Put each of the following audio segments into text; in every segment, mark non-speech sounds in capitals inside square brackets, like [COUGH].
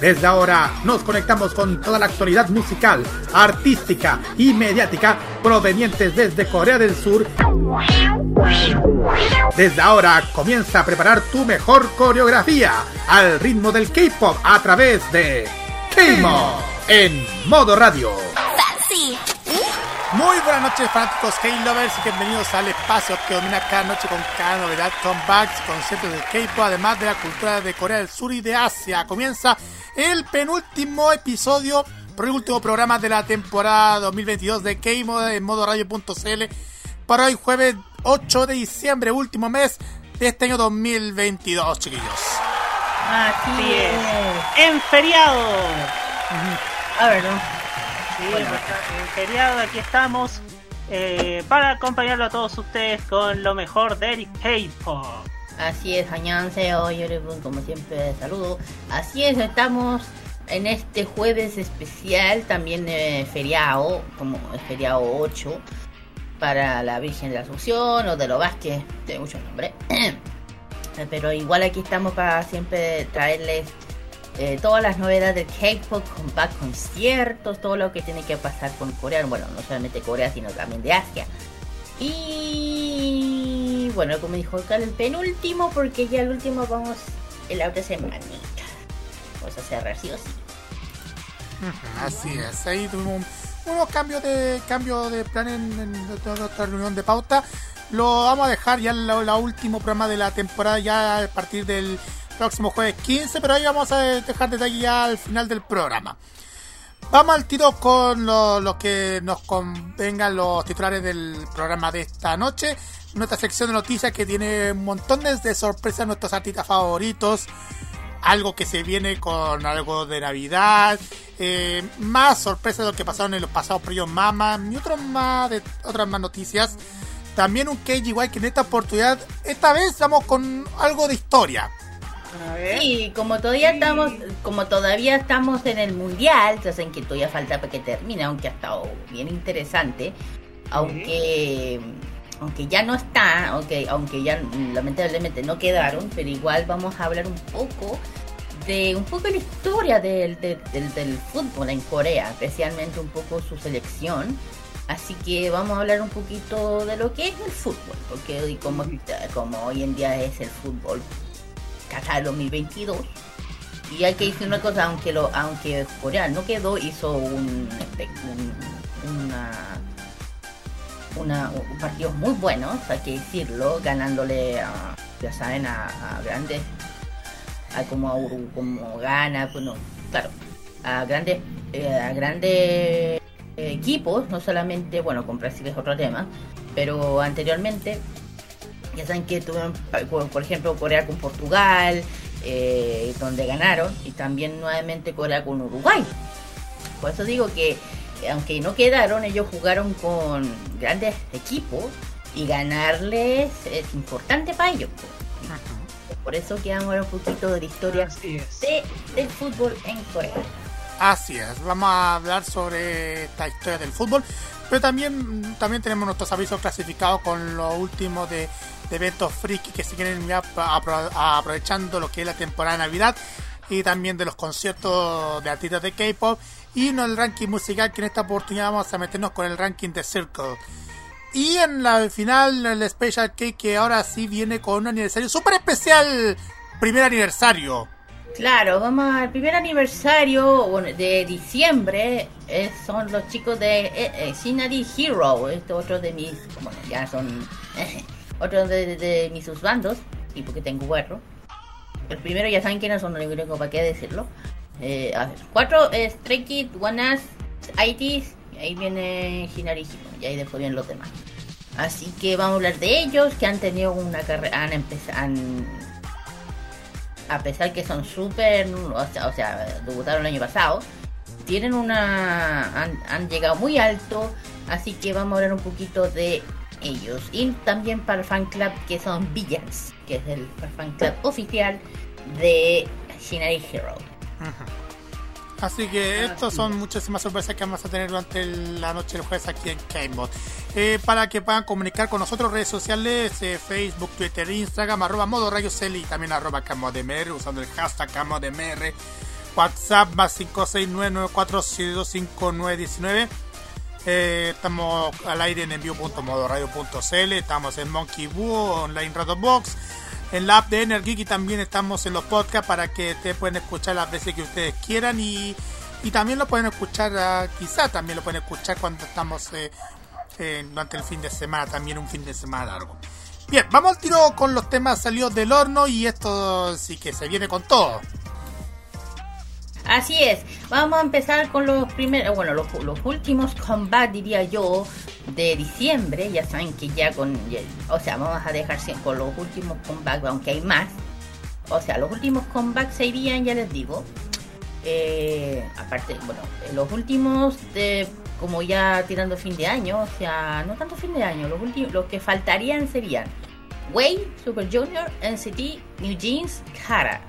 Desde ahora nos conectamos con toda la actualidad musical, artística y mediática provenientes desde Corea del Sur. Desde ahora comienza a preparar tu mejor coreografía al ritmo del K-pop a través de K-Mod en modo radio. Muy buenas noches fanáticos K-Lovers y bienvenidos al espacio que domina cada noche con cada novedad, comebacks, conciertos del K-pop, además de la cultura de Corea del Sur y de Asia. Comienza el penúltimo episodio, por el último programa de la temporada 2022 de K-Mod en modo radio.cl para hoy jueves 8 de diciembre, último mes de este año 2022, chiquillos. Así es. En feriado. A ver, ¿no? Sí, en feriado aquí estamos eh, para acompañarlo a todos ustedes con lo mejor del K-pop. Así es, Añanseo, Yorebun, como siempre, saludo. Así es, estamos en este jueves especial, también eh, feriado, como es feriado 8, para la Virgen de la Asunción o de lo Vázquez, tiene muchos nombres. [CLEARS THROAT] Pero igual aquí estamos para siempre traerles eh, todas las novedades de K-pop, compact conciertos, todo lo que tiene que pasar con Corea. Bueno, no solamente Corea, sino también de Asia. Y bueno, como dijo acá, el penúltimo, porque ya el último vamos en la otra semanita. Vamos a cerrar sí. Así es, ahí tuvimos unos cambios de cambio de plan en, en nuestra reunión de pauta. Lo vamos a dejar ya en la último programa de la temporada, ya a partir del próximo jueves 15, pero ahí vamos a dejar detalle ya al final del programa. Vamos al tiro con lo, lo que nos convengan los titulares del programa de esta noche. Nuestra sección de noticias que tiene montones de sorpresas nuestros artistas favoritos. Algo que se viene con algo de Navidad. eh, más sorpresas de lo que pasaron en los pasados premios Mama. Y otros más de otras más noticias. También un KGY que en esta oportunidad, esta vez vamos con algo de historia. A ver. Sí, como todavía estamos, como todavía estamos en el mundial, entonces en que todavía falta para que termine, aunque ha estado bien interesante, aunque aunque ya no está, aunque aunque ya lamentablemente no quedaron, pero igual vamos a hablar un poco de un poco de la historia del, del, del- del fútbol en Corea, especialmente un poco su selección. Así que vamos a hablar un poquito de lo que es el fútbol, porque como, como hoy en día es el fútbol Qatar 2022. Y hay que decir una cosa, aunque lo, aunque Corea no quedó, hizo un, espe- un- una, un partidos muy buenos, hay que decirlo, ganándole a, ya saben, a, grandes, a como a como gana, bueno, claro, a grandes, eh, a grandes equipos, no solamente, bueno, con Brasil es otro tema, pero anteriormente ya saben que tuvieron, por ejemplo, Corea con Portugal, eh, donde ganaron, y también nuevamente Corea con Uruguay. Por eso digo que, aunque no quedaron, ellos jugaron con grandes equipos y ganarles es importante para ellos. pues. Por eso que vamos a ver un poquito de la historia de, del fútbol en Corea. Así es, vamos a hablar sobre esta historia del fútbol, pero también, también tenemos nuestros avisos clasificados con lo último de, de eventos friki que siguen aprovechando lo que es la temporada de Navidad y también de los conciertos de artistas de K-pop y no el ranking musical que en esta oportunidad vamos a meternos con el ranking de Circle. Y en la final, el Special K que ahora sí viene con un aniversario súper especial, primer aniversario. Claro, vamos al primer aniversario de diciembre. eh, son los chicos de eh, eh, Shinari Hero. Este otro de mis. Bueno, ya son. [LAUGHS] otro de, mis subbandos. Y porque tengo guarro. El primero ya saben quiénes son, no tengo para qué decirlo. Eh, cuatro es Stray Us, ITs. Y ahí viene Hero. Y ahí después vienen los demás. Así que vamos a hablar de ellos que han tenido una carrera. Han empezado. A pesar que son súper, o sea, o sea, debutaron el año pasado, tienen una han llegado muy alto, así que vamos a hablar un poquito de ellos. Y también para el fan club que son Villains, que es el fan club oficial de Shinari Hero. Así que estos son muchísimas sorpresas que vamos a tener durante la noche del jueves aquí en Gamebot. Eh, para que puedan comunicar con nosotros redes sociales, eh, Facebook, Twitter, Instagram, arroba modo rayos y también arroba camodmr usando el hashtag camodmr. WhatsApp más 56994725919. Eh, estamos al aire en envío.modoradio.cl, estamos en Monkey Boo, Online Radio Box, en la app de Energeek y también estamos en los podcasts para que ustedes puedan escuchar las veces que ustedes quieran y, y también lo pueden escuchar, uh, quizá también lo pueden escuchar cuando estamos eh, eh, durante el fin de semana, también un fin de semana largo. Bien, vamos al tiro con los temas salidos del horno y esto sí que se viene con todo. Así es, vamos a empezar con los primeros, bueno, los, últimos comebacks, diría yo, de diciembre. Ya saben que ya con, o sea, vamos a dejar con los últimos comebacks, aunque hay más. O sea, los últimos comebacks se irían, ya les digo. Eh, aparte, bueno, los últimos de, como ya tirando fin de año, o sea, no tanto fin de año, los últimos, los que faltarían serían Way, Super Junior, NCT, New Jeans, Kara.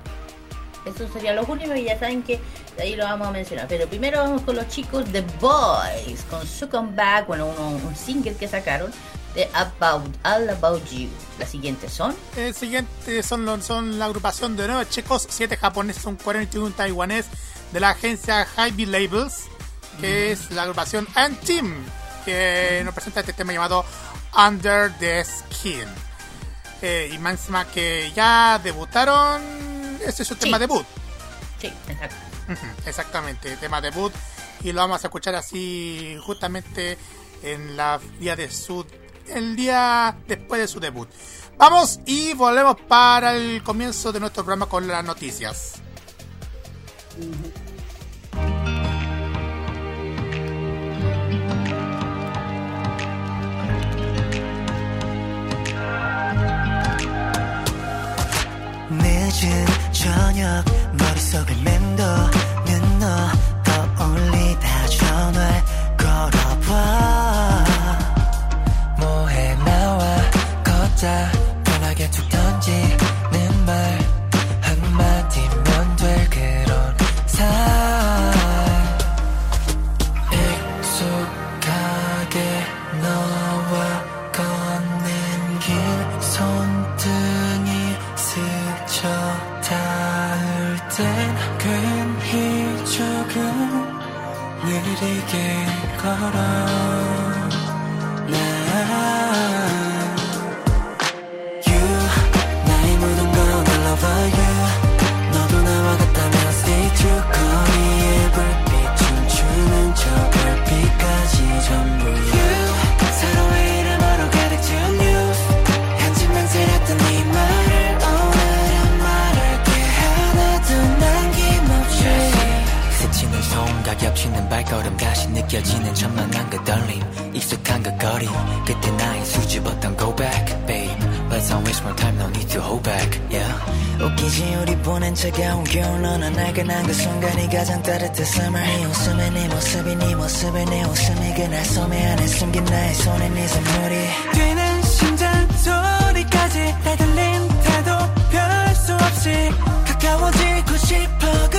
Eso sería lo último y ya saben que de ahí lo vamos a mencionar. Pero primero vamos con los chicos The Boys, con su comeback, bueno, uno, un single que sacaron de About All About You. Las siguientes son. El siguiente son, son la agrupación de nueve chicos, siete japoneses, un coreano y un taiwanés de la agencia Hybe Labels, que es la agrupación Antim, que nos presenta este tema llamado Under the Skin. Eh, y más que ya debutaron este es su Sí. tema debut. Sí, exacto. Exactamente, tema debut. Y lo vamos a escuchar así justamente en la día de su el día después de su debut. Vamos y volvemos para el comienzo de nuestro programa con las noticias. 늦은 저녁 머릿속을 맴도는 너 떠올리다 전화를 걸어봐. 뭐해 나와 걷다 그대에게 가라. 느껴지는 천만한 그 떨림 익숙한 그 거리. 그때 나의 수줍었던 go back babe. Let's not waste more time no need to hold back yeah. 웃기지 우리 보낸 차가운 겨울 너는 날근한 그 순간이 가장 따뜻했음을 네 웃음에 네 모습이 네 모습에 내 웃음이 그날 소매 안에 숨긴 나의 손에 네 선물이. 뛰는 심장 소리까지 날 들린 태도 별 수 없이 가까워지고 싶어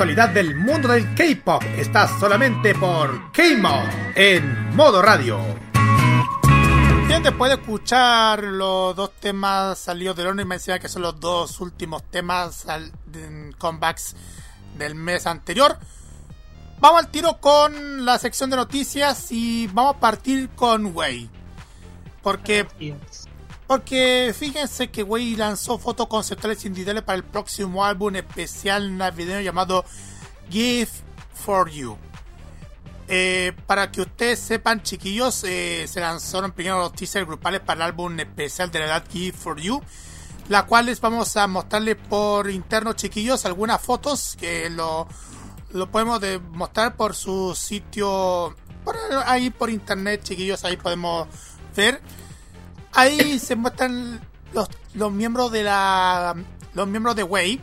actualidad del mundo del K-pop está solamente por K-Mod en modo radio. Bien, después de escuchar los dos temas salidos del horno y mencionar que son los dos últimos temas al- de- comebacks del mes anterior, vamos al tiro con la sección de noticias y vamos a partir con Way. Porque. Porque fíjense que Way lanzó fotos conceptuales individuales para el próximo álbum especial navideño llamado Gift for You. Eh, para que ustedes sepan, chiquillos, eh, se lanzaron primero los teasers grupales para el álbum especial de la edad Gift for You, la cuales vamos a mostrarles por interno, chiquillos, algunas fotos que lo, lo podemos de- mostrar por su sitio, por ahí por internet, chiquillos, ahí podemos ver. Ahí se muestran los, los miembros de la los miembros de Way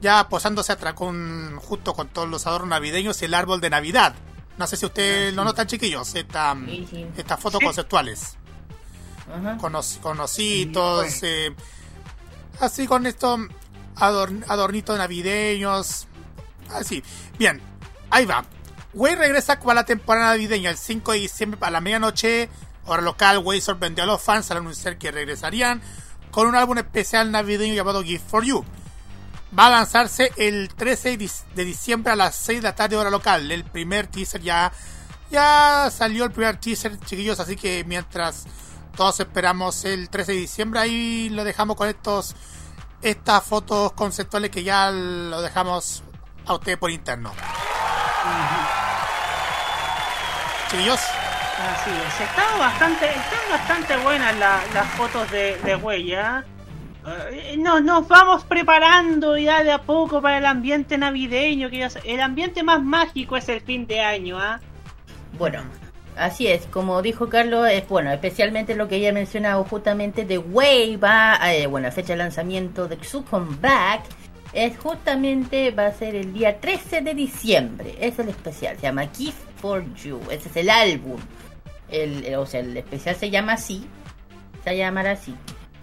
ya posándose atrás con justo con todos los adornos navideños y el árbol de Navidad. No sé si ustedes lo notan, chiquillos, esta- Sí, sí. estas fotos Sí. conceptuales Ajá. con, os- con ositos, Sí, eh, así con estos adorn- adornitos navideños, así. Bien, ahí va. Way regresa para la temporada navideña el 5 de diciembre a la medianoche, hora local. Way sorprendió a los fans al anunciar que regresarían con un álbum especial navideño llamado Gift for You. Va a lanzarse el 13 de dic- de diciembre a las 6 de la tarde hora local. El primer teaser ya ya salió el primer teaser, chiquillos, así que mientras todos esperamos el 13 de diciembre, ahí lo dejamos con estos estas fotos conceptuales que ya lo dejamos a ustedes por interno. Chiquillos, Así es. Están bastante, están bastante buenas la- las fotos de, de huella. Eh, nos, nos vamos preparando ya de a poco para el ambiente navideño. Que el ambiente más mágico es el fin de año, ¿ah? Bueno, así es, como dijo Carlos, es bueno, especialmente lo que ella mencionado justamente de Way va, eh, bueno, la fecha de lanzamiento de su comeback es justamente va a ser el día 13 de diciembre, es el especial, se llama Gift for You, ese es el álbum, el, el- o sea, el especial se llama así, se va a llamar así.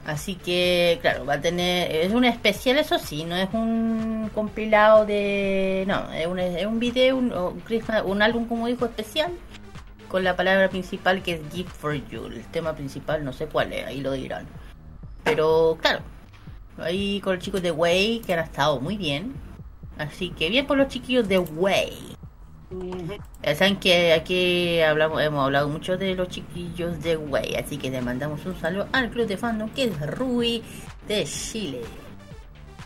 Así que, claro, va a tener. Es un especial, eso sí, no es un compilado de. No, es un, es un video, un, un álbum, como dijo, especial. Con la palabra principal que es Gift for You. El tema principal, no sé cuál es, ahí lo dirán. Pero, claro, ahí con los chicos de Way, que han estado muy bien. Así que bien por los chiquillos de Way. Saben que aquí hablamos, hemos hablado mucho de los chiquillos de Way, así que le mandamos un saludo al club de fandom que es Rui de Chile.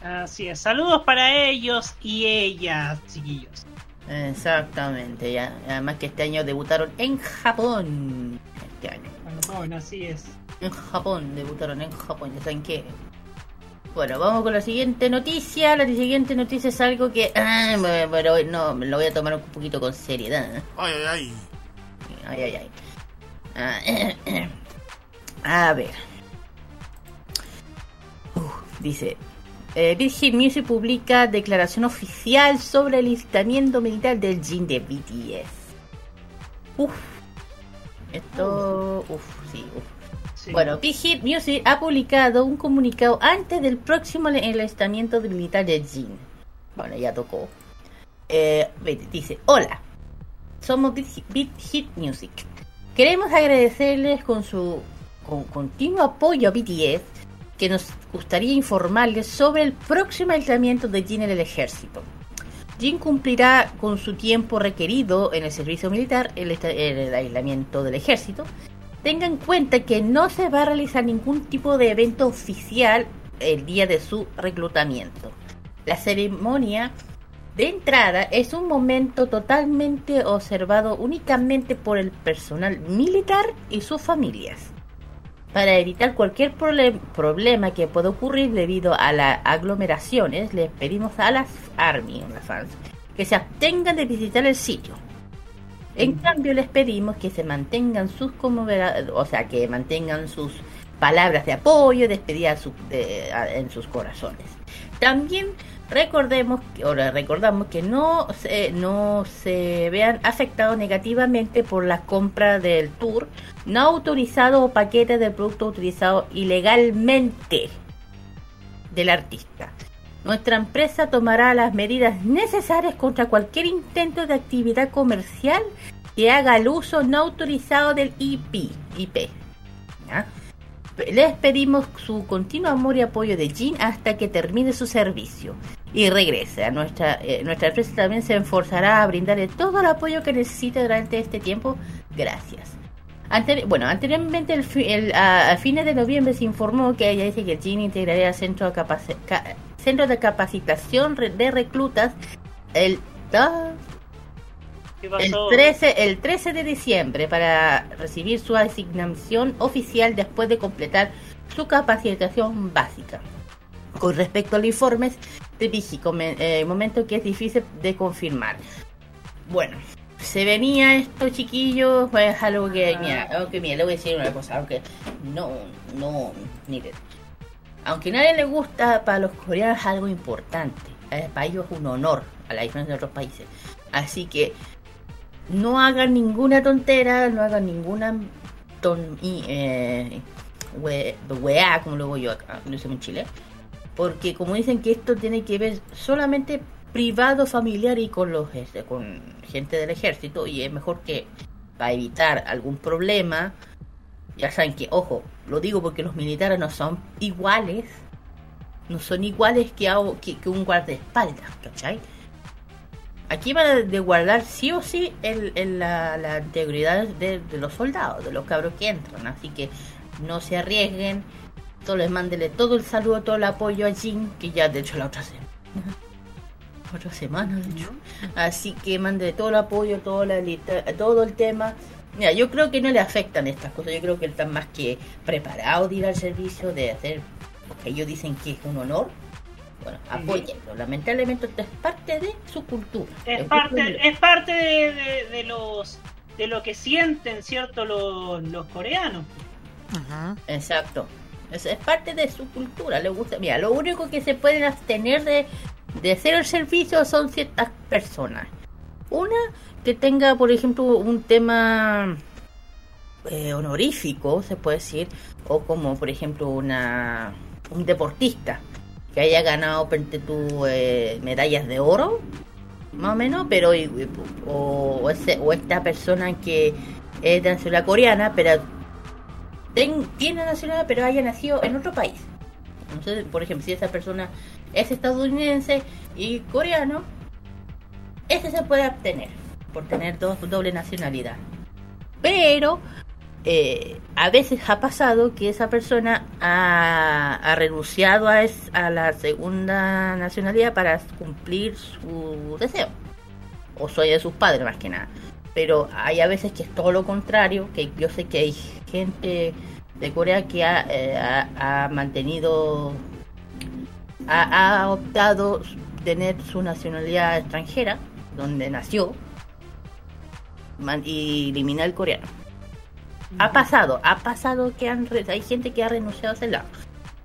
Así es. Saludos para ellos y ellas, chiquillos. Exactamente, ya. Además que este año debutaron en Japón. Este año. Bueno, así es. En Japón, debutaron en Japón, ya saben que. Bueno, vamos con la siguiente noticia. La siguiente noticia es algo que. [CLEARS THROAT] Ah, bueno, no, me lo voy a tomar un poquito con seriedad. ay, ay, ay. Ay, ay, ay. Ah, [CLEARS THROAT] a ver. Dice, eh, Hit Music publica declaración oficial sobre el listamiento militar del Jin de BTS. Uf. Esto... Uf, sí, uf. Sí. Bueno, Big Hit Music ha publicado un comunicado antes del próximo enlistamiento militar de Jin. Bueno, ya tocó. Eh, dice, hola, somos Big Hit- Music. Queremos agradecerles con su con continuo apoyo a BTS que nos gustaría informarles sobre el próximo aislamiento de Jin en el ejército. Jin cumplirá con su tiempo requerido en el servicio militar el, el aislamiento del ejército. Tenga en cuenta que no se va a realizar ningún tipo de evento oficial el día de su reclutamiento. La ceremonia de entrada es un momento totalmente observado únicamente por el personal militar y sus familias. Para evitar cualquier problema que pueda ocurrir debido a las aglomeraciones, les pedimos a las Army, las fans, que se abstengan de visitar el sitio. En cambio, les pedimos que se mantengan sus o sea, que mantengan sus palabras de apoyo, despedida su- a- en sus corazones. También recordemos, ahora recordamos que no se, no se vean afectados negativamente por la compra del tour no autorizado o paquetes de producto utilizado ilegalmente del artista. Nuestra empresa tomará las medidas necesarias contra cualquier intento de actividad comercial que haga el uso no autorizado del IP. IP. Les pedimos su continuo amor y apoyo de Jin hasta que termine su servicio y regrese. A nuestra, eh, nuestra empresa también se esforzará a brindarle todo el apoyo que necesite durante este tiempo. Gracias. Bueno, anteriormente, a, a fines de noviembre, se informó que ella dice que Jin integraría el centro ca- centro de capacitación de reclutas el, ah, ¿Qué el pasó? 13, el 13 de diciembre para recibir su asignación oficial después de completar su capacitación básica. Con respecto a los informes de Vigi, come- eh, momento que es difícil de confirmar. Bueno, se venía esto, chiquillos, pues algo que, mira, aunque mira, le voy a decir una cosa, aunque no, no, miren, aunque a nadie le gusta, para los coreanos es algo importante, eh, para ellos es un honor, a la diferencia de otros países. Así que no hagan ninguna tontera, no hagan ninguna ton, eh, we- weá, como lo digo yo acá, lo decimos en Chile. Porque como dicen que esto tiene que ver solamente privado, familiar y con los este, con gente del ejército y es mejor que para evitar algún problema, ya saben que, ojo, lo digo porque los militares no son iguales, no son iguales que, a- que, que un guardaespaldas, ¿cachai? Aquí van a de guardar sí o sí el, el- la, la integridad de, de los soldados, de los cabros que entran. Así que no se arriesguen. Solo les mándele todo el saludo, todo el apoyo a Jin, que ya de hecho la otra semana. Otra semana, de hecho. Así que mándele todo el apoyo, todo, la, todo el tema. Mira, yo creo que no le afectan estas cosas. Yo creo que están más que preparados de ir al servicio, de hacer lo que ellos dicen que es un honor. Bueno, apóyenlo. Lamentablemente esto es parte de su cultura. Es parte, es parte de, de- de los de lo que sienten, ¿cierto? Los, los coreanos. Ajá. Exacto. Es, es parte de su cultura. Le gusta. Mira, lo único que se pueden abstener de, de hacer el servicio son ciertas personas. Una que tenga, por ejemplo, un tema eh, honorífico, se puede decir, o como, por ejemplo, una un deportista que haya ganado tú, eh, medallas de oro, más o menos, pero o, ese- o esta persona que es de nacionalidad coreana, pero tiene nacionalidad pero haya nacido en otro país. Entonces, por ejemplo, si esa persona es estadounidense y coreano, ese se puede obtener por tener dos, doble nacionalidad. Pero eh, a veces ha pasado que esa persona ha, renunciado a, es- a la segunda nacionalidad para cumplir su deseo o sueño de sus padres más que nada. Pero hay a veces que es todo lo contrario, que yo sé que hay gente de Corea que ha, eh, ha mantenido, ha, ha optado tener su nacionalidad extranjera, donde nació, y eliminar el coreano. Ha pasado, ha pasado que han hay gente que ha renunciado a lado.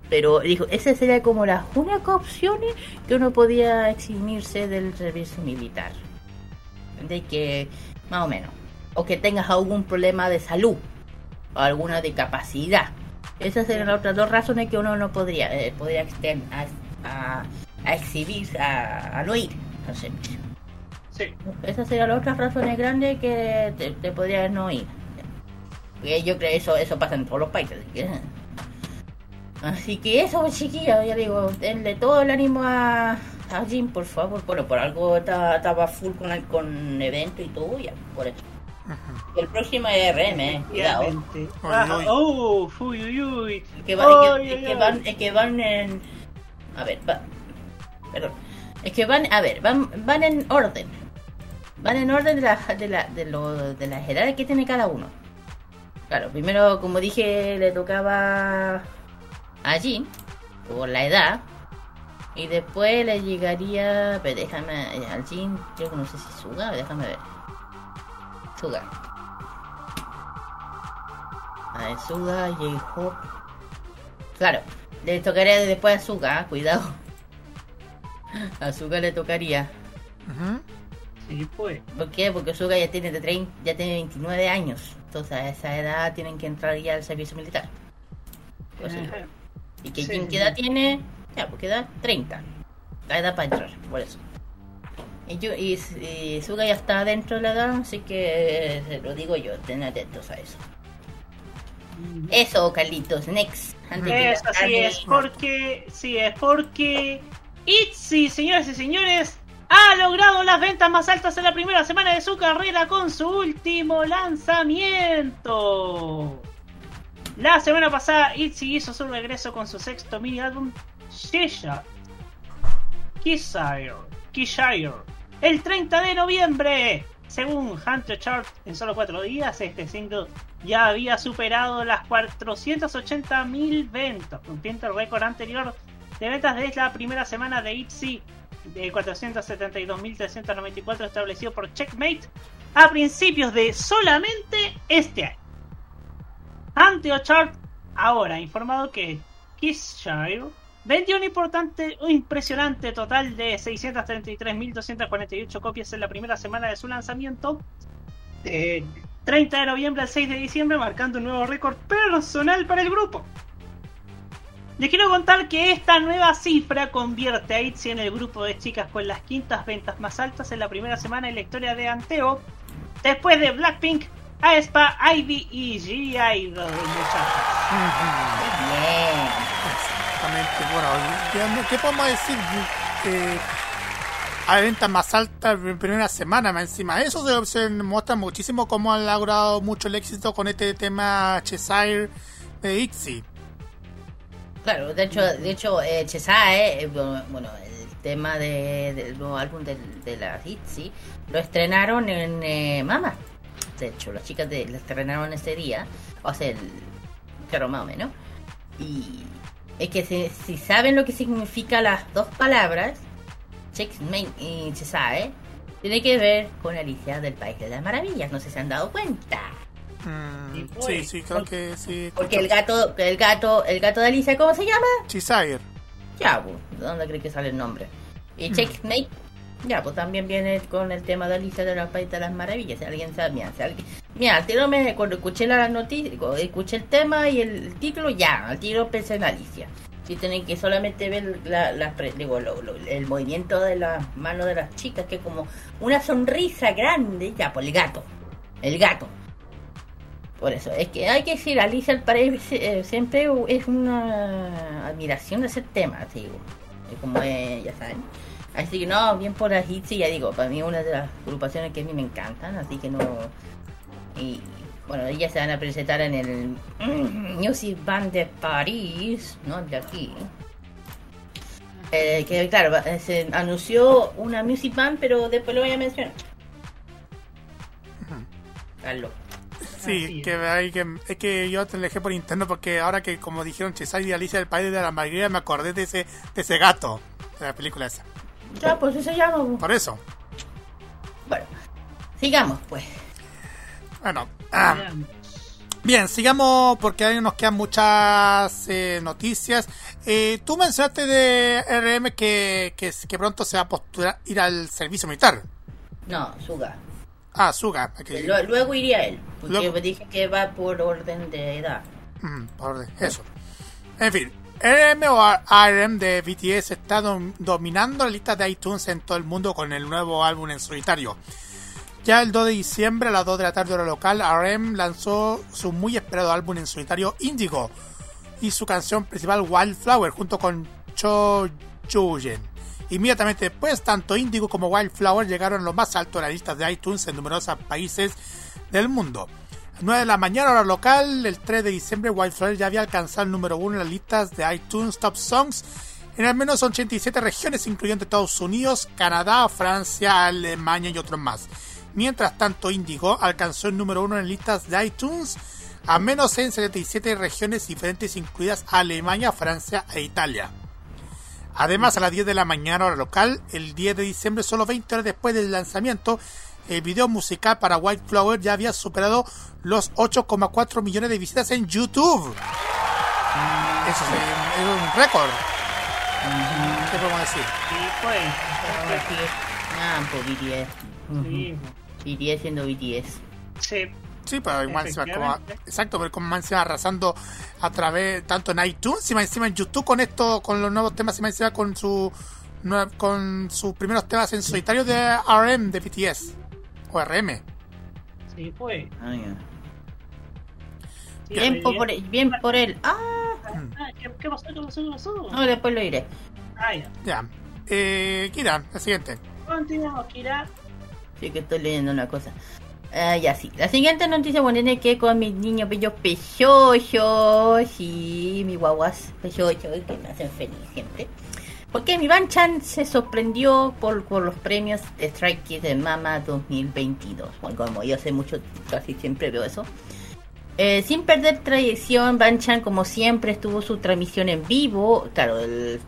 Pero dijo, esa sería como las únicas opciones que uno podía eximirse del servicio militar. De que, más o menos. O que tengas algún problema de salud. O alguna discapacidad. Esas serían las otras dos razones que uno no podría, eh, podría a, a, a exhibir, a, a no ir al servicio. Sí. Esas serían las otras razones grandes que te, te podrías no ir. Porque yo creo que eso, eso pasa en todos los países. Así que, así que eso, chiquillos, ya digo, denle todo el ánimo a, a Jim, por favor. Bueno, por algo estaba, full con, el- con evento y todo, ya, por eso. El próximo es RM, eh, cuidado. Ah, oh, uy, uy, uy. Es que, va- es que- es van, es que van en. A ver, va, perdón. Es que van, a ver, van, van en orden. Van en orden de, la, de, la, de, lo, de las edades que tiene cada uno. Claro, primero, como dije, le tocaba a Jin, por la edad. Y después le llegaría. Pero déjame. eh, Al Jin, yo no sé si Suga, déjame ver. Suga. A ver, Suga, J-Hope. Claro, le tocaría después a Suga, cuidado. [LAUGHS] A Suga le tocaría. Ujú. Sí, pues. ¿Por qué? Porque Suga ya tiene, de 30 ya tiene 29 años. Entonces a esa edad tienen que entrar ya al servicio militar. Pues sí. ¿Y que Sí. Qué edad tiene? Ya, porque edad 30. La edad para entrar, por eso. Y, yo, y, y Suga ya está dentro de la edad, así que eh, se lo digo yo, estén atentos a eso. Eso, Carlitos, next. Antes tarde- es porque, sí, es porque Itzy, señoras y señores, ha logrado las ventas más altas en la primera semana de su carrera con su último lanzamiento. La semana pasada, Itzy hizo su regreso con su sexto mini álbum. Kishire, Kishire, el 30 de noviembre. Según Hunter Chart, en solo cuatro días, este single ya había superado las 480.000 ventas, cumpliendo el récord anterior de ventas de la primera semana de ITZY de 472.394 establecido por Checkmate a principios de solamente este año. Anteo Chart ahora ha informado que Kishire vendió un importante, un impresionante total de 633.248 copias en la primera semana de su lanzamiento, de 30 de noviembre al 6 de diciembre, marcando un nuevo récord personal para el grupo. Les quiero contar que esta nueva cifra convierte a ITZY en el grupo de chicas con las quintas ventas más altas en la primera semana en la historia de Anteo, después de Blackpink, aespa, Ivy y G-Idol, muchachos. Bien. Exactamente. Bueno, ¿qué, podemos decir? Eh, hay ventas más altas en primera semana, más encima. Eso se, muestra muchísimo cómo han logrado mucho el éxito con este tema Cheshire de Ixie. Claro, de hecho, de hecho eh, Chesae, eh, bueno, el tema de- del nuevo álbum de, la ITZY lo estrenaron en eh, Mama. De hecho, las chicas de, lo estrenaron ese día, o sea, el claro, más o menos. Y es que si, si saben lo que significa las dos palabras, Checkmate y Chesae, tiene que ver con Alicia del País de las Maravillas, no sé si se han dado cuenta. Mm, sí, pues, sí, creo que sí. Porque el gato, el gato, el gato de Alicia, ¿cómo se llama? Cheshire. Ya, pues, ¿de dónde cree que sale el nombre? Y Checkmate, ya, pues también viene con el tema de Alicia de los Países de las Maravillas. Si alguien sabe, mira, si alguien... Mira, al tiro me, cuando escuché la noticia, escuché el tema y el título, ya, al tiro pensé en Alicia. Si tienen que solamente ver la, la pre- digo, lo- lo- el movimiento de las manos de las chicas, que es como una sonrisa grande, ya, pues el gato, el gato. Por eso, es que hay que decir, Alicia al parecer eh, siempre es una admiración de ese tema, digo. Es como eh, ya saben. Así que no, bien por la Hitzy, ya digo, para mí es una de las agrupaciones que a mí me encantan, así que no. Y bueno, ellas se van a presentar en el [CLEARS THROAT] Music Band de París, ¿no? De aquí. Eh, que claro, se anunció una Music Band, pero después lo voy a mencionar. Carlos. Sí, que, hay que es que yo te dejé por interno porque ahora que como dijeron Cheshire y Alicia del País de la Maravilla me acordé de ese, de ese gato de la película esa. Ya, pues eso llama. pues. Por eso. Bueno, sigamos pues. Bueno, ah. Bien, sigamos porque ahí nos quedan muchas eh, noticias. Eh, tú mencionaste de RM que, que, que pronto se va a postular ir al servicio militar. No, Suga. Ah, Suga. Luego iría él, porque Luego. dije que va por orden de edad. Mm, por orden, eso. En fin, RM o ARM de BTS está dom- dominando la lista de iTunes en todo el mundo con el nuevo álbum en solitario. Ya el 2 de diciembre a las 2 de la tarde hora local, RM lanzó su muy esperado álbum en solitario Indigo y su canción principal Wildflower junto con Cho Juyen. Inmediatamente después, tanto Indigo como Wildflower llegaron a lo más alto de las listas de iTunes en numerosos países del mundo. A 9 de la mañana hora local, el 3 de diciembre, Wildflower ya había alcanzado el número 1 en las listas de iTunes Top Songs en al menos 87 regiones, incluyendo Estados Unidos, Canadá, Francia, Alemania y otros más. Mientras tanto, Indigo alcanzó el número 1 en listas de iTunes, a menos en 77 regiones diferentes, incluidas Alemania, Francia e Italia. Además, a las 10 de la mañana hora local, el 10 de diciembre, solo 20 horas después del lanzamiento, el video musical para White Flower ya había superado los 8,4 millones de visitas en YouTube. Eso es, es un récord. ¿Qué podemos decir? Sí, pues. Ah, por BTS. Sí, BTS siendo BTS. sí. Sí, pero igual encima como, exacto, pero como más encima arrasando a través, tanto en iTunes, y más encima en YouTube con esto, con los nuevos temas, y más encima con su con sus primeros temas en solitario de RM de BTS o RM. Sí, pues. Ah. Sí, Bien, por, bien por él. Ah, Ah, ¿qué, ¿Qué pasó? ¿Qué pasó? ¿Qué pasó? no, después lo diré. Ah, ya. Ya. Eh, Kira, la siguiente. Continuamos, Kira. Sí que estoy leyendo una cosa. Ah, ya sí. La siguiente noticia bueno tiene que con mis niños bellos pechochos y mis guaguas pechochos que me hacen feliz siempre. Porque mi Banchan se sorprendió por, por los premios de Strike Kids de Mama 2022. Bueno, como yo sé mucho, casi siempre veo eso. Eh, sin perder tradición, Banchan como siempre estuvo su transmisión en vivo. Claro, el,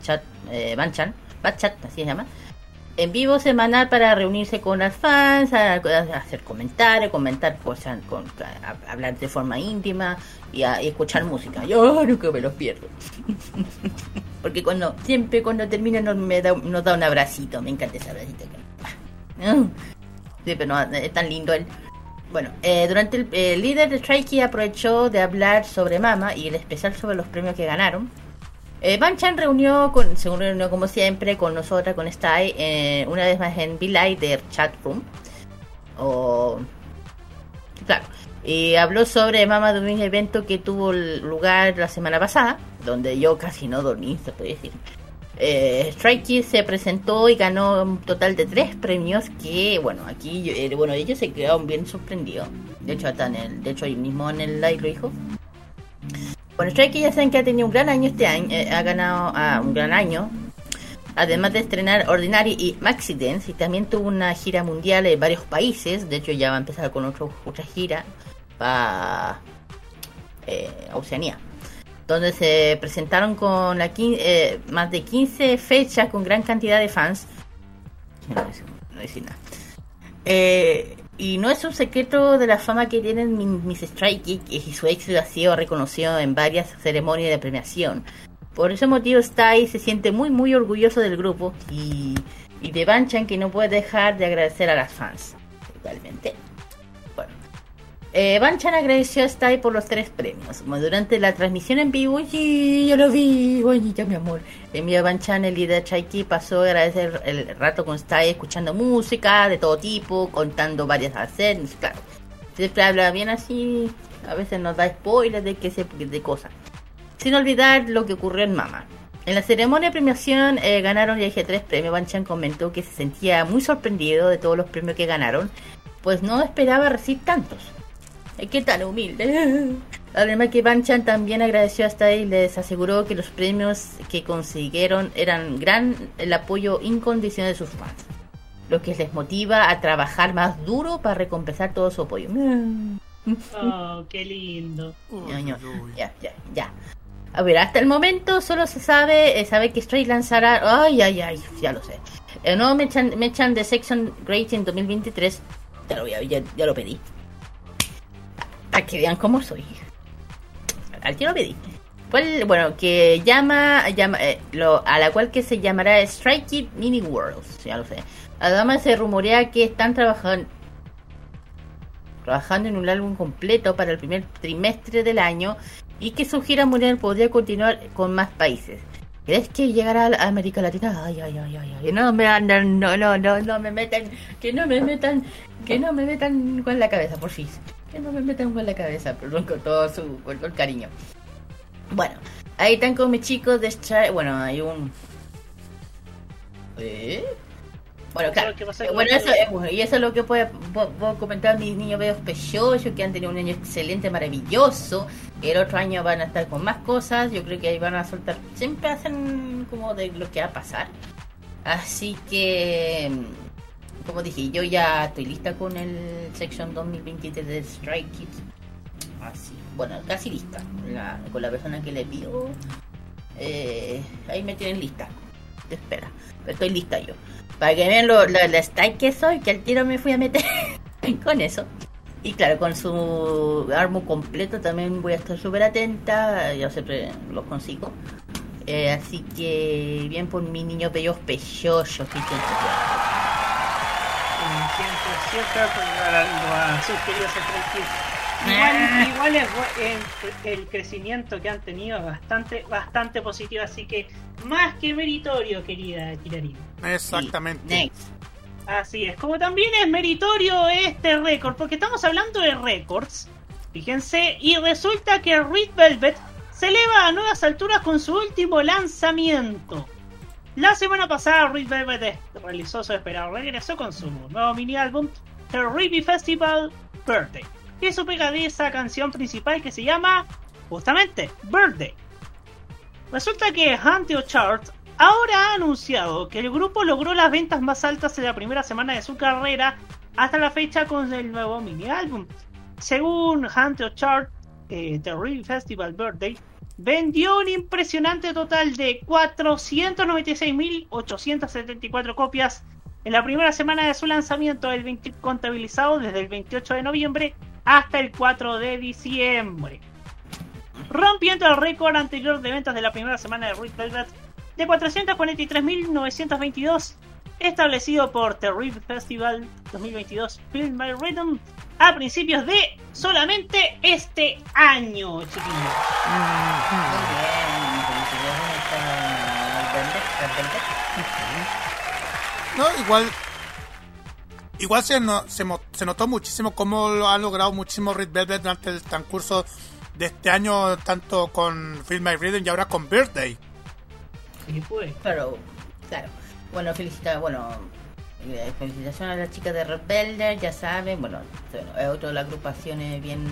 chat, eh, Banchan, Batchat, así se llama en vivo semanal para reunirse con las fans, a, hacer comentarios, comentar cosas, hablar de forma íntima y, a- escuchar música. Yo nunca me los pierdo. [LAUGHS] Porque cuando siempre cuando termina nos, me da, nos da un abracito, me encanta ese abracito. Mm. Sí, pero no, es tan lindo él. Bueno, eh, durante el, el líder de Strikey aprovechó de hablar sobre Mama y el especial sobre los premios que ganaron. Eh, Banchan reunió, con, se reunió como siempre con nosotras, con Sty, eh, una vez más en de Chat Room. Claro. Y habló sobre Mama de un evento que tuvo lugar la semana pasada, donde yo casi no dormí, se puede decir. Eh, Strike Kids se presentó y ganó un total de tres premios que, bueno, aquí, eh, bueno, ellos se quedaron bien sorprendidos. De hecho, hasta en el, de hecho, ahí mismo en el live lo dijo. Bueno, Strike ya saben que ha tenido un gran año este año, eh, ha ganado ah, un gran año. Además de estrenar Ordinary y Maxi Dance, y también tuvo una gira mundial en varios países. De hecho, ya va a empezar con otro, otra gira para eh, Oceanía. Donde se presentaron con la eh, más de 15 fechas con gran cantidad de fans. No no a decir nada. Eh, y no es un secreto de la fama que tienen mi- Miss Strike y su éxito ha sido reconocido en varias ceremonias de premiación. Por ese motivo Stay se siente muy muy orgulloso del grupo y, y de Banchan que no puede dejar de agradecer a las fans. Totalmente. Eh, Banchan agradeció a Stay por los tres premios. Durante la transmisión en vivo, sí, yo lo vi, bonita mi amor. Envió Banchan, el líder de Chaiki, pasó a agradecer el rato con Stay escuchando música de todo tipo, contando varias escenas, claro. Siempre habla bien así, a veces nos da spoilers de que se de cosas. Sin olvidar lo que ocurrió en Mama. En la ceremonia de premiación eh, ganaron y dije tres premios. Banchan comentó que se sentía muy sorprendido de todos los premios que ganaron, pues no esperaba recibir tantos. Eh, ¿Qué tan humilde? [LAUGHS] Además que Banchan también agradeció hasta y les aseguró que los premios que consiguieron eran gran el apoyo incondicional de sus fans, lo que les motiva a trabajar más duro para recompensar todo su apoyo. [LAUGHS] [LAUGHS] Oh, qué lindo. Ya, ya, ya. A ver, hasta el momento solo se sabe, eh, sabe que Stray lanzará, ay, ay, ay, ya lo sé. El nuevo Mechan, Mechan de Section Great en 2023, ya lo, a- ya, ya lo pedí. Para que vean cómo soy. Al tiro pedí. ¿Cuál? Bueno, que llama, llama eh, lo, a la cual que se llamará Strike It Mini Worlds, ya lo sé. Además se rumorea que están trabajando trabajando en un álbum completo para el primer trimestre del año y que su gira mundial podría continuar con más países. ¿Crees que llegará a América Latina? Ay, ay, ay, ay, ay. No me andan, no, no, no, no me metan, que no me metan, que no me metan con la cabeza, por fin. Que no me metan con la cabeza, perdón, con todo su, con todo el cariño. Bueno, ahí están con mis chicos de. Bueno, hay un. ¿Eh? Bueno, claro. ¿Qué pasa con Bueno, eso, eh, y eso es lo que puedo, puedo- comentar mis niños bellos pechosos, que han tenido un año excelente, maravilloso. El otro año van a estar con más cosas. Yo creo que ahí van a soltar. Siempre hacen como de lo que va a pasar. Así que, como dije, yo ya estoy lista con el Section 2023 de Strike Kids. Así, bueno, casi lista. Con la persona que le pido. eh, ahí me tienen lista. Espera, pero estoy lista yo. Para que vean lo, lo, la style que soy, que al tiro me fui a meter [LAUGHS] con eso. Y claro, con su armo completo también voy a estar súper atenta. Yo siempre los consigo. Eh, así que bien por mis niños bellos pechosos. Siempre para sus queridos Kids. Igual, igual es bu- el, el crecimiento que han tenido es bastante, bastante positivo, así que más que meritorio, querida Kirarina. Exactamente. Next. Así es, como también es meritorio este récord, porque estamos hablando de récords, fíjense, y resulta que Red Velvet se eleva a nuevas alturas con su último lanzamiento. La semana pasada Velvet eh, realizó su esperado regreso con su nuevo mini álbum The Ruby Festival Birthday, es su pegadiza canción principal que se llama justamente Birthday. Resulta que Huntio Chart ahora ha anunciado que el grupo logró las ventas más altas en la primera semana de su carrera hasta la fecha con el nuevo mini álbum. Según Huntio Chart, eh, The Real Festival Birthday vendió un impresionante total de 496.874 copias en la primera semana de su lanzamiento, el 20 contabilizado desde el 28 de noviembre hasta el 4 de diciembre. Rompiendo el récord anterior de ventas de la primera semana de Red Velvet de 443.922 establecido por The Red Festival 2022 Feel My Rhythm a principios de solamente este año, chiquillos. No, igual. Igual se, no- se, se notó muchísimo cómo lo ha logrado muchísimo Red Velvet durante el transcurso de este año, tanto con Feel My Rhythm y ahora con Birthday. Y pues, Claro, claro. Bueno, felicita, bueno, felicitaciones a las chicas de Red Velvet, ya saben, bueno, es otra de las agrupaciones bien,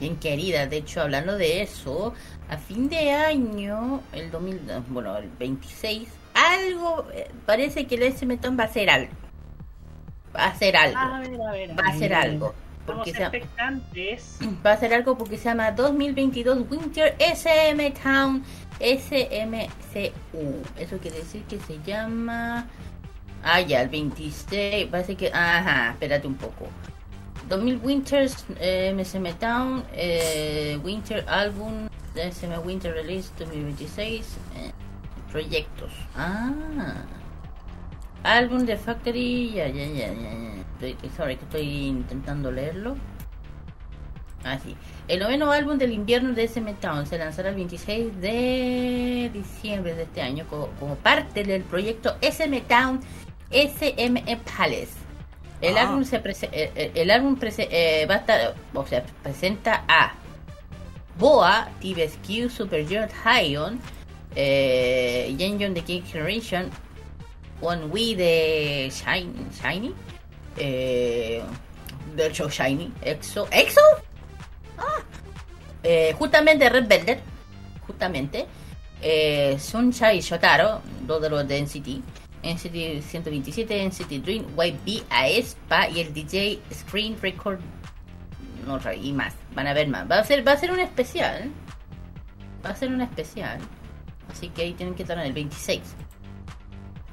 bien queridas. De hecho, hablando de eso, a fin de año, el 2000, bueno, el 26, algo, eh, parece que el SM Tom va a hacer algo. Va a hacer algo. a ver, a ver. Va a hacer algo. Porque se, expectantes. [CLEARS THROAT] va a hacer algo porque se llama 2022 Winter SM Town SMCU. Eso quiere decir que se llama. Ah, ya, el 26. Parece que. Ajá, espérate un poco. 2000 Winters eh, MSM Town eh, Winter Album SM Winter Release 2026 eh, Proyectos. Ah. Álbum de Factory. Ya, ya, ya, ya. Estoy, sorry, que estoy intentando leerlo. Ah, sí. El noveno álbum del invierno de SM Town se lanzará el 26 de diciembre de este año co- como, parte del proyecto SM Town SME Palace. El Ah. álbum se prese- eh, eh, el álbum prese- eh, va a estar, o sea, presenta a Boa, TVSQ, Super Junior Hion, eh, de King Generation, One We de Shiny, Shiny eh, del show Shiny, EXO, EXO, ah, eh, justamente Red Velvet, justamente, eh, Sunshine y Shotaro, dos de los de NCT, NCT 127, NCT Dream, YB, Aespa y el DJ Screen Record, no y más, van a ver más, va a ser, va a ser un especial, va a ser un especial, así que ahí tienen que estar en el 26.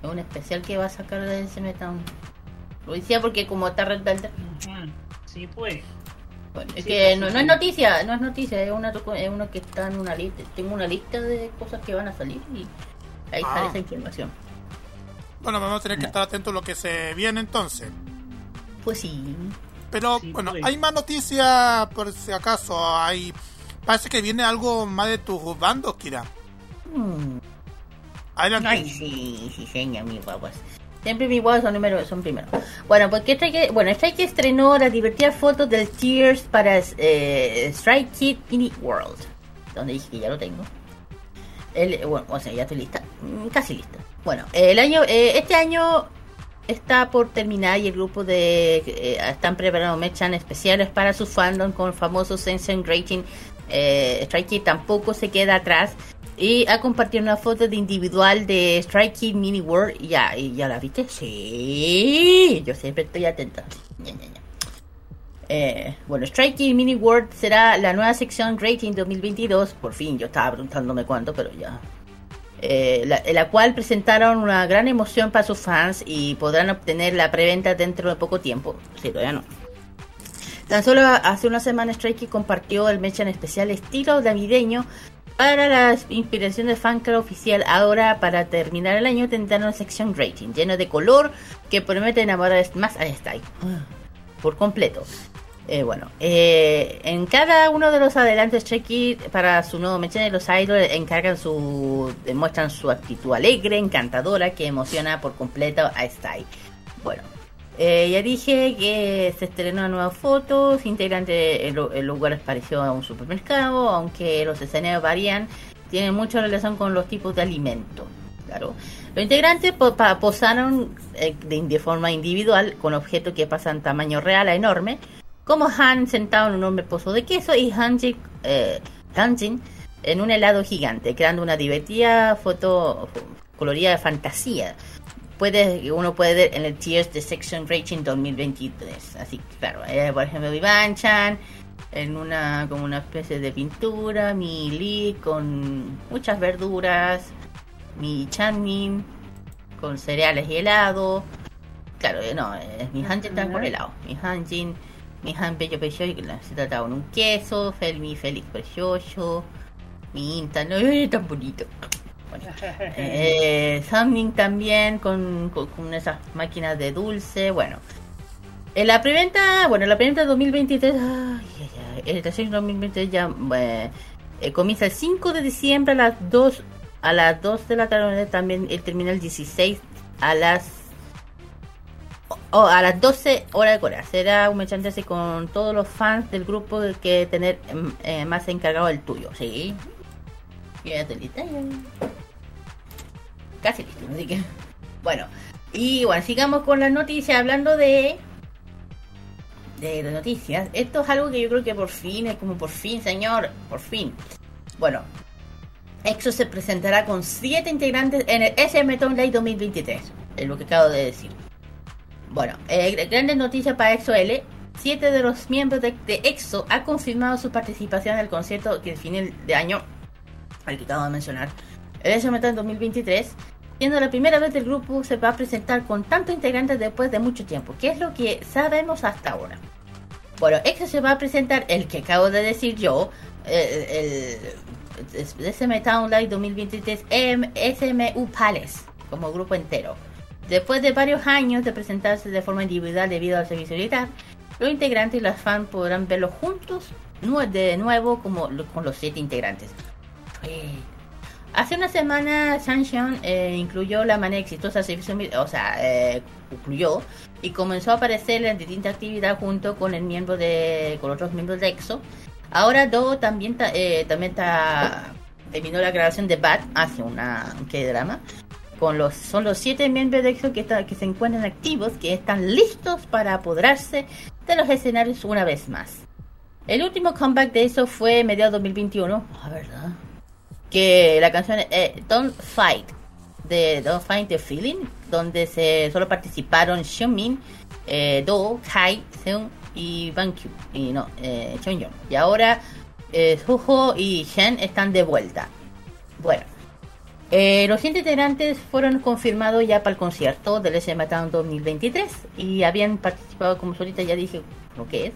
Es un especial que va a sacar de SM Town. Lo decía porque como está Red Velvet. Sí, pues. Bueno, es Sí, que no es noticia, no es noticia, es una, es una que está en una lista. Tengo una lista de cosas que van a salir y ahí Ah. sale esa información. Bueno, vamos a tener que estar atentos a lo que se viene entonces. Pues sí. Pero Sí, bueno, pues. hay más noticias por si acaso. Hay parece que viene algo más de tus bandos, Kira. Mm. Adelante. Ay, sí, sí, señor, mis guaguas. Siempre mis guaguas son, número, son primero. Bueno, porque Strike, bueno, Strike estrenó las divertidas fotos del Tears para eh, Strike Kid Mini World. Donde dije que ya lo tengo. Bueno, o sea, ya estoy lista. Mm, Casi lista. Bueno, el año, eh, este año está por terminar y el grupo de eh, están preparando mechan especiales para su fandom con el famoso Sensen Rating. Eh, Strike Kid tampoco se queda atrás y ha compartido una foto de individual de Strike Kid Mini World. Ya, ya la viste. Sí, yo siempre estoy atenta. Ña, ña, ña. Eh, bueno, Strike Kid Mini World será la nueva sección Rating 2022. Por fin, yo estaba preguntándome cuánto, pero ya eh, la, cual presentaron una gran emoción para sus fans y podrán obtener la preventa dentro de poco tiempo. Sí, todavía no. Tan solo hace una semana Kids compartió el mecha en especial estilo navideño para la inspiración del fan club oficial. Ahora, para terminar el año, tendrán una sección rating lleno de color que promete enamorar más a Style por completo. Eh, bueno, eh, en cada uno de los adelantos Checky para su nuevo mecha los idols encargan su demuestran su actitud alegre, encantadora que emociona por completo a Style. Bueno, eh, ya dije que se estrenó una nueva foto, su integrante el, el lugar es parecido a un supermercado, aunque los escenarios varían, tienen mucha relación con los tipos de alimentos. Claro. Los integrantes posaron eh, de, de forma individual con objetos que pasan tamaño real a enorme, como Han sentado en un hombre pozo de queso y Hanjin, eh, Hanjin en un helado gigante, creando una divertida foto colorida de fantasía. Puede, uno puede ver en el Tears de Section Rating 2023. Así que, claro, eh, por ejemplo, Vivanchan en una como una especie de pintura, mi Lee con muchas verduras, mi Chanmin con cereales y helado. Claro, eh, no, eh, mi Hanjin está con helado. Mi Hanjin, mi Han Bello Precioso, que se trataba con un queso, mi Félix Precioso, mi Inta, no, [LAUGHS] eh, tan bonito. Bueno, [LAUGHS] eh, Samning también con, con, con esas máquinas de dulce. Bueno, en la preventa, bueno, la preventa 2023, ay, ay, ay, el tercer 2023 ya eh, eh, comienza el 5 de diciembre a las 2 a las 2 de la tarde también el termina el 16 a las a las 12 horas de Corea. Será un mechante así con todos los fans del grupo que tener em, eh, más encargado el tuyo, ¿sí? Quédate lista. Casi listo, así que. Bueno, y bueno, sigamos con las noticias. Hablando de. De, noticias. Esto es algo que yo creo que por fin, es como por fin, señor. Por fin. Bueno, EXO se presentará con 7 integrantes en el SM Town 2023. Es lo que acabo de decir. Bueno, eh, grandes noticias para EXO L. Siete de los miembros de, EXO han confirmado su participación en el concierto que fin de año, al que acabo de mencionar, el SM Town 2023, siendo la primera vez el grupo se va a presentar con tantos integrantes después de mucho tiempo, que es lo que sabemos hasta ahora. Bueno, EXO se va a presentar el que acabo de decir yo, el, el SM Town Live 2023 em, SMU Palace, como grupo entero. Después de varios años de presentarse de forma individual debido al servicio militar, los integrantes y las fans podrán verlos juntos de nuevo como con los siete integrantes. Eh, Hace una semana Sanction eh, incluyó la manera exitosa del servicio militar, o sea, eh, concluyó y comenzó a aparecer en distintas actividades junto con el miembro de, con otros miembros de EXO. Ahora Do también ta- eh, también está terminó la grabación de Bat hace una un drama con los son los siete miembros de EXO que, está- que se encuentran activos que están listos para apoderarse de los escenarios una vez más. El último comeback de eso fue mediados 2021, ah, verdad, que la canción eh, Don't Fight de Don't Fight the Feeling, donde se solo participaron Xiaomin, eh, Do, Kai, Seung y Bankyu y no, eh. Y ahora eh, Suho y Shen están de vuelta. Bueno, eh, los siete integrantes fueron confirmados ya para el concierto del SM Town 2023 y habían participado, como solita ya dije lo que es,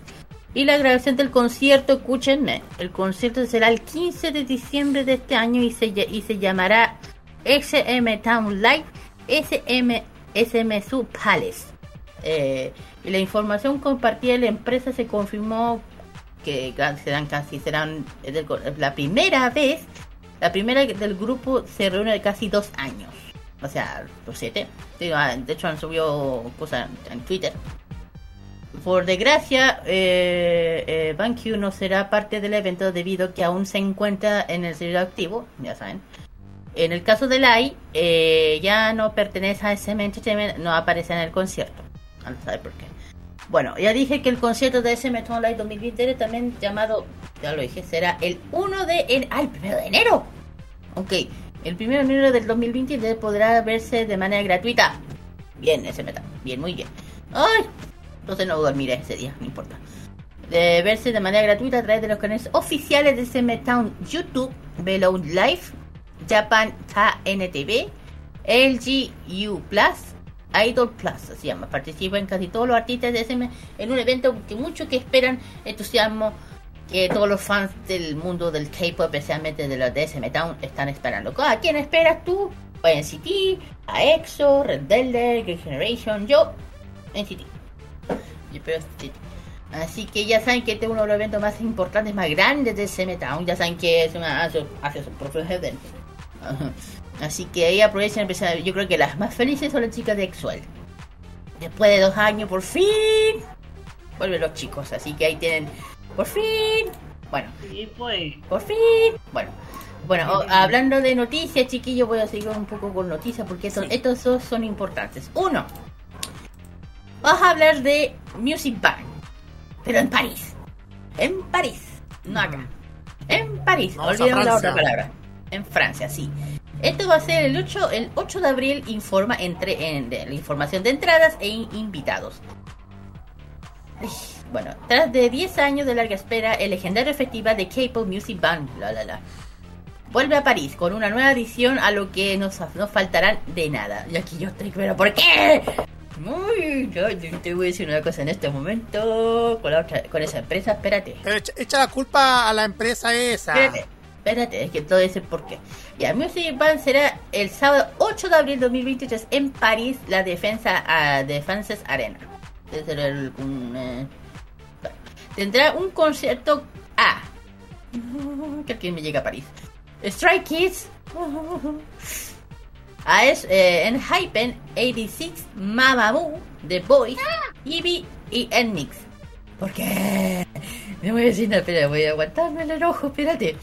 Y la grabación del concierto, escúchenme, el concierto será el 15 de diciembre de este año y se, y se llamará SM Town Live SM, SMSU Palace. Eh, y la información compartida de la empresa se confirmó que serán casi serán la primera vez, la primera del grupo se reúne casi dos años. O sea, los siete. Ah, De hecho, han subido cosas en Twitter. Por desgracia, eh, eh, BanQ no será parte del evento debido a que aún se encuentra en el servidor activo, ya saben. En el caso de Lai, eh, ya no pertenece a SM Entertainment, no aparece en el concierto. No sabe por qué. Bueno, ya dije que el concierto de SM Town Live 2023, también llamado, ya lo dije, será el 1 de en ¡Ah, el 1 de enero! Ok, el 1 de enero del 2023 podrá verse de manera gratuita. Bien, SM bien, muy bien. ¡Ay! Entonces no dormiré ese día, no importa. De verse de manera gratuita a través de los canales oficiales de SM Town YouTube, Below Live, Japan KNTV, LG U Plus, Idol así se llama. Participan casi todos los artistas de SM en un evento que muchos que esperan entusiasmo que todos los fans del mundo del K-pop, especialmente de los de SM Town, están esperando. ¿A quién esperas tú? Pues NCT, a EXO, Red Velvet, Girl Generation, yo, NCT. Yo espero. Así que ya saben que este es uno de los eventos más importantes, más grandes de SM Town. Ya saben que es una, hace, hace sus propios. [LAUGHS] Así que ahí aprovechen empezar. Yo creo que las más felices son las chicas de Exuel. Después de dos años, por fin vuelven los chicos. Así que ahí tienen, por fin. Bueno, Y pues, por fin. Bueno, bueno, hablando de noticias, chiquillos, voy a seguir un poco con noticias porque estos, estos dos son importantes. Uno, vamos a hablar de Music Bank, pero en París. En París, no acá. En París, olvidemos la otra palabra. En Francia, sí. Esto va a ser el 8, el 8 de abril, informa entre en, de la información de entradas e in- invitados. Bueno, tras de 10 años de larga espera, el legendario festival de K-Pop Music Band, la la la, vuelve a París con una nueva edición a lo que nos, nos faltarán de nada. Y aquí yo estoy, pero ¿por qué? Uy, yo, yo te voy a decir una cosa en este momento con, la otra, con esa empresa, espérate. Pero echa, echa la culpa a la empresa esa. Espérate, espérate, es que todo es el porqué. Ya, Music Band será el sábado 8 de abril de 2023 en París, la defensa a Defenses Arena. Ese era el- un, eh, tendrá un concierto A. Que alguien me llega a París. Strike Kids. A es, eh, en Hypen, 86, Mamamoo, The Boys, Eevee y Enmix. ¿Por qué? Me voy a decir, no, espera, voy a aguantarme el enojo, espérate.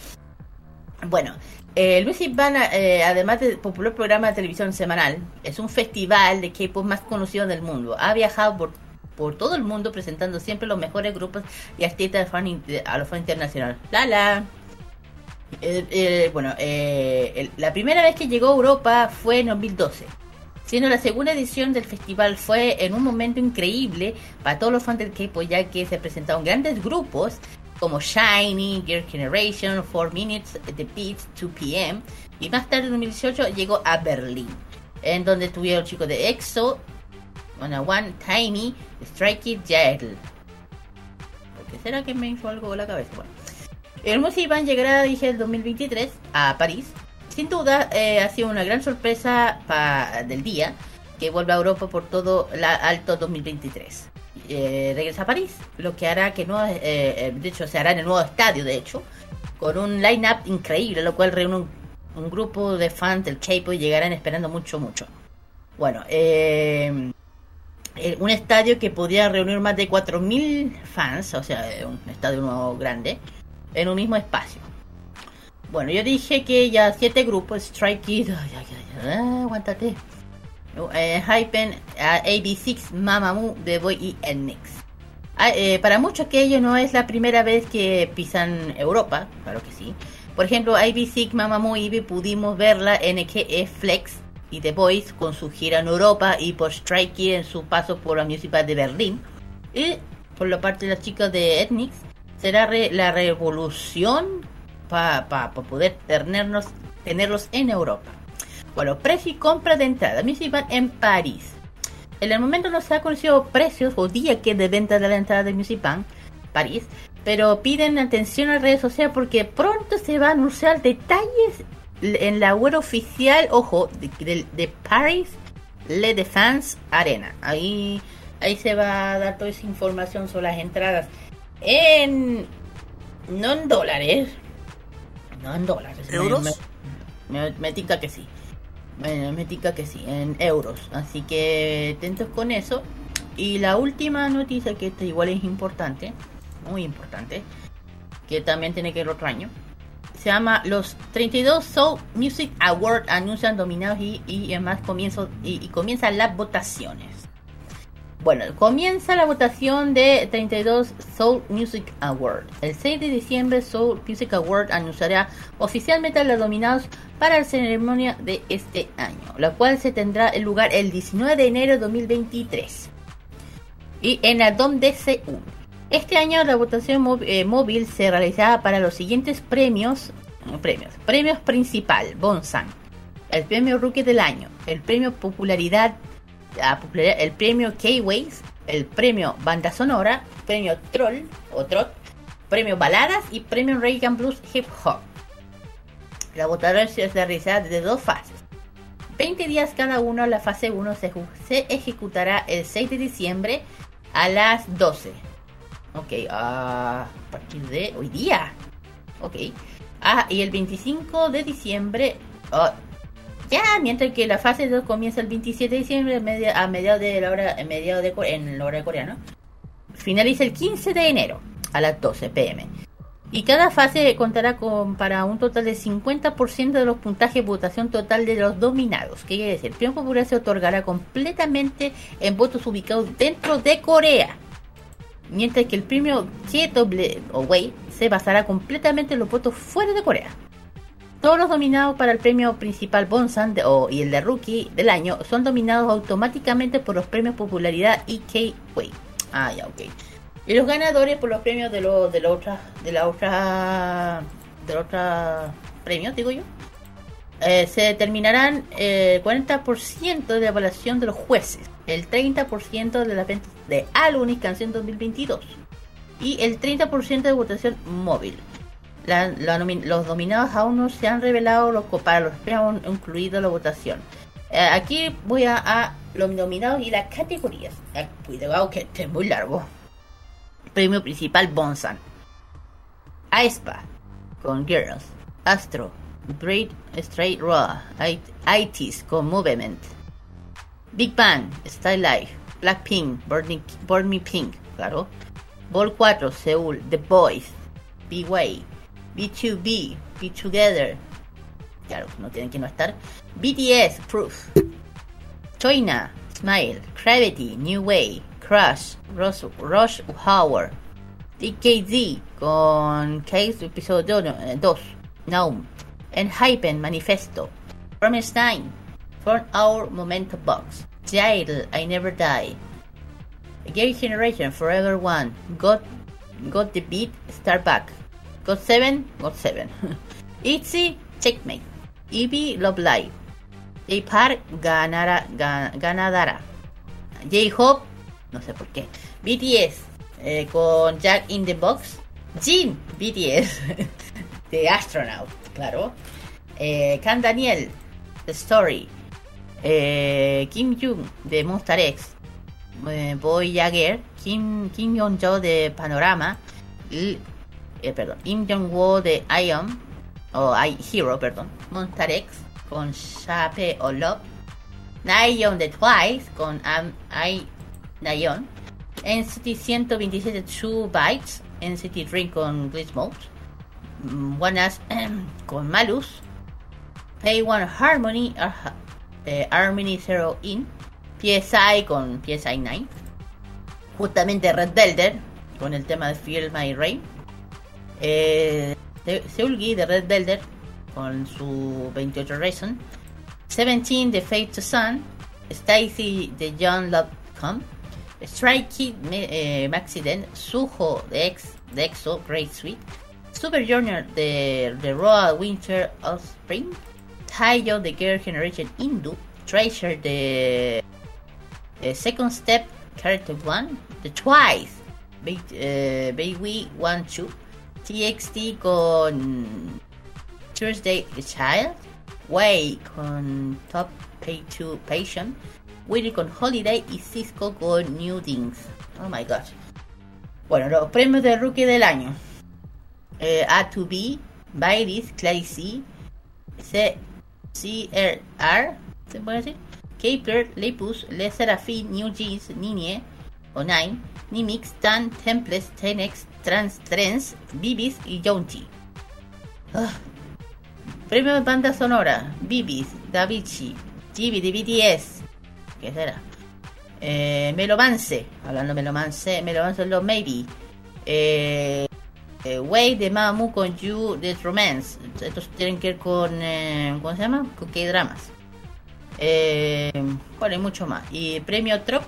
Bueno, eh, Music Band, eh, además del popular programa de televisión semanal, es un festival de K-pop más conocido del mundo. Ha viajado por, por todo el mundo presentando siempre los mejores grupos y artistas de de- a los fans internacional. La la. Eh, eh, bueno, eh, la primera vez que llegó a Europa fue en 2012. Siendo la segunda edición del festival fue en un momento increíble para todos los fans del K-pop ya que se presentaron grandes grupos como Shiny, Girl Generation, 4 Minutes, The Beats, 2 PM y más tarde en 2018 llegó a Berlín en donde estuvieron chicos de EXO, One One, Tiny, Strike Kids, Yael. ¿Por qué será que me hizo algo en la cabeza? Bueno. El Music Band llegará, dije, el 2023 a París. Sin duda, eh, ha sido una gran sorpresa del día que vuelve a Europa por todo la Alto 2023. Eh, regresa a París, lo que hará que no, eh, eh, de hecho, se hará en el nuevo estadio, de hecho, con un line-up increíble, lo cual reúne un, grupo de fans del K-pop y llegarán esperando mucho, mucho. Bueno, eh, eh, un estadio que podría reunir más de 4.000 fans, o sea, un estadio nuevo grande, en un mismo espacio. Bueno, yo dije que ya siete grupos, Strike Kids, aguántate. Eh, Hypen, ah, AB6, Mamamoo, The Boy y Nmix. Ah, eh, para muchos que ellos no es la primera vez que pisan Europa, claro que sí. Por ejemplo, AB6, Mamamoo y Ivy pudimos verla en KE Flex y The Boys con su gira en Europa y por Strike Kids en su paso por la Music Band de Berlín. Y por la parte de las chicas de Ethnix, será re- la revolución para poder tenernos, tenerlos en Europa. Bueno, precio y compra de entrada. Music en París. En el momento no se ha conocido precios o día que de venta de la entrada de Music París, pero piden atención a redes sociales porque pronto se va a anunciar detalles en la web oficial, ojo, de, de, de Paris Le Défense Arena. Ahí, ahí se va a dar toda esa información sobre las entradas en no en dólares, no en dólares, ¿Euros? Me, me, me tica que sí. Me, me tica que sí, en euros. Así que atentos con eso. Y la última noticia que esta igual es importante, muy importante, que también tiene que ver otro año. Se llama los 32 Soul Music Award anuncian dominados y, y además comienzo, y comienzan las votaciones. Bueno, comienza la votación de 32 Soul Music Award. El 6 de diciembre Soul Music Award anunciará oficialmente a los nominados para la ceremonia de este año, la cual se tendrá lugar el 19 de enero de 2023 y en el DOM DC1. Este año la votación eh, móvil se realizará para los siguientes premios, premios, premios principal, Bonsan, el premio Rookie del año, el premio popularidad, el premio K-Ways, el premio banda sonora, premio Troll o Trot, premio baladas y premio Reagan Blues Hip Hop. La votación se realizará desde dos fases. 20 días cada uno, la fase 1 se, ejecutará el 6 de diciembre a las 12. Ok, a partir de hoy día. Ok. Ah, y el 25 de diciembre. ah, ya, mientras que la fase 2 comienza el 27 de diciembre a mediados de la hora, mediados de, en la hora de. Finaliza el 15 de enero a las 12 pm. Y cada fase contará con para un total de 50% de los puntajes de votación total de los dominados. ¿Qué quiere decir? El premio popular se otorgará completamente en votos ubicados dentro de Corea. Mientras que el premio KW se basará completamente en los votos fuera de Corea. Todos los dominados para el premio principal Bonsan de- o- y el de Rookie del año son dominados automáticamente por los premios popularidad y K-Way. Ah, ya, ok. Y los ganadores por los premios de, lo, de la otra, de la otra, de la otra premio, digo yo, eh, se determinarán eh, el 40% de la evaluación de los jueces, el 30% de la venta de álbum y canción 2022 y el 30% de votación móvil. La- la los dominados aún no se han revelado los, para los premios incluido la votación. Eh, aquí voy a, los nominados y las categorías. Eh, cuidado que este es muy largo. Premio principal Bonsan. aespa con Girls. Astro. Braid Straight Raw. It- ITIS con Movement. Big Bang. Style Life. Blackpink. Burning, Burn Me Pink. Claro. Ball 4. Seúl. The Boys. B-Way. B2B. Be Together. Claro, no tienen que no estar. BTS. Proof. China, Smile, Gravity, New Way, Crush, Rush, Rush Hour, DKZ con Case episodio 2, Naum, Enhypen Manifesto, Promise 9, For Our Momento Box, Jail, I Never Die, Gay Generation, Forever One, Got, Got the Beat, Start Back, Got 7, Got 7, [LAUGHS] Itzy, Checkmate, Eevee, Love Live, J-Park ganara, ga- ganadara. J-Hope, no sé por qué. BTS eh, con Jack in the Box. Jin, BTS de Astronaut, claro. Eh, Can Daniel, The Story. Eh, Kim Jung de Monster X. Eh, Boy Jagger. Kim, Kim Young-jo de Panorama. Eh, perdón, Im Jong-woo de Ion. O I Hero, perdón. Monster X con Shape o Love. Nayeon de Twice con Am I Nayeon. NCT 127 Two Bytes. NCT Dream con Glitch Mode. Mm, [CLEARS THROAT] con Malus. Pay One Harmony. Ar- eh, Harmony Zero In. PSI con PSI 9. Justamente Red Velvet con el tema de Feel My Rain. Eh, Seulgi de Red Velvet con su 28 Reason. 17 de Fate to Sun. Stacy de John Love Come. Strike Kid Me- eh, Maxiden. Suho de, Ex, de EXO Great Sweet. Super Junior de, de Royal Winter Offspring. Taiyo de Girl Generation Indu. Treasure de eh, Second Step Character One. The Twice Baby One Two, TXT con Thursday the Child, Way con Top Pay 2 Patient, Willy con Holiday y Cisco con New Things. Oh my gosh. Bueno, los premios de Rookie del año. Eh, A2B, Baileys, Clay C, CRR, ¿se puede decir? Lepus, Le Serafin, New Jeans, Nine, o Nine, Nimix, Tan, Temples, Tenex, Trans, Trends, Bibis y Jonti. Ah. Premio de banda sonora, Bibis, Davichi, Gibi de BTS, ¿qué será? Eh, Melomance, hablando de Melomance, Melomance los Maybe. Eh, eh, Way de Mamu con You de Romance. Estos tienen que ver con. Eh, ¿Cómo se llama? Con K-dramas. Eh, bueno, y mucho más. Y premio Trop.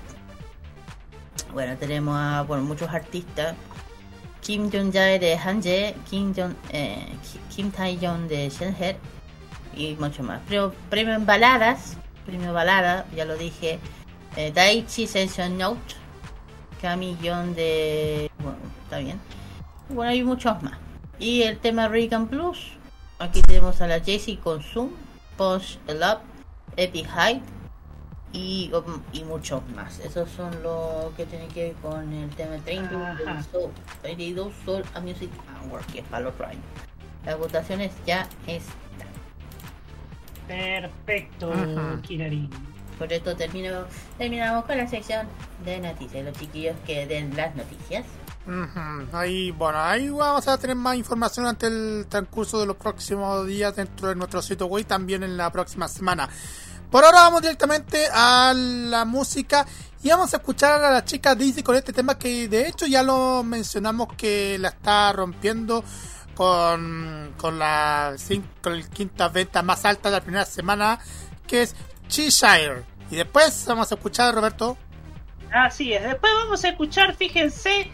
Bueno, tenemos a bueno, muchos artistas. Kim Jong-jae de Hanje, Kim, Jong, eh, Ki- Kim Tae-yeon de Shenhe y mucho más. Premio, premio en baladas, premio balada, ya lo dije. Eh, Daichi Sensation Note, Kami Yeon de... Bueno, está bien. Bueno, hay muchos más. Y el tema Regan Plus, aquí tenemos a la Jessie con Zoom, Punch Love, Epic Height y, y muchos más. Esos son los que tienen que ver con el tema 32 Ajá. Soul, 32 Soul a Music Award, que es para otro año. Las votaciones ya están. Perfecto. Kirarin. Por esto termino, terminamos con la sección de noticias. Los chiquillos que den las noticias. Ujú, Ahí, bueno, ahí vamos a tener más información ante el transcurso de los próximos días dentro de nuestro sitio web, también en la próxima semana. Por ahora vamos directamente a la música y vamos a escuchar a la chica Daisy con este tema que de hecho ya lo mencionamos que la está rompiendo con, con la con quinta venta más alta de la primera semana que es Cheshire. Y después vamos a escuchar a Roberto. Así es, después vamos a escuchar, fíjense,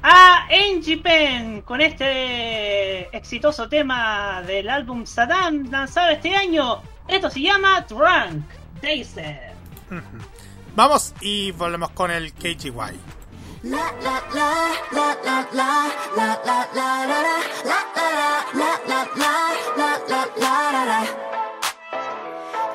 a Angie Pen con este exitoso tema del álbum Saddam lanzado este año. Esto se llama Drunk Dazer. Vamos y volvemos con el KGY. La la la la la la la la la la la la la la la la la la la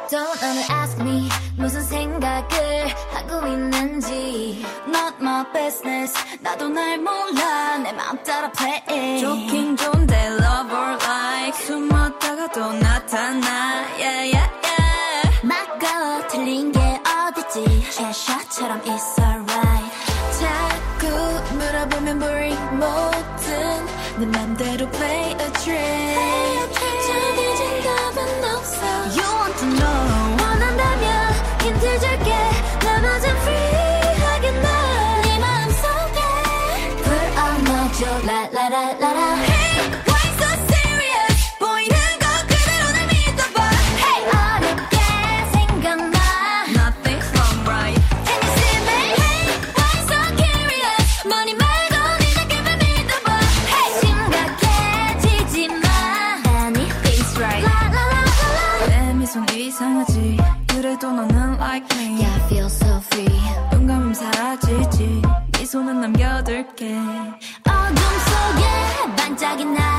Don't ever ask me 무슨 생각을 하고 있는지 Not my business 나도 날 몰라 내 맘 따라 play 좋긴 좋은데 love or like 숨었다가 또 나타나 yeah yeah yeah 막가워 틀린 게 어딨지 최샤처럼 it's alright 자꾸 물어보면 boring 뭐든 내 맘대로 play a trick 손은 남겨둘게. 어둠 속에 반짝인 날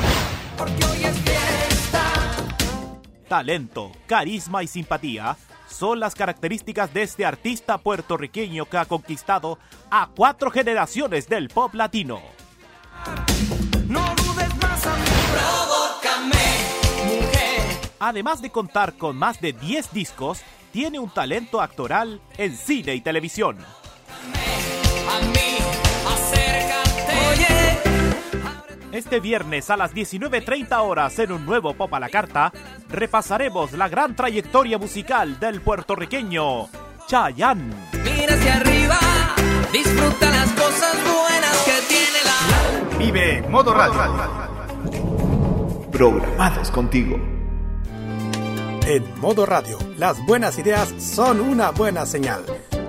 Talento, carisma y simpatía son las características de este artista puertorriqueño que ha conquistado a cuatro generaciones del pop latino. No dudes más a mí Provócame, mujer Además de contar con más de 10 discos, tiene un talento actoral en cine y televisión. Este viernes a las 19.30 horas en un nuevo Pop a la Carta, repasaremos la gran trayectoria musical del puertorriqueño Chayanne. Mira hacia arriba Disfruta las cosas buenas que tiene la Vive Modo Radio. Programados contigo. En Modo Radio, las buenas ideas son una buena señal.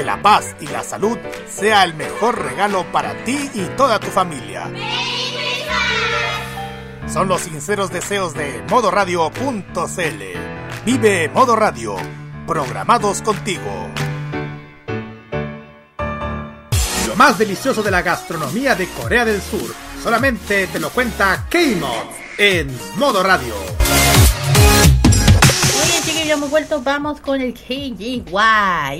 Que la paz y la salud sea el mejor regalo para ti y toda tu familia. Son los sinceros deseos de modoradio.cl. Vive Modo Radio, programados contigo. Lo más delicioso de la gastronomía de Corea del Sur solamente te lo cuenta K-Mod en Modo Radio. Hemos vuelto. Vamos con el KGY.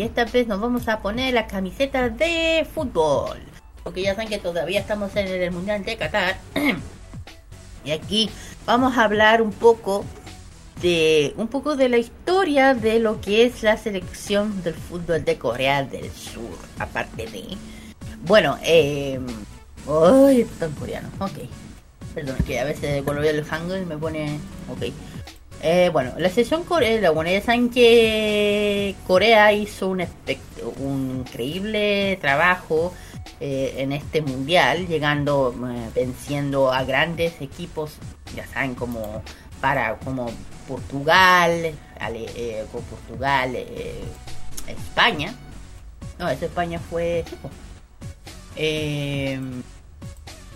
Esta vez nos vamos a poner la camiseta de fútbol. Porque ya saben que todavía estamos en el Mundial de Qatar. [CLEARS THROAT] y aquí vamos a hablar un poco de un poco de la historia de lo que es la selección del fútbol de Corea del Sur. Aparte de. Bueno, eh. Uy, está en coreano. Ok. Perdón, que a veces veo el hangul me pone. Ok. Eh, bueno, la selección coreana, bueno, ya saben que Corea hizo un, un increíble trabajo eh, en este mundial, llegando, eh, venciendo a grandes equipos, ya saben, como para como Portugal, Ale- eh, Portugal, eh, España. No, esa España fue. sí, po. Eh,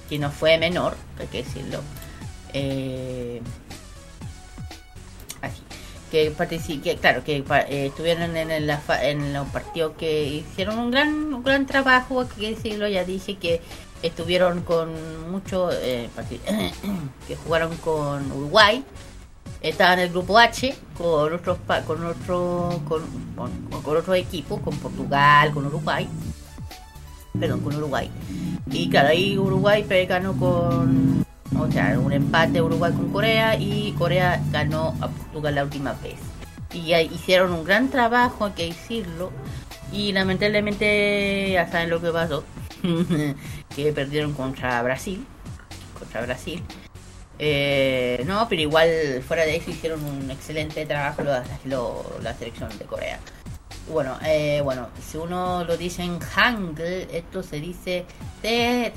que no fue menor, hay que decirlo. Eh, que partici- que claro que eh, estuvieron en, el- la en los partidos que hicieron un gran un gran trabajo que decirlo ya dije que estuvieron con mucho eh, [COUGHS] que jugaron con Uruguay estaban en el grupo H con otros con otro con, con, con otro equipo con Portugal con Uruguay perdón con Uruguay. Y claro ahí Uruguay ganó con o sea, un empate Uruguay con Corea y Corea ganó a Portugal la última vez. Y hicieron un gran trabajo, hay que decirlo. Y lamentablemente ya saben lo que pasó. [LAUGHS] que perdieron contra Brasil. Contra Brasil. Eh, no, pero igual fuera de eso hicieron un excelente trabajo la, lo- la selección de Corea. Bueno, eh, bueno, si uno lo dice en Hangul, esto se dice Te,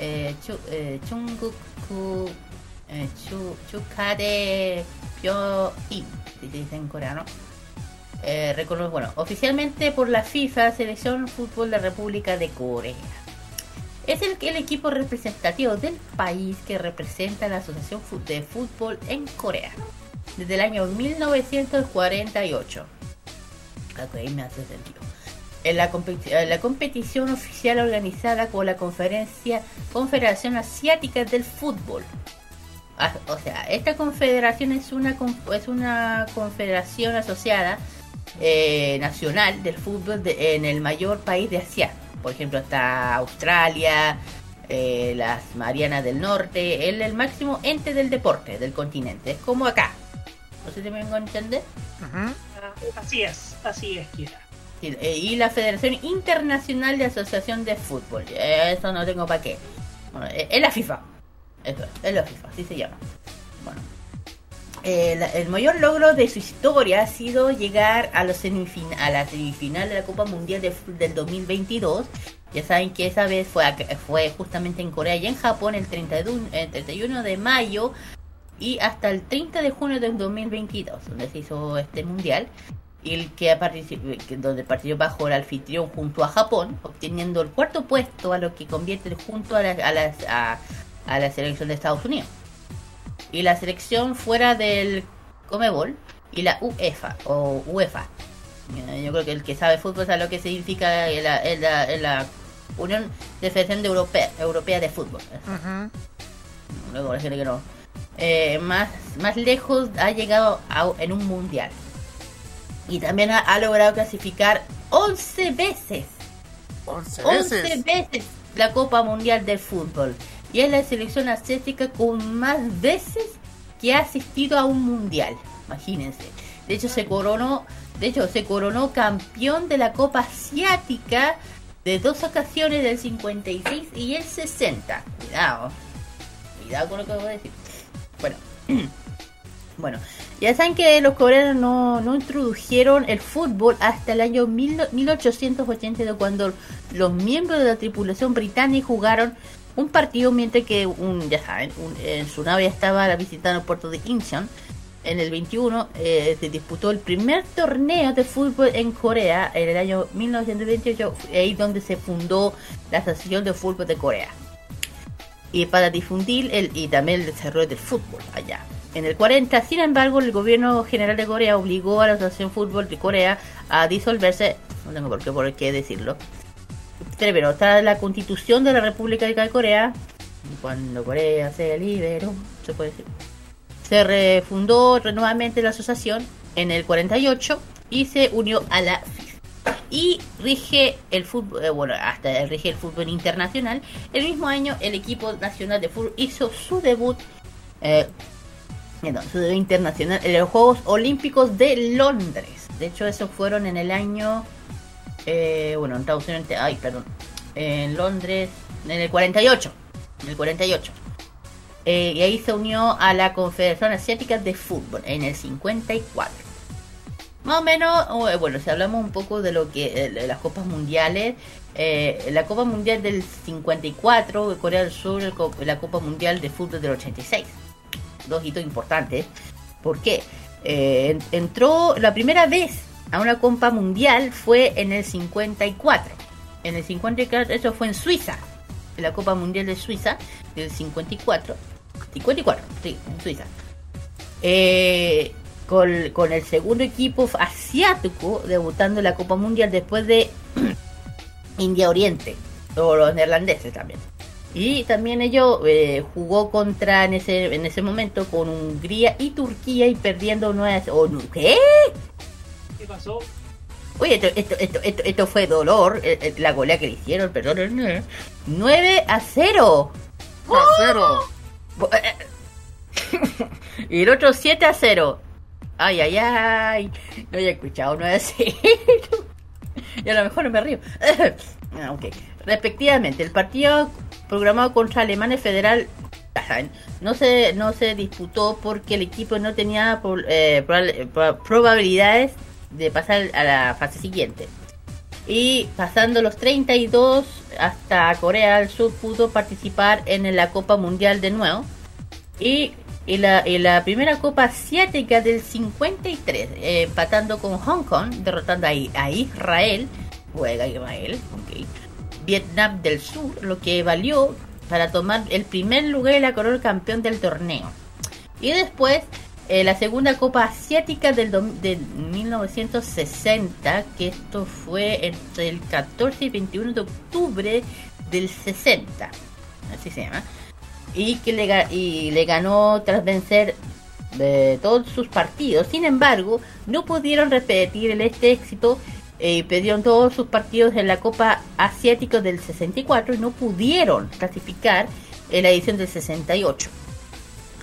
Tehamiku, eh, chu, eh, Chungukku, eh, chu, Chukade, Pyo-in, se dice en coreano. Eh, recono- bueno, oficialmente por la FIFA, Selección Fútbol de la República de Corea. Es el, equipo representativo del país que representa la Asociación de Fútbol en Corea desde el año 1948. Ok, me hace sentido. En la, competi- en la competición oficial organizada por la conferencia Confederación Asiática del Fútbol. Ah, O sea, esta confederación es una, es una confederación asociada eh, nacional del fútbol de- en el mayor país de Asia. Por ejemplo, está Australia, eh, las Marianas del Norte, el, el máximo ente del deporte del continente. Es como acá. No sé si me vengo a entender. Ujú. Así es, así es, Kira. Eh, y la Federación Internacional de Asociación de Fútbol. Eso no tengo para qué. Bueno, eh, es la FIFA. Eso es, es la FIFA, así se llama. Bueno. Eh, el mayor logro de su historia ha sido llegar a, los semifin- a la semifinal de la Copa Mundial de del 2022. Ya saben que esa vez fue, fue justamente en Corea y en Japón el 31, el 31 de mayo y hasta el 30 de junio del 2022, donde se hizo este mundial el que ha donde participó bajo el anfitrión junto a Japón, obteniendo el cuarto puesto a lo que convierte junto a la, a las- a- a la selección de Estados Unidos. Y la selección fuera del Comebol y la UEFA o UEFA. Eh, Yo creo que el que sabe fútbol sabe lo que significa la, la- la Unión de Federación de Europea, Europea de Fútbol. Luego la gente que no. Eh, más, más lejos ha llegado a- en un mundial. Y también ha, ha logrado clasificar 11 veces. 11 11 veces. la Copa Mundial del Fútbol. Y es la selección asiática con más veces que ha asistido a un mundial. Imagínense. De hecho se coronó, de hecho se coronó campeón de la Copa Asiática de dos ocasiones del 56 y el 60. Cuidado. Cuidado con lo que voy a decir. Bueno. [CLEARS THROAT] Bueno, ya saben que los coreanos no, no introdujeron el fútbol hasta el año mil- 1882 cuando los miembros de la tripulación británica jugaron un partido mientras que un, ya saben, un- en su nave estaba visitando el puerto de Incheon. En el 21 eh, se disputó el primer torneo de fútbol en Corea en el año 1928, ahí donde se fundó la Asociación de Fútbol de Corea y para difundir el, y también el desarrollo del fútbol allá. En el 40, sin embargo, el gobierno general de Corea obligó a la Asociación Fútbol de Corea a disolverse, no tengo por qué, por qué decirlo. Pero tras la constitución de la República de Corea, cuando Corea se liberó, se puede decir, se refundó nuevamente la asociación en el 48 y se unió a la y rige el fútbol, eh, bueno, hasta rige el fútbol internacional. El mismo año el equipo nacional de fútbol hizo su debut, eh, No, su debut internacional en los Juegos Olímpicos de Londres. De hecho, esos fueron en el año. eh, bueno, en Estados Unidos. Ay, perdón. En Londres, en el 48. En el 48. Eh, y ahí se unió a la Confederación Asiática de Fútbol en el 54. Más o menos, eh, bueno, si hablamos un poco de lo que de las copas mundiales, la Copa Mundial del 54 de Corea del Sur, la Copa Mundial de Fútbol del 86. Dos hitos importantes. ¿Por qué? Eh, en- entró la primera vez a una Copa Mundial fue en el 54. En el 54, eso fue en Suiza. En la Copa Mundial de Suiza del 54. 54, sí, en Suiza. Eh, con, con el segundo equipo asiático debutando en la Copa Mundial después de [CLEARS THROAT] India Oriente, o los neerlandeses también. Y también ello eh, jugó contra en ese, en ese momento con Hungría y Turquía y perdiendo nueve o no- ¿Qué? ¿Qué pasó? Oye, esto, esto, esto, esto, esto fue dolor, eh, eh, la golea que le hicieron, perdón. 9 a 0. A cero. [LAUGHS] y el otro 7 a 0. Ay, ay, ay. No había escuchado 9 a 0. [LAUGHS] y a lo mejor no me río. [LAUGHS] Ah, ok. Respectivamente, el partido programado contra Alemania Federal [CLEARS THROAT] no se, no se disputó porque el equipo no tenía eh, probabilidades de pasar a la fase siguiente. Y pasando los 32 hasta Corea del Sur pudo participar en la Copa Mundial de nuevo. Y, y la, primera Copa Asiática del 53, eh, empatando con Hong Kong, derrotando a, a Israel, juega Israel, ok, Vietnam del Sur, lo que valió para tomar el primer lugar y la corona campeón del torneo. Y después eh, la segunda Copa Asiática del, del 1960, que esto fue entre el 14 y 21 de octubre del 60, así se llama, y que le, ganó tras vencer de todos sus partidos. Sin embargo, no pudieron repetir este éxito eh, perdieron todos sus partidos en la Copa Asiática del 64 y no pudieron clasificar en la edición del 68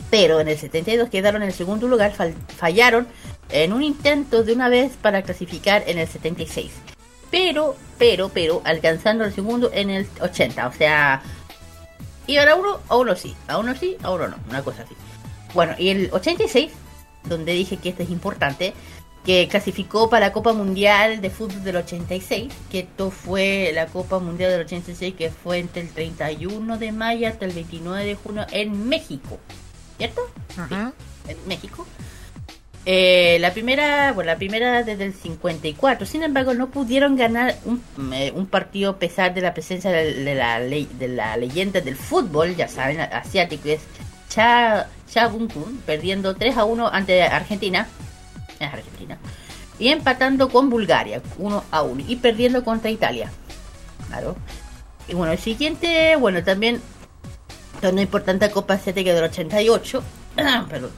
pero en el 72 quedaron en el segundo lugar, fal- fallaron en un intento de una vez para clasificar en el 76. Pero, pero, pero, alcanzando el segundo en el 80, o sea, y ahora uno, a uno sí, a uno sí, a uno no, una cosa así. Bueno, y el 86, donde dije que esto es importante, que clasificó para la Copa Mundial de Fútbol del 86, que esto fue la Copa Mundial del 86, que fue entre el 31 de mayo hasta el 29 de junio en México. ¿Cierto? Ajá. en México. Eh, la primera, bueno, la primera desde el 54. Sin embargo, no pudieron ganar un, eh, un partido a pesar de la presencia de, de la ley de la leyenda del fútbol, ya saben, asiático, es Cha, perdiendo 3 a 1 ante Argentina. [LAUGHS] Es Argentina. Y empatando con Bulgaria, 1 a 1. Y perdiendo contra Italia. Claro. Y bueno, el siguiente, bueno, también torneo importante Copa Asiática del 88. [CLEARS THROAT] Perdón.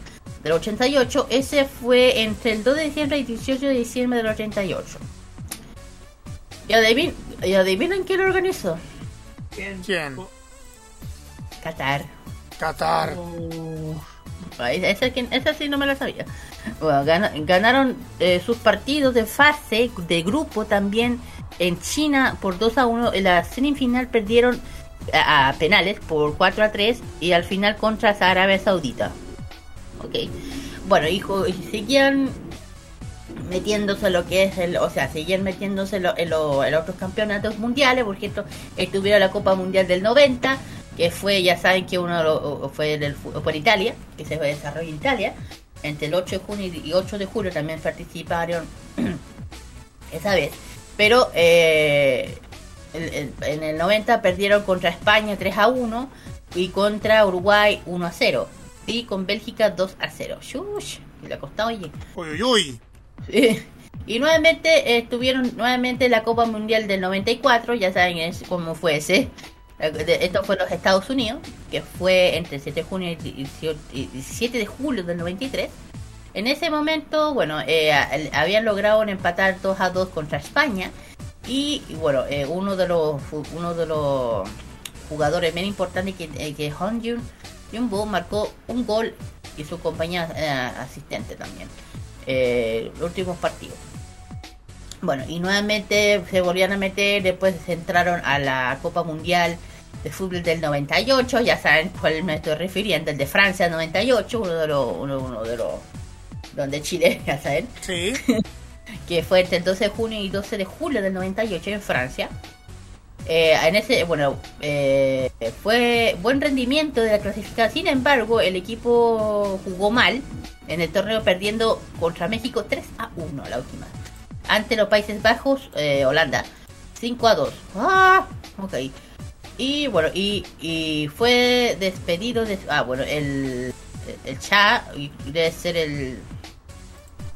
Del 88. Ese fue entre el 2 de diciembre y 18 de diciembre del 88. ¿Y adivin ¿y adivinen quién lo organizó? ¿Quién? ¿Quién? Qatar. Qatar. Ah, Esa, esa, sí no me la sabía. Bueno, gana- ganaron eh, sus partidos de fase, de grupo también en China por 2 a 1. En la semifinal perdieron a, a penales por 4 a 3 y al final contra Arabia Saudita. Ok. Bueno, ju- y seguían metiéndose lo que es el, o sea, seguían metiéndose en lo- en otros campeonatos mundiales, por ejemplo, estuvieron la Copa Mundial del 90, que fue, ya saben que uno lo- fue del, en Italia, que se desarrolló en Italia, entre el 8 de junio y 8 de julio también participaron [CLEARS THROAT] esa vez, pero eh, en el 90 perdieron contra España 3 a 1 y contra Uruguay 1 a 0 y con Bélgica 2 a 0. Shush, le ha costado, oye. Uy, uy, uy. Sí. Y nuevamente eh, estuvieron nuevamente en la Copa Mundial del 94, ya saben es cómo fue ese. Eh, Esto fue los Estados Unidos, que fue entre el 7 de junio y el 18 y 17 de julio del 93. En ese momento, bueno, eh, habían logrado empatar 2 a 2 contra España. Y, bueno, eh, uno de los uno de los jugadores bien importantes que, eh, que Hong Jun Jumbo marcó un gol y su compañía eh, asistente también. Los últimos partidos. Bueno, y nuevamente se volvían a meter, después se entraron a la Copa Mundial de Fútbol del 98, ya saben cuál me estoy refiriendo, el de Francia 98, uno de los, uno, uno de los, donde Chile, [LAUGHS] ya saben, Sí. [LAUGHS] que fue entre el 12 de junio y 12 de julio del 98 en Francia. Eh, en ese, bueno, eh, fue buen rendimiento de la clasificación. Sin embargo, el equipo jugó mal en el torneo, perdiendo contra México 3 a 1 la última. Ante los Países Bajos, eh, Holanda, 5 a 2. Ah, ok. Y bueno, y, y fue despedido de. Ah, bueno, el, el Cha, debe ser el.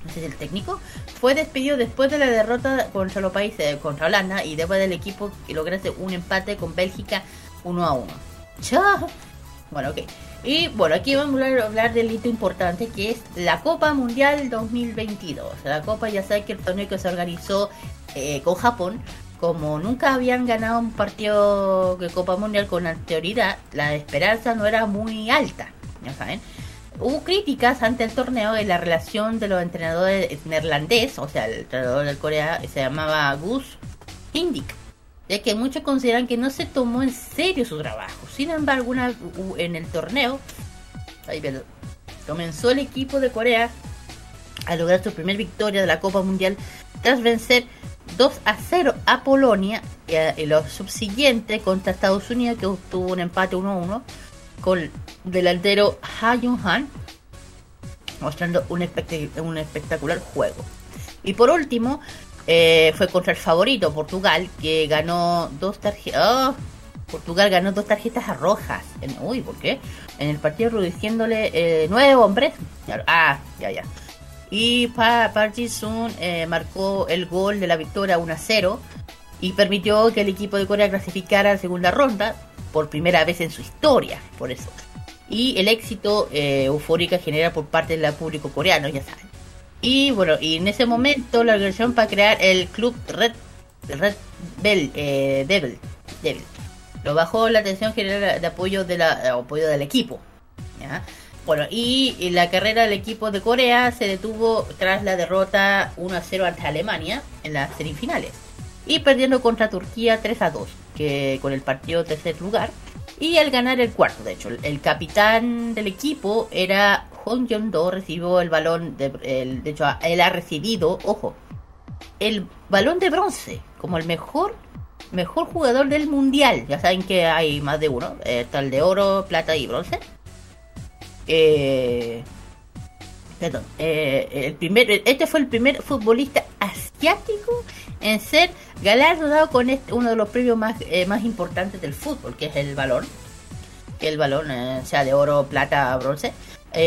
No sé si el técnico, fue despedido después de la derrota contra los países, contra Holanda y después del equipo que lograse un empate con Bélgica 1 a 1. Chao. Bueno, ok. Y bueno, aquí vamos a hablar, del hito importante que es la Copa Mundial 2022. La Copa ya sabe que el torneo que se organizó eh, con Japón, como nunca habían ganado un partido de Copa Mundial con anterioridad, la esperanza no era muy alta, ya saben. Hubo críticas ante el torneo en la relación de los entrenadores neerlandés, o sea, el entrenador de Corea se llamaba Gus Hindik, ya que muchos consideran que no se tomó en serio su trabajo. Sin embargo, en el torneo, comenzó el equipo de Corea a lograr su primera victoria de la Copa Mundial tras vencer 2 a 0 a Polonia y los subsiguientes contra Estados Unidos que obtuvo un empate 1 a 1 con el delantero Ha Han mostrando un, espect- un espectacular juego. Y por último, eh, fue contra el favorito, Portugal, que ganó dos tarjetas. Portugal ganó dos tarjetas rojas. En, uy, ¿por qué? En el partido reduciéndole eh, nueve hombres. Ah, ya, ya. Y pa Park Ji-sung eh, marcó el gol de la victoria 1 a 0 y permitió que el equipo de Corea clasificara a la segunda ronda por primera vez en su historia, por eso. Y el éxito eh, eufórico genera por parte del público coreano, ya saben. Y bueno, y en ese momento la organización para crear el club Red, Red Bell, eh, Devil, Devil. Lo bajó la atención general de apoyo, de la, de apoyo del equipo. ¿ya? Bueno, y, la carrera del equipo de Corea se detuvo tras la derrota 1 a 0 ante Alemania en las semifinales. Y perdiendo contra Turquía 3 a 2, que con el partido tercer lugar. Y al ganar el cuarto, de hecho, el, el capitán del equipo era Hong Jong-do, recibió el balón, de, el- de hecho, él ha recibido, ojo, el balón de bronce como el mejor mejor jugador del mundial. Ya saben que hay más de uno, eh, está el de oro, plata y bronce. Eh, perdón, eh, el primer, este fue el primer futbolista asiático en ser galardonado con este- uno de los premios más, eh, más importantes del fútbol, que es el balón. Que el balón sea de oro, plata, bronce.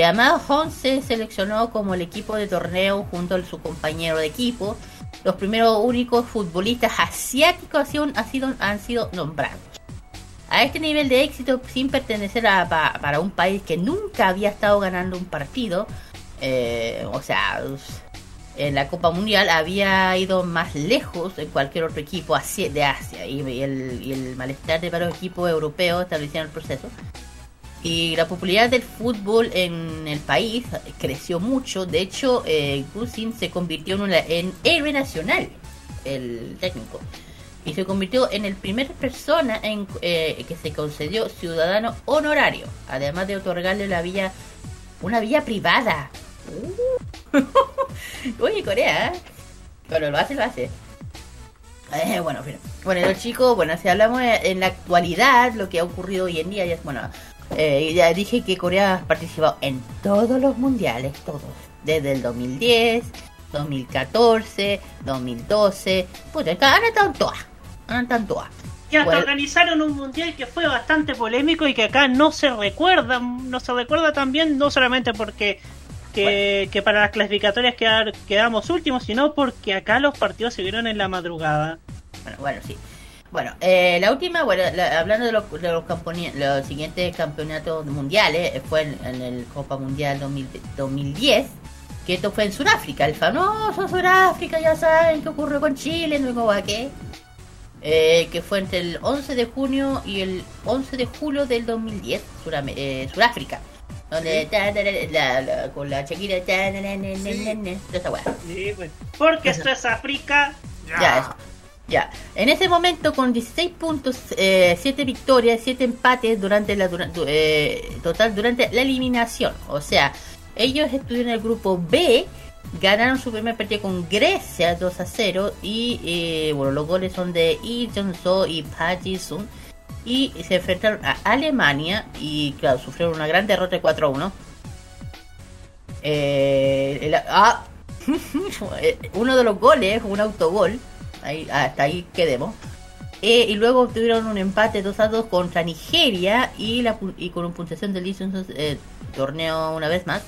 Amado Hong se seleccionó como el equipo de torneo junto a su compañero de equipo. Los primeros únicos futbolistas asiáticos han sido, han sido nombrados. A este nivel de éxito, sin pertenecer a, pa- para un país que nunca había estado ganando un partido, eh, o sea, en la Copa Mundial había ido más lejos en cualquier otro equipo de Asia y el, y el malestar de varios equipos europeos establecieron el proceso. Y la popularidad del fútbol en el país creció mucho. De hecho, eh, Gusin se convirtió en, una- en héroe nacional, el técnico. Y se convirtió en el primer persona en, eh, que se concedió ciudadano honorario. Además de otorgarle la vía, una vía privada. Uh. [LAUGHS] Oye, Corea. ¿eh? Cuando lo hace, lo hace. Eh, bueno, bueno, los chicos, bueno, si hablamos en la actualidad, lo que ha ocurrido hoy en día, ya es bueno. eh, ya dije que Corea ha participado en todos los mundiales, todos. Desde el 2010, 2014, 2012. Puta, han estado todas. Estado en todas. Y hasta Bueno. organizaron un mundial que fue bastante polémico y que acá no se recuerda, no se recuerda también, no solamente porque que, que para las clasificatorias quedar, quedamos últimos, sino porque acá los partidos se vieron en la madrugada. Bueno, bueno, sí. Bueno, eh, la última, bueno, la- hablando de los, de los, siguientes campeonatos mundiales, eh, fue en, en el Copa Mundial 2000 2010, que esto fue en Sudáfrica, el famoso Sudáfrica, ya saben qué ocurrió con Chile, no digo qué. Eh, que fue entre el 11 de junio y el 11 de julio del 2010, Surame- eh, Sudáfrica, Donde ta, ta, la- la- con la Shakira ta, na, na, na, na, Sí. esa weá. Sí, pues. Porque esto es África. Ya, eso. Ya. En ese momento, con 16 puntos, eh, 7 victorias, 7 empates durante la dura- du- eh, total durante la eliminación. O sea, ellos estuvieron en el grupo B, ganaron su primer partido con Grecia 2 a 0 y eh, bueno, los goles son de Lee Jong-so y Park Ji-sung y se enfrentaron a Alemania y claro, sufrieron una gran derrota de 4 a 1. Eh, ah, [LAUGHS] uno de los goles, un autogol, hasta ahí quedemos. Eh, y luego obtuvieron un empate 2 a 2 contra Nigeria y, la, y con una puntuación del eh, torneo una vez más.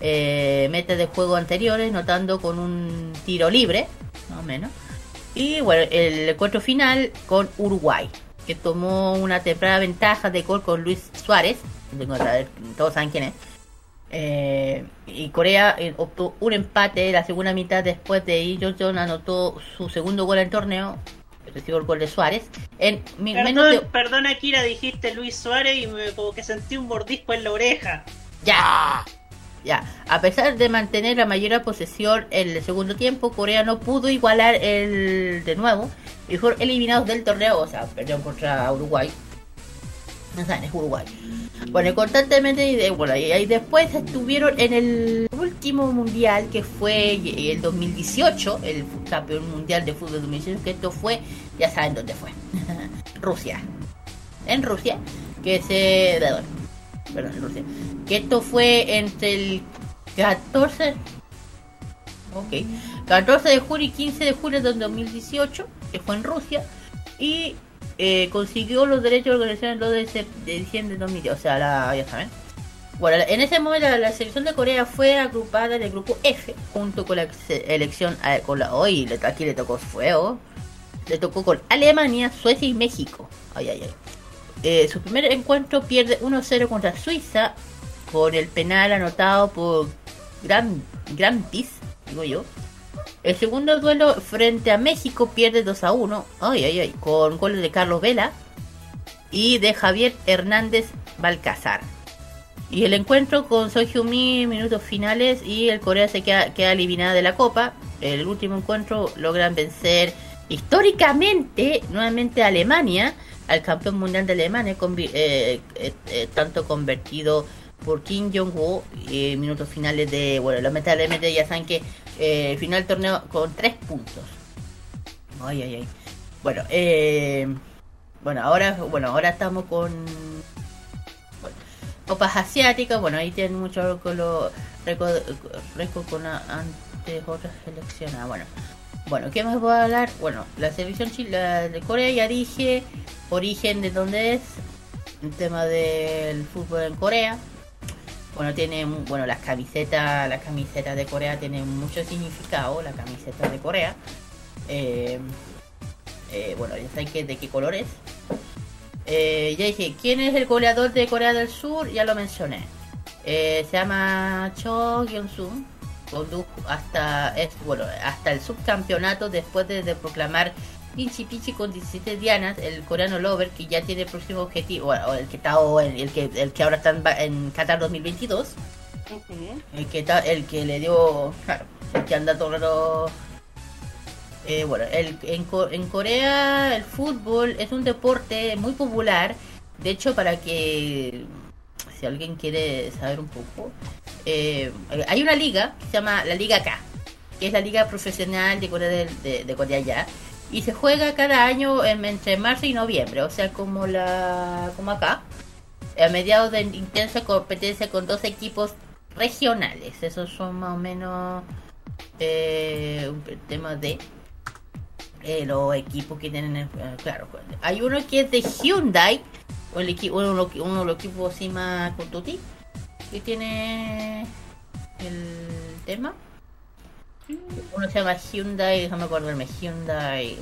Eh, metas de juego anteriores, notando con un tiro libre, más o menos. Y bueno, el encuentro final con Uruguay, que tomó una temprana ventaja de gol con Luis Suárez. Tengo que saber, Todos saben quién es. Eh, y Corea eh, obtuvo un empate la segunda mitad después de Lee Jong-jong anotó su segundo gol en torneo. Recibió el gol de Suárez. En mi- menos Perdón, de. perdona, Kira, dijiste Luis Suárez y me, como que sentí un mordisco en la oreja. Ya. Ya. A pesar de mantener la mayor posesión en el segundo tiempo, Corea no pudo igualar el de nuevo y fueron eliminados del torneo. O sea, perdieron contra Uruguay. No saben, es Uruguay. Bueno, y constantemente, y de- bueno, y ahí después estuvieron en el último mundial que fue el 2018, el campeón mundial de fútbol 2018, que esto fue, ya saben dónde fue, [LAUGHS] Rusia. En Rusia, que se... Perdón, Que esto fue entre el 14... Ok. 14 de julio y 15 de julio del 2018, que fue en Rusia. Y eh, consiguió los derechos de organización el 2 de, de diciembre de 2010. O sea, la, ya saben. Bueno, en ese momento la, selección de Corea fue agrupada en el grupo F, junto con la se- elección, eh, con la hoy aquí le tocó fuego, le tocó con Alemania, Suecia y México. Ay, ay, ay. Eh, su primer encuentro pierde 1-0 contra Suiza, con el penal anotado por Gran, Grantis, digo yo. El segundo duelo frente a México pierde 2 a 1. Ay, ay, ay. Con goles de Carlos Vela y de Javier Hernández Balcazar. Y el encuentro con Soy Heung-min minutos finales y el Corea se queda, queda eliminada de la Copa. El último encuentro logran vencer históricamente nuevamente a Alemania, al campeón mundial de Alemania, eh, eh, eh, tanto convertido por Kim Jong-woo y minutos finales de, bueno, lamentablemente ya saben que eh, final del torneo con tres puntos. Bueno, eh, bueno, ahora, bueno, ahora estamos con bueno, copas asiáticas. Bueno, ahí tienen mucho los récord récord con a- antes otras. Bueno, bueno, ¿qué más voy a hablar? Bueno, la selección la de Corea ya dije origen de dónde es, el tema del fútbol en Corea. Bueno, tiene, bueno, las camisetas, las camisetas de Corea tienen mucho significado, la camiseta de Corea. Eh, eh, bueno, ya saben que, de qué color es. Eh, ya dije, ¿quién es el goleador de Corea del Sur? Ya lo mencioné. Eh, se llama Cho Hyun-sung. Condujo hasta, bueno, hasta el subcampeonato después de, de proclamar Pinchi Pinchi con 17 dianas, el coreano Lover, que ya tiene el próximo objetivo, bueno, el que está o el, el que, el que ahora está en, Qatar 2022. El que, ta- el que le dio, claro, el que anda todo el rato eh, bueno, el, en, en Corea el fútbol es un deporte muy popular. De hecho, para que si alguien quiere saber un poco, eh, hay una liga que se llama la Liga K, que es la liga profesional de Corea del- de, de Corea ya, y se juega cada año en- entre marzo y noviembre, o sea, como la como acá, a mediados de intensa competencia con dos equipos regionales. Esos son más o menos eh, un tema de eh, los equipos que tienen, eh, claro, hay uno que es de Hyundai, o el equipo, uno, de los equipos así más con tutti, que tiene el tema. Uno se llama Hyundai, déjame acordarme, Hyundai,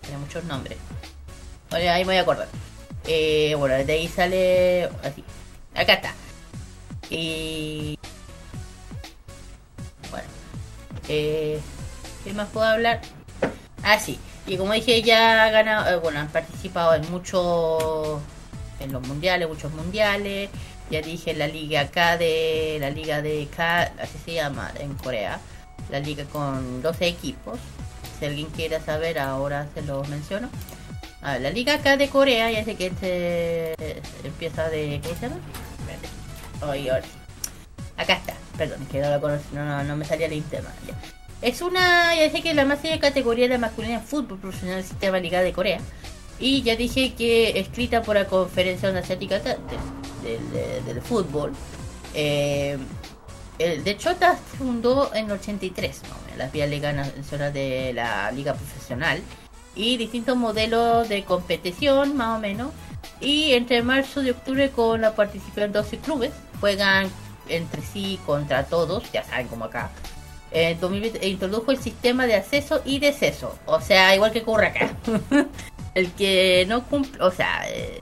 tiene muchos nombres. Vale, ahí me voy a acordar. Eh, bueno, de ahí sale así. Acá está. Y bueno, eh, ¿qué más puedo hablar? Ah. Y como dije, ya ha ganado, eh, bueno, han participado en muchos, en los mundiales, muchos mundiales. Ya dije la liga K de la liga de K, así se llama en Corea. La liga con 12 equipos. Si alguien quiere saber, ahora se lo menciono. Ah, la liga K de Corea, ya sé que se empieza de. ¿Cómo se llama? Ahora sí. Acá está, perdón, que no, la conocí, no, no, no me salía el ya. Es una, ya sé que la más seria categoría de masculina fútbol profesional sistema Liga de Corea. Y ya dije que escrita por la Conferencia Asiática de- del, del- fútbol. Eh, el de Chota se fundó en el 83, más o menos, las vías ligas nacionales de la liga profesional. Y distintos modelos de competición, más o menos. Y entre marzo y octubre con la participación de 12 clubes. Juegan entre sí contra todos, ya saben como acá. En 2020 introdujo el sistema de acceso y deceso. O sea, igual que ocurre acá. [LAUGHS] el que no cumple, o sea, eh,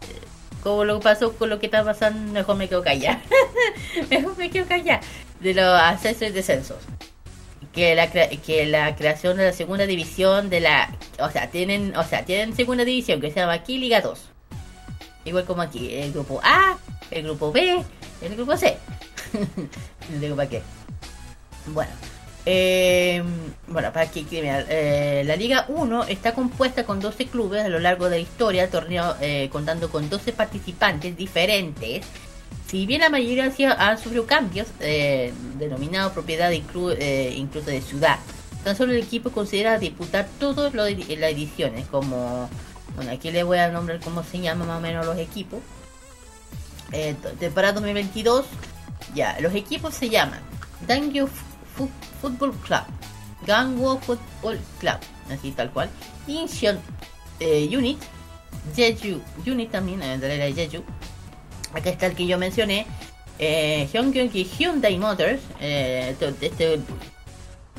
como lo pasó con lo que está pasando, mejor me quedo callada. [LAUGHS] mejor me quedo callada. De los accesos y descensos. Que la, que la creación de la segunda división de la... O sea, tienen, o sea, tienen segunda división que se llama aquí Liga 2. Igual como aquí, el grupo A, el grupo B, el grupo C. [LAUGHS] no digo qué. Bueno. Eh, bueno, para que eh, la Liga 1 está compuesta con 12 clubes a lo largo de la historia, torneo eh, contando con 12 participantes diferentes. Si bien la mayoría han, sufrido cambios, eh, denominados propiedad inclu- incluso de ciudad, tan solo el equipo considera disputar todas las ediciones, como, bueno, aquí le voy a nombrar cómo se llaman más o menos los equipos. Temporada 2022, ya, los equipos se llaman Dangyu Football Club, Gangwoo Football Club, así tal cual, Incheon eh, Unit, Jeju Unit también, eh, de la Jeju, acá está el que yo mencioné, eh, Hyundai Motors, eh, este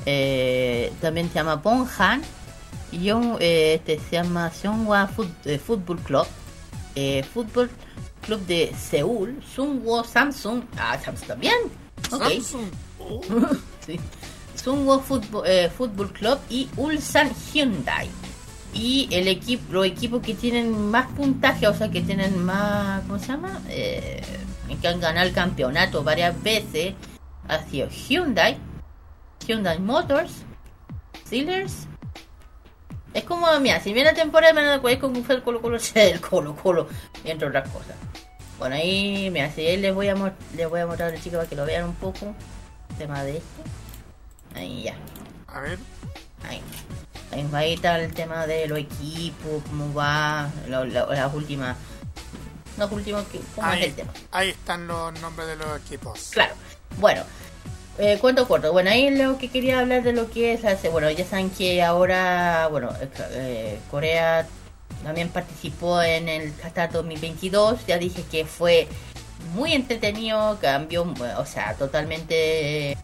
eh, también se llama Bonhan, y un, eh, este se llama Seonghwa Foot- eh, Football Club, eh, Fútbol Club de Seúl, Sungwo Samsung, ah, Samsung también, ok, Samsung. Oh, [LAUGHS] sí. Fútbol, eh, Fútbol Club y Ulsan Hyundai. Y el equipo, los equipos que tienen más puntaje, o sea, que tienen más, ¿cómo se llama? Eh, que han ganado el campeonato varias veces, ha sido Hyundai, Hyundai Motors, Steelers. Es como, mira, si viene la temporada me van a poder con fue el Colo Colo, [LAUGHS] el Colo Colo, entre otras cosas. Bueno, ahí, mira, si les voy a, les voy a mostrar a los chicos para que lo vean un poco. Tema de esto. Ahí ya. A ver. Ahí. Ahí, está el tema de los equipos, cómo va, lo- lo- las últimas. Los últimos que. ¿Cómo es Ahí, el tema? ahí están los nombres de los equipos. Claro. Bueno, eh, cuento corto. Bueno, ahí lo que quería hablar de lo que es. la- Bueno, ya saben que ahora, bueno, eh, eh, Corea también participó en el Qatar 2022. Ya dije que fue muy entretenido, cambió, o sea, totalmente.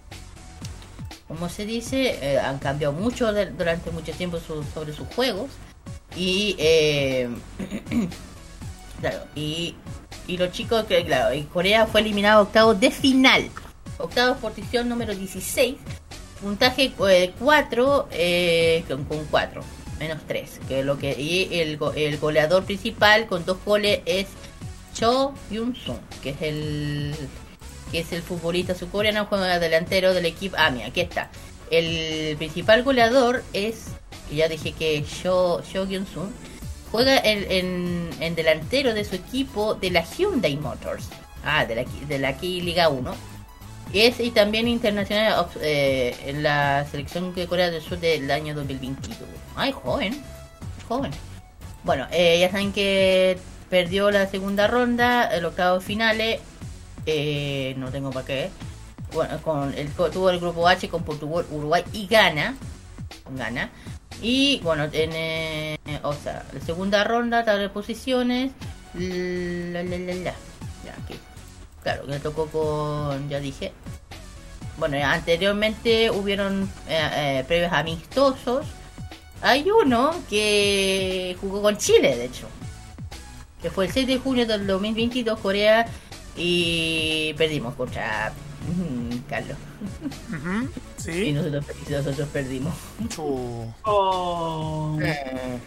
Como se dice, Eh, han cambiado mucho durante mucho tiempo sobre sus juegos. Y. eh, [CLEARS THROAT] y, y los chicos, que claro, y Corea fue eliminado octavos de final. Octavos posición número 16. Puntaje 4 con 4. Menos 3. Que lo que, y el, el goleador principal con dos goles es Cho Yun-sung, que es el que es el futbolista surcoreano, juega delantero del equipo. Ah, mira, aquí está. El principal goleador es, ya dije que es Cho, Cho Hyun-sung, juega en, en- delantero de su equipo de la Hyundai Motors. Ah, de la, de la Liga 1. Es y también internacional eh, en la selección de Corea del Sur del año 2022. Ay, joven, joven. Bueno, eh, ya saben que perdió la segunda ronda, el octavo finales. No tengo para qué. Con el, tuvo el grupo H con Portugal, Uruguay y Ghana. Ghana. Y bueno, en eh, o sea, la segunda ronda, tabla de posiciones. La. Ya, aquí. Claro, que tocó con. Ya dije. Bueno, anteriormente hubieron eh, eh, previos amistosos. Hay uno que jugó con Chile, de hecho. Que fue el 6 de junio del 2022, Corea. Y perdimos contra Carlos. Y Sí. nosotros, y nosotros perdimos. Chu. Oh. Eh,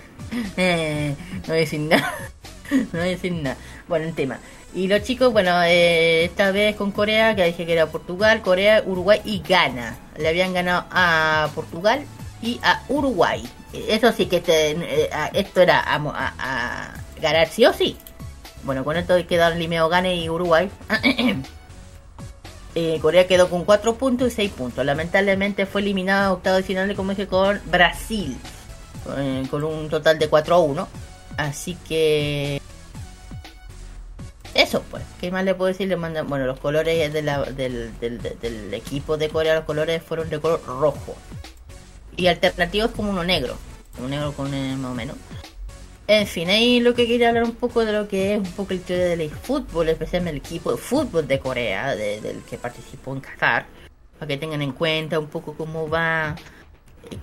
eh, no voy a decir nada. [LAUGHS] no voy a decir nada. Bueno, el tema. Y los chicos, bueno, eh, esta vez con Corea, que dije que era Portugal, Corea, Uruguay y Ghana. Le habían ganado a Portugal y a Uruguay. Eso sí que te- eh, a- esto era a, mo- a- a ganar sí o sí. Bueno, con esto quedaron Limeo Ghana y Uruguay. [CLEARS THROAT] Eh, Corea quedó con 4 puntos y 6 puntos. Lamentablemente fue eliminado en octavo de final, como dije, con Brasil. eh, con un total de 4 a 1. Así que... Eso pues, ¿qué más le puedo decir? Le mandan, bueno, los colores del, equipo de Corea, los colores fueron de color rojo. Y alternativo es como uno negro. Un negro con más o menos. En fin, ahí lo que quería hablar un poco de lo que es un poco el historia del fútbol, especialmente el equipo de fútbol de Corea, de- del que participó en Qatar, para que tengan en cuenta un poco cómo va,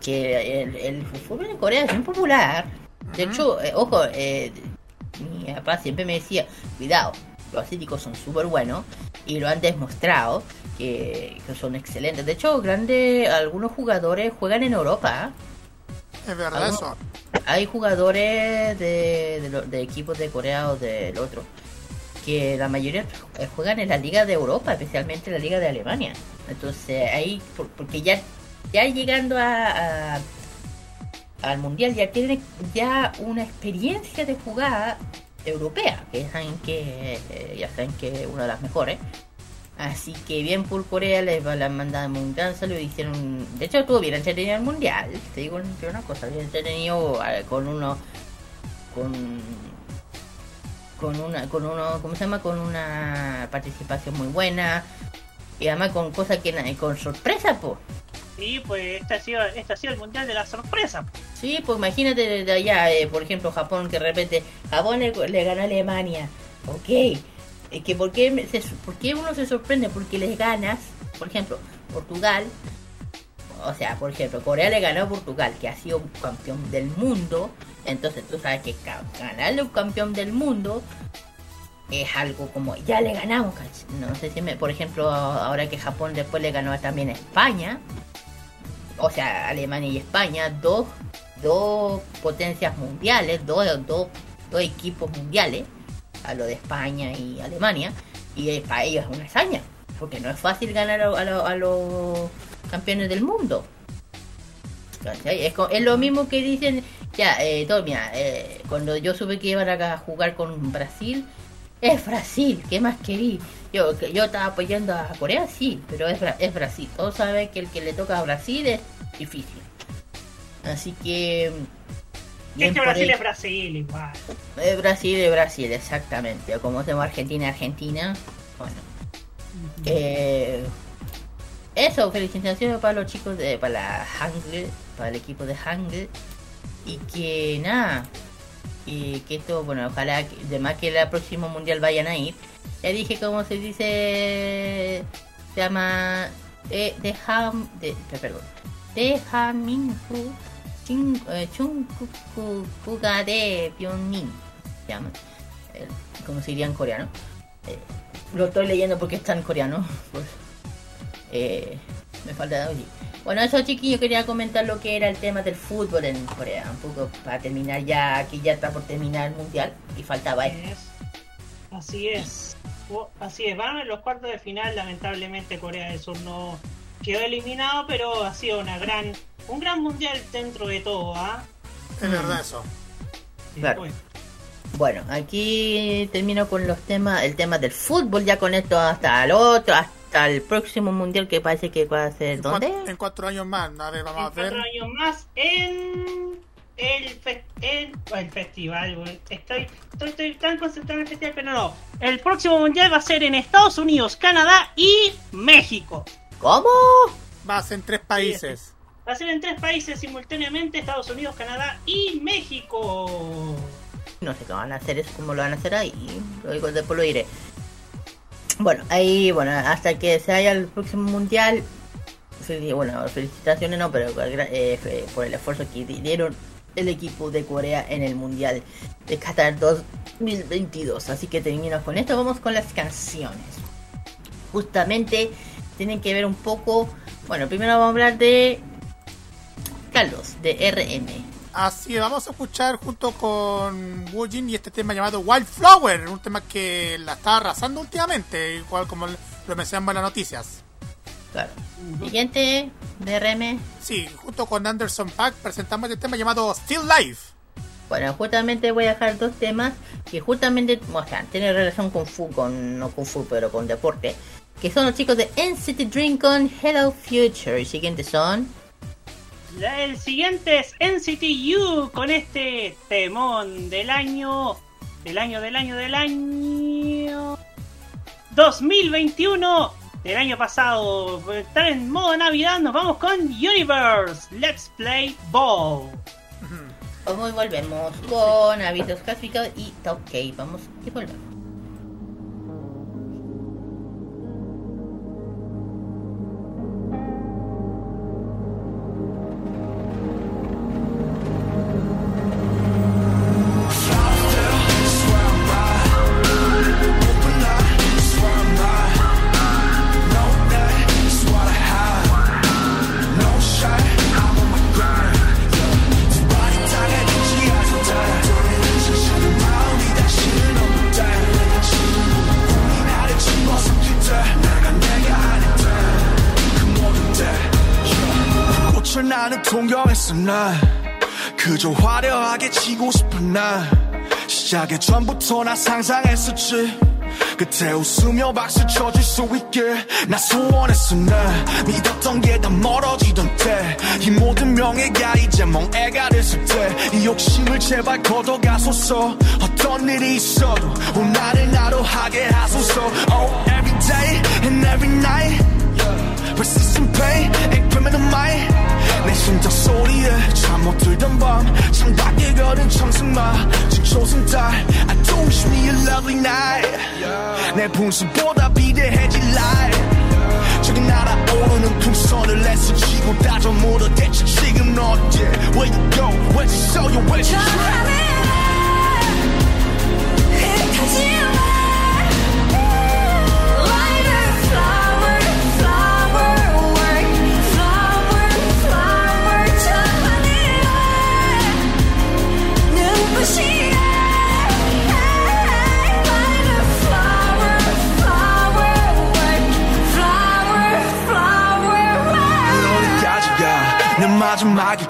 que el, el fútbol en Corea es muy popular. De hecho, eh, ojo, eh, mi papá siempre me decía, cuidado, los asiáticos son súper buenos y lo han demostrado que, que son excelentes. De hecho, grandes, algunos jugadores juegan en Europa. ¿eh? Es verdad eso. hay jugadores de, de, lo- de equipos de Corea o del otro que la mayoría eh, juegan en la liga de Europa, especialmente la liga de Alemania. Entonces ahí, por- porque ya ya llegando a, a- al mundial ya tienen ya una experiencia de jugada europea, que saben que eh, ya saben que es una de las mejores. Así que bien por Corea les va la mandamos un gran saludo. Hicieron, de hecho, estuvo bien entretenido el mundial. Te digo una cosa, bien entretenido con uno, con, con una, con uno, ¿cómo se llama? Con una participación muy buena y además con cosas que con sorpresa, pues. Y pues este ha sido, este ha sido el mundial de la sorpresa. Sí, pues imagínate desde allá, eh, por ejemplo, Japón, que de repente Japón le, le gana a Alemania. Ok. Es que ¿por qué, me- se- ¿por qué uno se sorprende? Porque les ganas, por ejemplo, Portugal. O sea, por ejemplo, Corea le ganó a Portugal, que ha sido un campeón del mundo. Entonces tú sabes que ganarle un campeón del mundo es algo como, ya le ganamos. No sé si por ejemplo, ahora que Japón después le ganó también a España o sea, Alemania y España, dos, dos potencias mundiales, dos, dos, dos equipos mundiales, a lo de España y Alemania, y eh, para ellos es una hazaña, porque no es fácil ganar a, a a los campeones del mundo. Es, lo mismo que dicen, ya, eh, todo, mira, eh, cuando yo supe que iban a jugar con Brasil, es Brasil, ¿qué más querí? Yo, yo estaba apoyando a Corea, sí, pero es, es Brasil. Todos saben que el que le toca a Brasil es difícil. Así que... Es que Brasil es Brasil igual. Es Brasil es Brasil, exactamente. O como hacemos Argentina Argentina. Bueno. Eh, eso, felicitaciones para los chicos de. para la Hangul, para el equipo de Hangul. Y que nada. Y que esto, bueno, ojalá que, de más que el próximo mundial vayan a ir. Ya dije cómo se dice. Se llama. De, de Ham. De, perdón. De Haminhu. Chin- eh, Chungkukuga de Pyeongmin. Se llama. Eh, como se diría en coreano. Eh, lo estoy leyendo porque está en coreano. [LAUGHS] Pues, eh, me falta oye. Bueno, eso chiquillos quería comentar lo que era el tema del fútbol en Corea. Un poco para terminar ya, que ya está por terminar el mundial. Y faltaba esto. Es- Así es. Así es. Van en los cuartos de final. Lamentablemente Corea del Sur no quedó eliminado, pero ha sido una gran, un gran mundial dentro de todo, ¿ah? Es verdad eso. Claro. bueno, Bueno, aquí termino con los temas, el tema del fútbol, ya con esto hasta el otro, hasta el próximo mundial que parece que va a ser En, ¿dónde? cuatro, en cuatro años más, a ver, vamos en a ver. cuatro años más en el, fe- el, el festival, güey. Estoy, estoy, estoy tan concentrado en el festival, pero no. El próximo mundial va a ser en Estados Unidos, Canadá y México. ¿Cómo? Va a ser en tres países. Va a ser en tres países simultáneamente, Estados Unidos, Canadá y México. No sé qué van a hacer, es como lo van a hacer ahí, lo digo, después lo diré. Bueno, ahí, bueno, hasta que se haya el próximo mundial, bueno, felicitaciones no, pero eh, fe- por el esfuerzo que dieron el equipo de Corea en el mundial de Qatar 2022. Así que termino con esto, vamos con las canciones. Justamente tienen que ver un poco, bueno, primero vamos a hablar de Carlos, de RM. Así es, vamos a escuchar junto con Woojin y este tema llamado Wildflower, un tema que la está arrasando últimamente, igual como lo mencionamos en las noticias. Claro. Siguiente, DRM. Sí, junto con Anderson Pack presentamos este tema llamado Still Life. Bueno, justamente voy a dejar dos temas que justamente, o sea, tienen relación con Fu, con, no con Fu, pero con deporte. Que son los chicos de NCT Dream con Hello Future. Y siguientes son. El siguiente es NCT U con este temón del año. Del año, del año, del año. 2021. Del año pasado. Estar en modo Navidad. Nos vamos con Universe. Let's play ball. Vamos y volvemos con avisos clasificados y top K. Vamos y volvemos. 시작의 전부터 나 상상했었지 그때 웃으며 박수 쳐줄 수 있게 나 소원했어 나. 믿었던 게 다 멀어지던 때. 이 모든 명예가 이제 멍해가 됐을 때. 이 욕심을 제발 걷어가소서. 어떤 일이 있어도 오늘을 나로 하게 하소서. Oh every day and every night. Persistent pain and criminal mind 내 심장 소리에 잠 못 들던 밤 창밖에 걸은 청승마 지초승 달 I do wish me a lovely night 내 분수보다 비대해질 life 저기 날아오르는 풍선을 애쓰지고 다져 물어 대체 지금 어디 Where you go where'd you show you where'd you try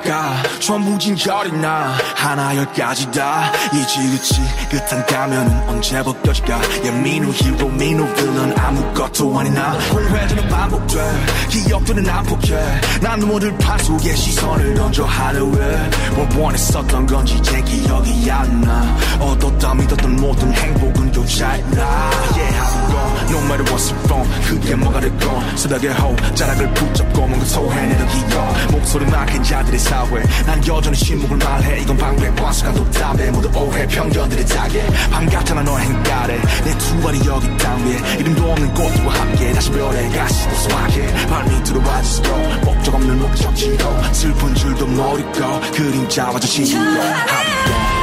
God. 전부 진절이 나 하나 열까지 다. 이 지긋지긋한 가면은 언제 벗겨질까? 예 민우 히로 민우 빌런 아무것도 아닌 나. 공회전은 반복돼. 기억들은 안 포기해. 난 눈물을 판 속에 시선을 던져 하루에. 뭘 원했었던 건지 제 기억이 안나. 얻었다 믿었던 모든 행복은 교차했나. yeah 하고 건 no matter what's wrong 그게 뭐가 됐건 새벽에 호 자락을 붙잡고 뭔가 소해내는 기억 목소리 막힌 자들의 사회 난 여전히 침묵을 말해. 이건 방패과 수가도 답해 모두 오해. 편견들의 자게. 반갑잖아 너의 행가래. 내 두 발이 여기 땅 위에. 이름도 없는 꽃들과 함께 다시 별에 가시도 소확해 발밑으로 와주시고 목적 없는 목적지로 슬픈 줄도 모르고 그림자와 저 시기로 하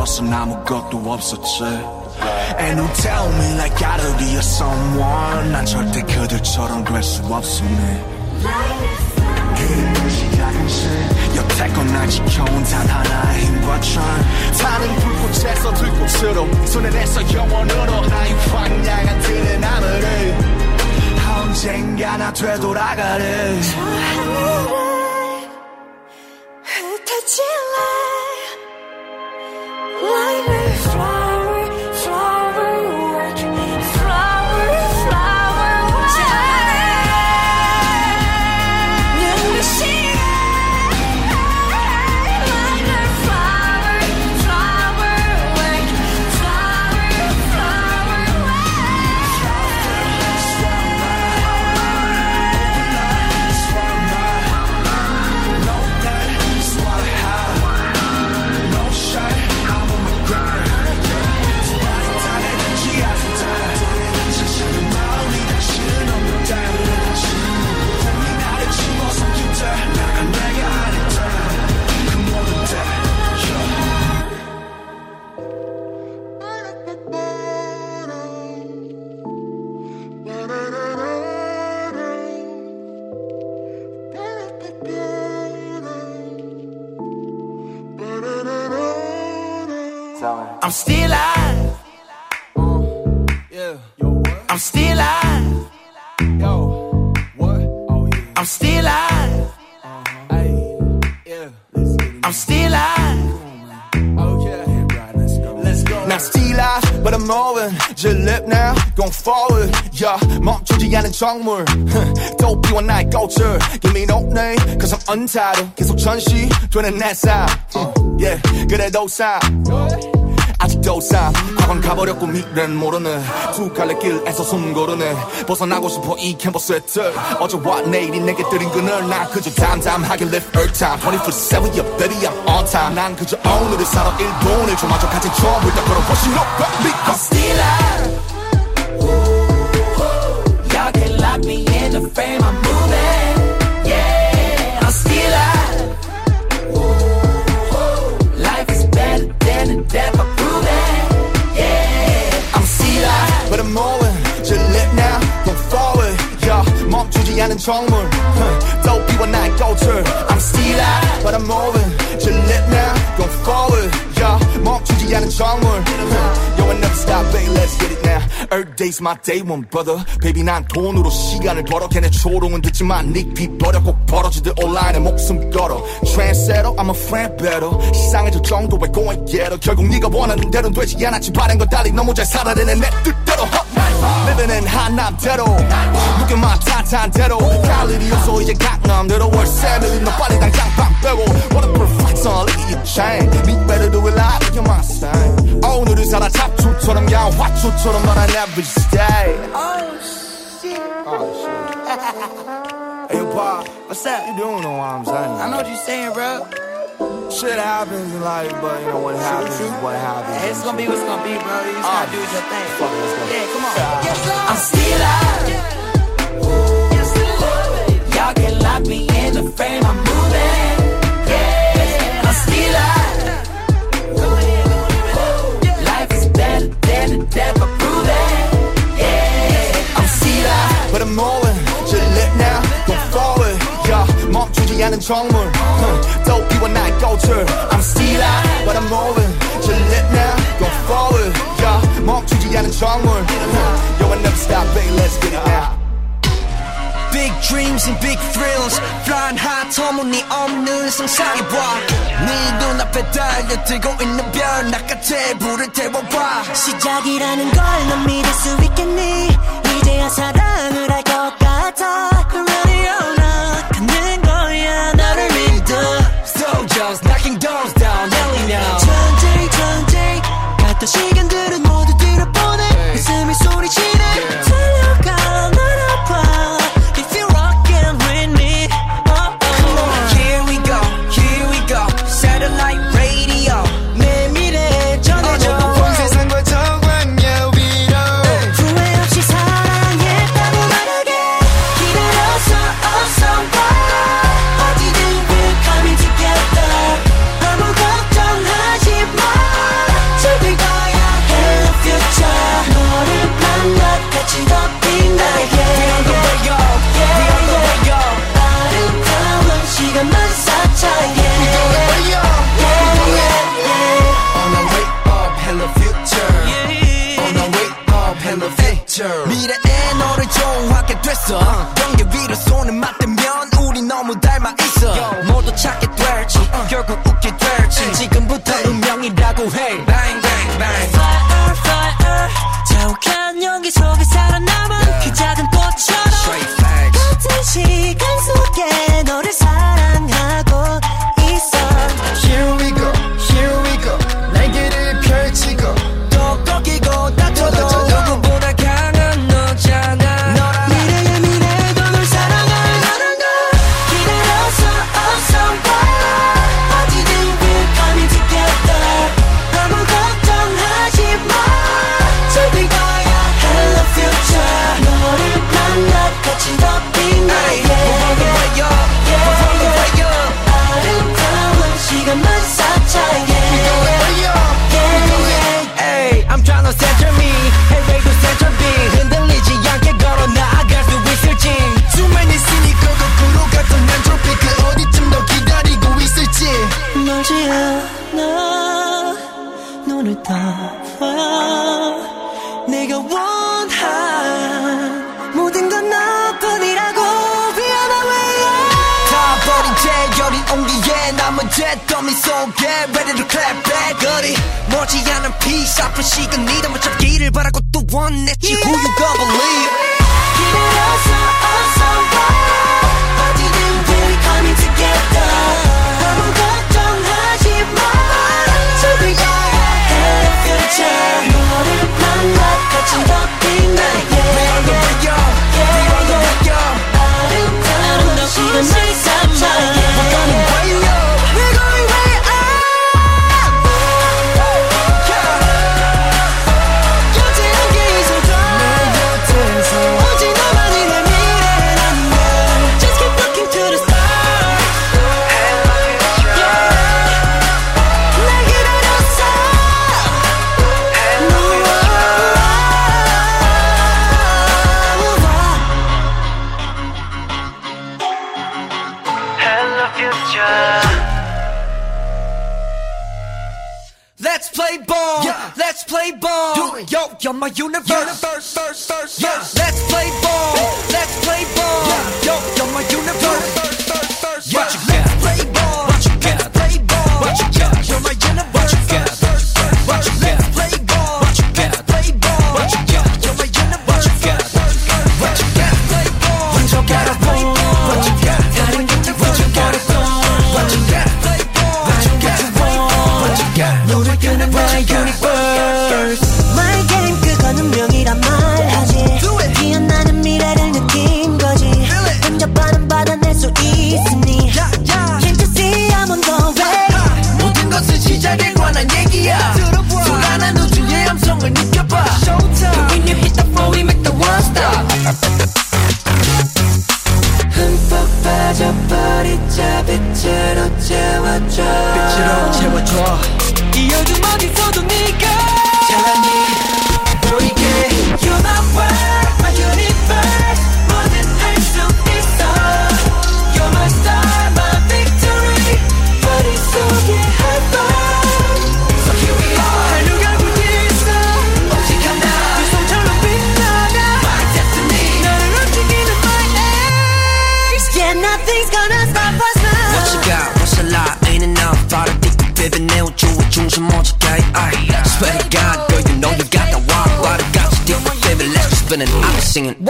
것은 아무것도 없었지. And you tell me like gotta be a someone. 난 절대 그들처럼 될 수 없음네 그 시작은 시 여태껏 날 지켜온 단 하나의 힘과 천 타는 불꽃에서 들꽃으로 손에 내서 영원으로 나의 황량한 들은 하늘을 언젠가 나 되돌아가래 lighter fly. I'm still alive. Yeah. I'm still alive. Yo. What? Oh yeah. I'm still alive. Hey. Yeah. I'm still alive. Okay. Let's go. Now still alive, but I'm moving. Just lip now, going forward. Yeah, 멈추지 않은 정물. Don't be one night culture. Give me no name, cause I'm untitled. 계속 전시되는 내 삶. Uh, yeah, 그래도 삶. 아직도 삶 과거는 가버렸고 미래는 모르네. 두 갈래 길에서 숨 고르네. 벗어나고 싶어 이 캠퍼스의 틀. 어제와 내일이 내게 들인 그늘. 난 그저 담담하게 live earth time. 24-7 yeah baby I'm on time. 난 그저 오늘을 살아 일본을 좀마저 같은 처음을 다 걸어보신 너 I'm still alive. Y'all can lock me in the frame. I'm moving 멈추지 않은 정물. Huh, Don't be one night culture. I'm still alive, but I'm moving. Just live now, go forward. Yeah, 멈추지 않은 정물. Huh, Yo, I never stop, baby. Let's get it now. Earth day's my day one, brother. Baby, 난 돈으로 시간을 벌어. 걔네 초롱은 듣지만 닉비 버려. 꼭 벌어지듯 온라인에 목숨 걸어. Trendsetter, I'm a friend better. 시상해줄 정도의 going getter. 결국 네가 원하는 대로는 되지 않았지. 바른 건 달리 너무 잘 살아내는 내 뜻대로. Living in 한남대로. Look at my 탄탄대로. 갈 일이 없어 이제 강남대로. 월세 밀린 너 빨리 당장 방 빼고. What a perfect song, look at your chain. Me better do it live, look at my style. 오늘을 살아 잡초처럼 그냥 화초처럼 but I never stay. Oh shit. Oh [LAUGHS] shit. Hey, Pop. What's up? You doing know what I'm saying? I know what you're saying, bro. Shit happens in life, but you know what happens is what happens. It's gonna be what's gonna be, bro. You just gotta ah, do your thing. Fuck let's go. Yeah, come on. I'm still alive. Y'all can lock me in the frame. I'm moving. Yeah, I'm still alive. Life is better than the death I prove it. Yeah, I'm still alive, but I'm moving. 멈추지 않은 정물. Huh, Don't be one night culture. I'm still alive, but I'm moving. Just live now, go forward. Yeah, 멈추지 않은 정물. Huh, Yo, I never stop, baby. Let's get it now. Big dreams and big thrills Flying high 터무니없는 상상해봐 네 눈앞에 달려들고 있는 별 나같이 불을 태워봐 시작이라는 걸 넌 믿을 수 있겠니 이제야 사랑 hey she can need.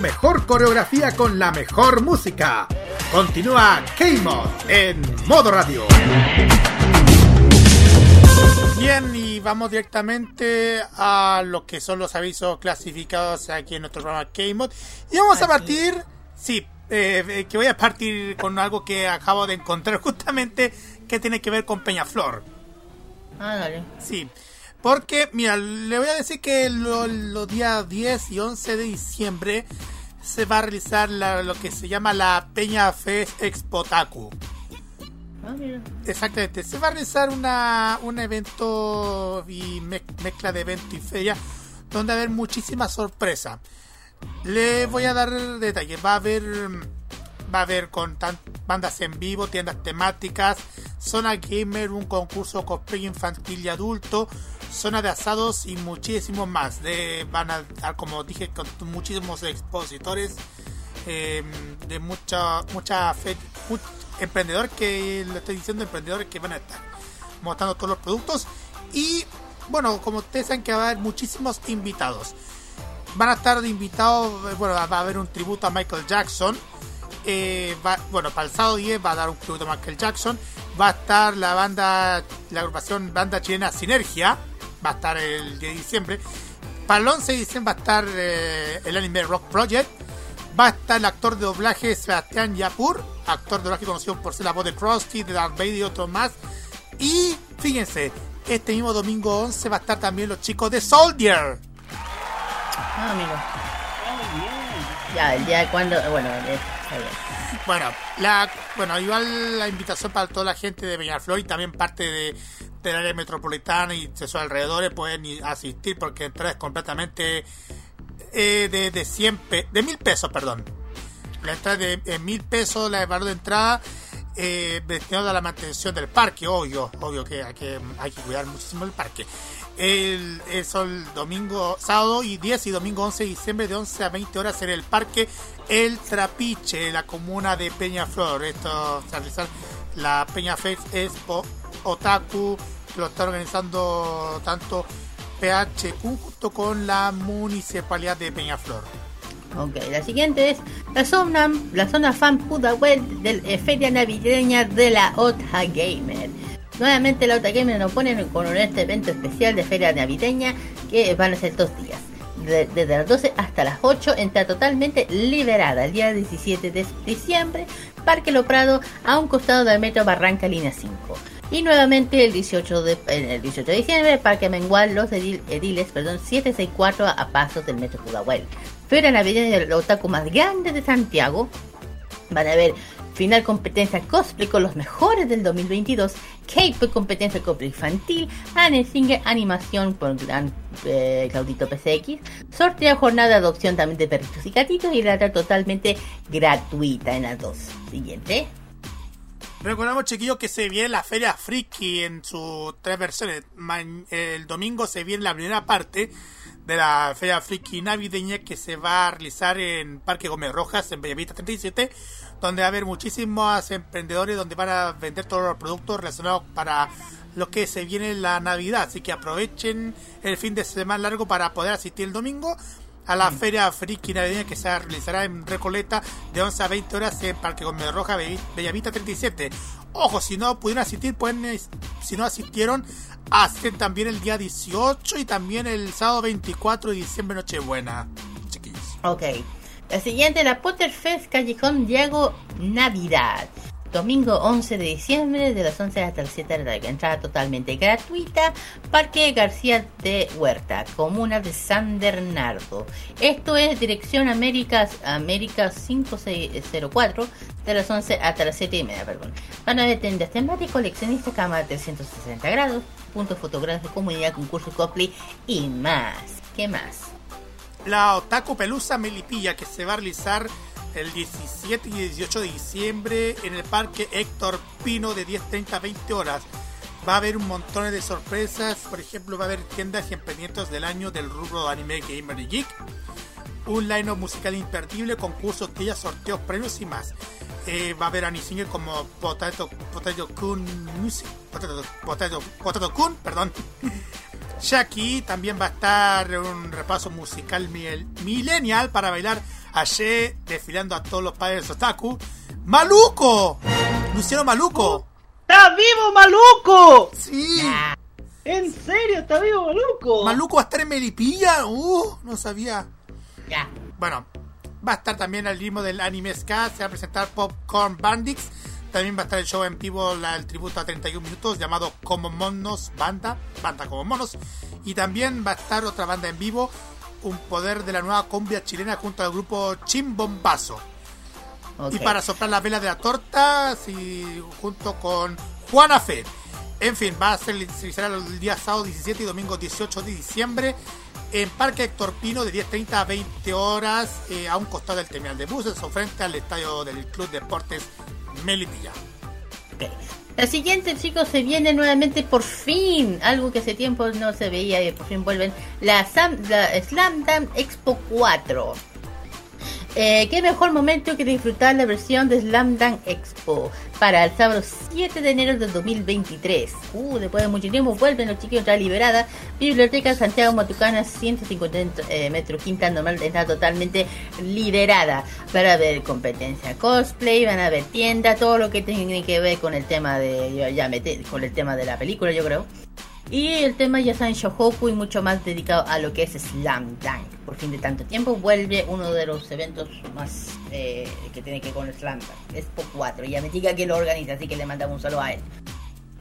mejor coreografía con la mejor música. Continúa K-Mod en modo radio. Bien, y vamos directamente a lo que son los avisos clasificados aquí en nuestro programa K-Mod. Y vamos a partir, sí, eh, que voy a partir con algo que acabo de encontrar [LAUGHS] justamente que tiene que ver con Peñaflor. Ah, dale. Sí, porque, mira, le voy a decir que lo- los días 10 y 11 de diciembre se va a realizar la- lo que se llama la Peña Fest Expo Taku. Ah. Exactamente, se va a realizar una, un evento y me- mezcla de evento y feria donde va a haber muchísimas sorpresas. Le voy a dar detalles, va a haber va a haber con tan- bandas en vivo, tiendas temáticas, zona gamer, un concurso cosplay infantil y adulto, zona de asados y muchísimos más. De, van a dar, como dije, con muchísimos expositores eh, de mucha mucha fe, emprendedores que le estoy diciendo emprendedores que van a estar mostrando todos los productos. Y bueno como ustedes saben que va a haber muchísimos invitados. Van a estar invitados bueno va a haber un tributo a Michael Jackson. Eh, va- bueno para el sábado 10 va a dar un tributo a Michael Jackson. Va a estar la banda la agrupación banda chilena Sinergia va a estar el 10 de diciembre para el 11 de diciembre va a estar eh, el anime Rock Project Va a estar el actor de doblaje Sebastián Yapur, actor de doblaje conocido por ser la voz de Krusty, de Darth Vader y otros más. Y fíjense, este mismo domingo 11 va a estar también los chicos de Soldier. Ah, mira. Ya, el día de cuando. Bueno, eh. Bueno, la, bueno, igual la invitación para toda la gente de Peñaflor y también parte de, del área metropolitana y de sus alrededores pueden asistir porque entrada es completamente eh, de, de 100 pe- de mil pesos, perdón. La entrada de eh, mil pesos, la de valor de entrada eh, destinado a la mantención del parque, obvio, obvio que hay que, hay que cuidar muchísimo el parque. El, el domingo, sábado y 10 y domingo 11 de diciembre de 11 a 20 horas en el parque El Trapiche, la comuna de Peñaflor. Esto se realiza la Peña Fest Expo Otaku, lo está organizando tanto PHQ junto con la municipalidad de Peñaflor. Ok, la siguiente es la zona, la zona fan Pudahuel de la Feria Navideña de la OTA Gamer. Nuevamente la OTA Gamer nos pone con este evento especial de Feria Navideña que van a ser dos días. De- desde las 12 hasta las 8, entra totalmente liberada el día 17 de diciembre, Parque Lo Prado, a un costado del metro Barranca Línea 5. Y nuevamente el 18 de, el 18 de diciembre, Parque Mengual, Los Edil- Ediles, perdón, 764 a, a pasos del metro Pudahuel. Feria navideña del otaku más grande de Santiago. Van a ver final competencia cosplay con los mejores del 2022, K-pop competencia cosplay infantil, Anne Singer animación por gran eh, Claudito PCX, sorteo jornada de adopción también de perritos y gatitos y la totalmente gratuita en las dos. Siguiente. Recordamos, chiquillos, que se viene la Feria Friki en sus tres versiones. El domingo se viene la primera parte de la Feria Friki navideña que se va a realizar en Parque Gómez Rojas, en Bellavista 37, donde va a haber muchísimos emprendedores donde van a vender todos los productos relacionados para lo que se viene en la Navidad. Así que aprovechen el fin de semana largo para poder asistir el domingo a la Feria Friki Navideña que se realizará en Recoleta de 11 a 20 horas en Parque Gómez Roja, Be- Bellavista 37. Ojo, si no pudieron asistir, pueden, eh, si no asistieron, asisten también el día 18 y también el sábado 24 de diciembre, Nochebuena. Chiquillos. Ok. La siguiente, la Potterfest Callejón Diego Navidad. Domingo 11 de diciembre de las 11 hasta las 7 de la tarde. Entrada totalmente gratuita. Parque García de Huerta, comuna de San Bernardo. Esto es dirección Américas, América 5604 de las 11 hasta las 7 y media, perdón. Van a haber tiendas temáticas, coleccionistas, cámara 360 grados, puntos fotográficos, comunidad, concurso, cosplay y más. ¿Qué más? La Otaku Pelusa Melipilla que se va a realizar el 17 y 18 de diciembre en el Parque Héctor Pino de 10.30 a 20 horas. Va a haber un montón de sorpresas, por ejemplo va a haber tiendas y emprendimientos del año del rubro anime, gamer y geek, un line musical imperdible, concursos, tías, sorteos, premios y más. Eh, va a haber anime como Potato, Potato Kun Music, Potato, Potato Kun, perdón. Shaki. También va a estar un repaso musical mil- millennial para bailar ayer desfilando a todos los padres otaku. ¡Maluco! Luciano Maluco. ¡Está vivo, Maluco! Sí. ¿En serio? ¿Está vivo, Maluco? Maluco va a estar en Melipilla. Uh, no sabía. Ya. Bueno, va a estar también al ritmo del anime ska. Se va a presentar Popcorn Bandits. También va a estar el show en vivo, la- el tributo a 31 minutos llamado Como Monos Banda. Banda como Monos. Y también va a estar otra banda en vivo. Un poder de la nueva cumbia chilena junto al grupo Chimbombazo. Ok. Y para soplar las velas de la torta, sí, junto con Juana Fe. En fin, va a ser se será el día sábado 17 y domingo 18 de diciembre en Parque Héctor Pino de 10.30 a 20 horas eh, a un costado del terminal de buses o frente al estadio del Club Deportes Melipilla. La siguiente, chicos, se viene nuevamente por fin. Algo que hace tiempo no se veía y por fin vuelven. La, Sam- la Slam Dunk Expo 4. Eh, qué mejor momento que disfrutar la versión de Slam Dunk Expo para el sábado 7 de enero del 2023. Uh, después de mucho tiempo vuelven los chiquillos ya liberada. Biblioteca Santiago Matucana 150 eh, metros quinta normal está totalmente liberada para ver competencia cosplay, van a ver tienda, todo lo que tiene que ver con el tema de ya, mete- con el tema de la película, yo creo. Y el tema ya está en Shohoku y mucho más dedicado a lo que es Slam Dunk. Por fin de tanto tiempo vuelve uno de los eventos más eh, que tiene que ver con Slam Dunk. Expo 4. Ya me diga que lo organiza, así que le mandamos un saludo a él.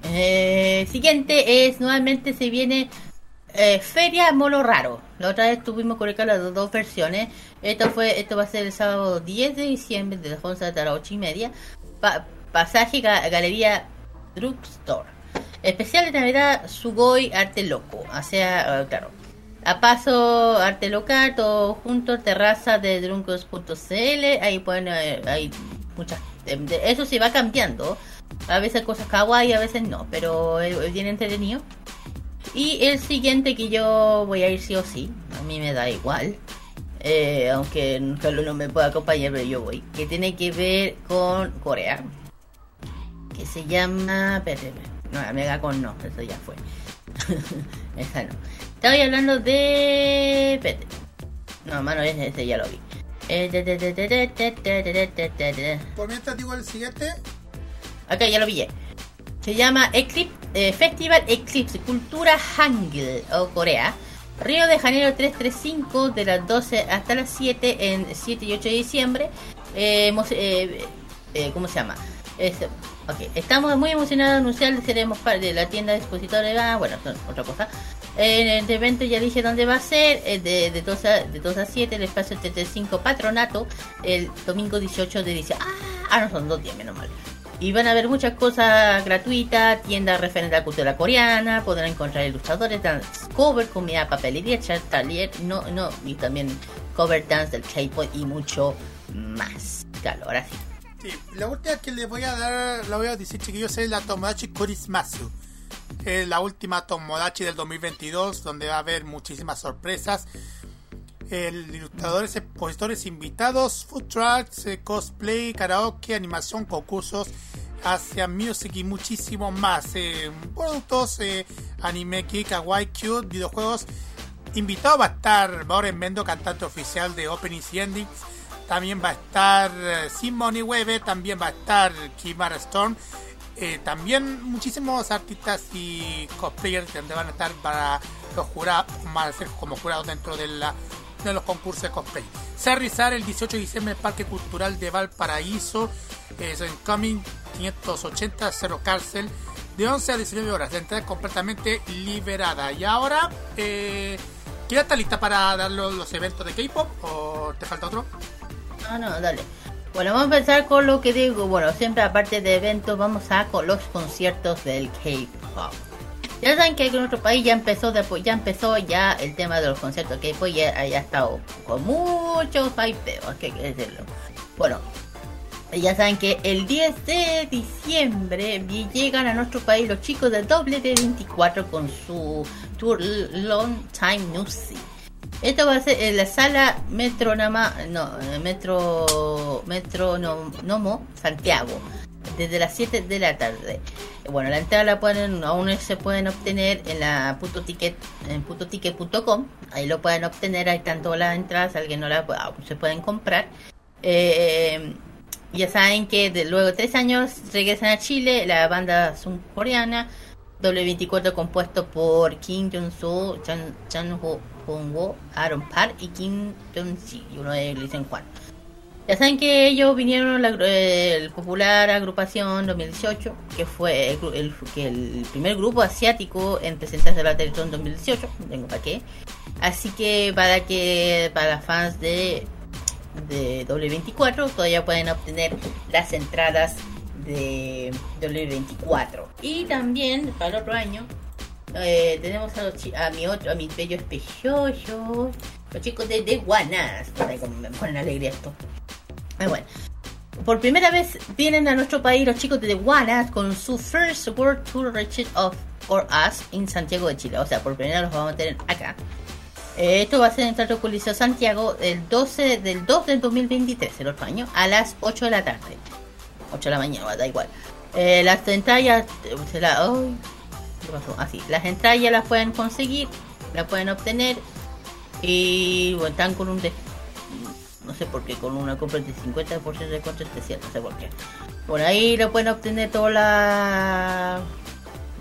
Eh, siguiente es, nuevamente se viene eh, Feria Mono Raro. La otra vez tuvimos colocado las dos versiones. Esto fue esto va a ser el sábado 10 de diciembre de las 11 hasta las 8 y media. Pa- pasaje Ga- Galería Drugstore. Especial de Navidad Sugoi Arte Loco. O sea, eh, claro. A paso Arte Local, todo junto, terraza de drunkos.cl. Ahí pueden, eh, hay muchas. eso sí va cambiando. A veces cosas kawaii, a veces no, pero es bien entretenido. Y el siguiente que yo voy a ir sí o sí, a mí me da igual. Eh, aunque Carlos no me pueda acompañar, pero yo voy. Que tiene que ver con Corea. Que se llama. espérate. No, la Mega Con no, eso ya fue. Esa no. Estaba hablando de. Pete. No, mano, ese, ese ya lo vi. Por mientras digo el siguiente. Ok, ya lo pillé. Se llama Eclipse, eh, Festival Eclipse Cultura Hangul o Corea. Río de Janeiro 335 de las 12 hasta las 7 en 7 y 8 de diciembre. Eh, eh, ¿Cómo se llama? Es, ok, Estamos muy emocionados de anunciar seremos parte de la tienda de expositores. Ah, bueno, son otra cosa. En el evento ya dije dónde va a ser, eh, de, de, 2 a, de 2 a 7, el espacio 35 Patronato, el domingo 18 de diciembre. Ah, ah, no son dos días, menos mal. Y van a ver muchas cosas gratuitas, tiendas referentes a la cultura coreana, podrán encontrar ilustradores, dance cover, comida, papelería, chat, taller, no, no, y también cover dance del K-pop y mucho más. Claro, ahora sí. La última que les voy a dar, la voy a decir chiquillos, es la Tomodachi Kurismasu. Es la última Tomodachi del 2022, donde va a haber muchísimas sorpresas. El ilustradores, expositores invitados, food trucks, eh, cosplay, karaoke, animación, concursos, Asia Music y muchísimo más. Eh, productos, eh, anime, kick, kawaii, cute, videojuegos. Invitado va a estar Bauren Mendo, cantante oficial de Openings y Endings. También va a estar eh, Simone Webe, también va a estar Kimara Storm. Eh, también muchísimos artistas y cosplayers donde van a estar para los jurados, van a ser como jurados dentro de, la, de los concursos de cosplay. Se va a realizar el 18 de diciembre el Parque Cultural de Valparaíso, en Coming 580 Cerro Cárcel, de 11 a 19 horas. La entrada completamente liberada. Y ahora, eh, ¿ya está lista para dar los eventos de K-pop o te falta otro? Ah, no, dale. Bueno, vamos a empezar con lo que digo. Bueno, siempre aparte de eventos, vamos a con los conciertos del K-pop. Ya saben que en nuestro país ya empezó después, ya empezó ya el tema de los conciertos K-pop ya, ya ha estado con muchos hypeos, que decirlo. Bueno, ya saben que el 10 de diciembre llegan a nuestro país los chicos de WD24 con su tour Long Time No See. Esto va a ser en la sala Metronama, no, eh, Metro, Metro no, Nomo, Santiago. desde las 7 de la tarde. Bueno, la entrada la pueden, aún se pueden obtener en la puto ticket, en putoticket.com. Ahí lo pueden obtener, están todas las entradas, alguien no las aún se pueden comprar. Eh, ya saben que luego de tres años regresan a Chile la banda surcoreana W24 compuesto por Kim Jong-soo, Chan, Chan Ho Hong-wo, Aaron Park y Kim Jong-si, y uno de ellos le dicen Juan. Ya saben que ellos vinieron la, el popular agrupación 2018, que fue el, el- que el primer grupo asiático en presentarse a la Teletón 2018, no tengo para qué. Así que para que para fans de de W24 todavía pueden obtener las entradas de W24 y también para el otro año eh, tenemos a, los a mi otro a mis bellos pechillos los chicos de The Guanas me ponen alegría esto Ah, bueno por primera vez vienen a nuestro país los chicos de The Guanas con su First World Tour Retreat of or Us en Santiago de Chile o sea por primera vez los vamos a tener acá eh, Esto va a ser en el Teatro Coliseo Santiago el 12 del 2 del 2023, el otro año, a las 8 de la tarde. 8 de la mañana, da igual. Eh, las entradas se la- Así, las entradas ya las pueden conseguir, las pueden obtener y bueno, están con un des- no sé por qué, con una compra de 50% de descuento especial, no sé por qué. Bueno, ahí lo pueden obtener todas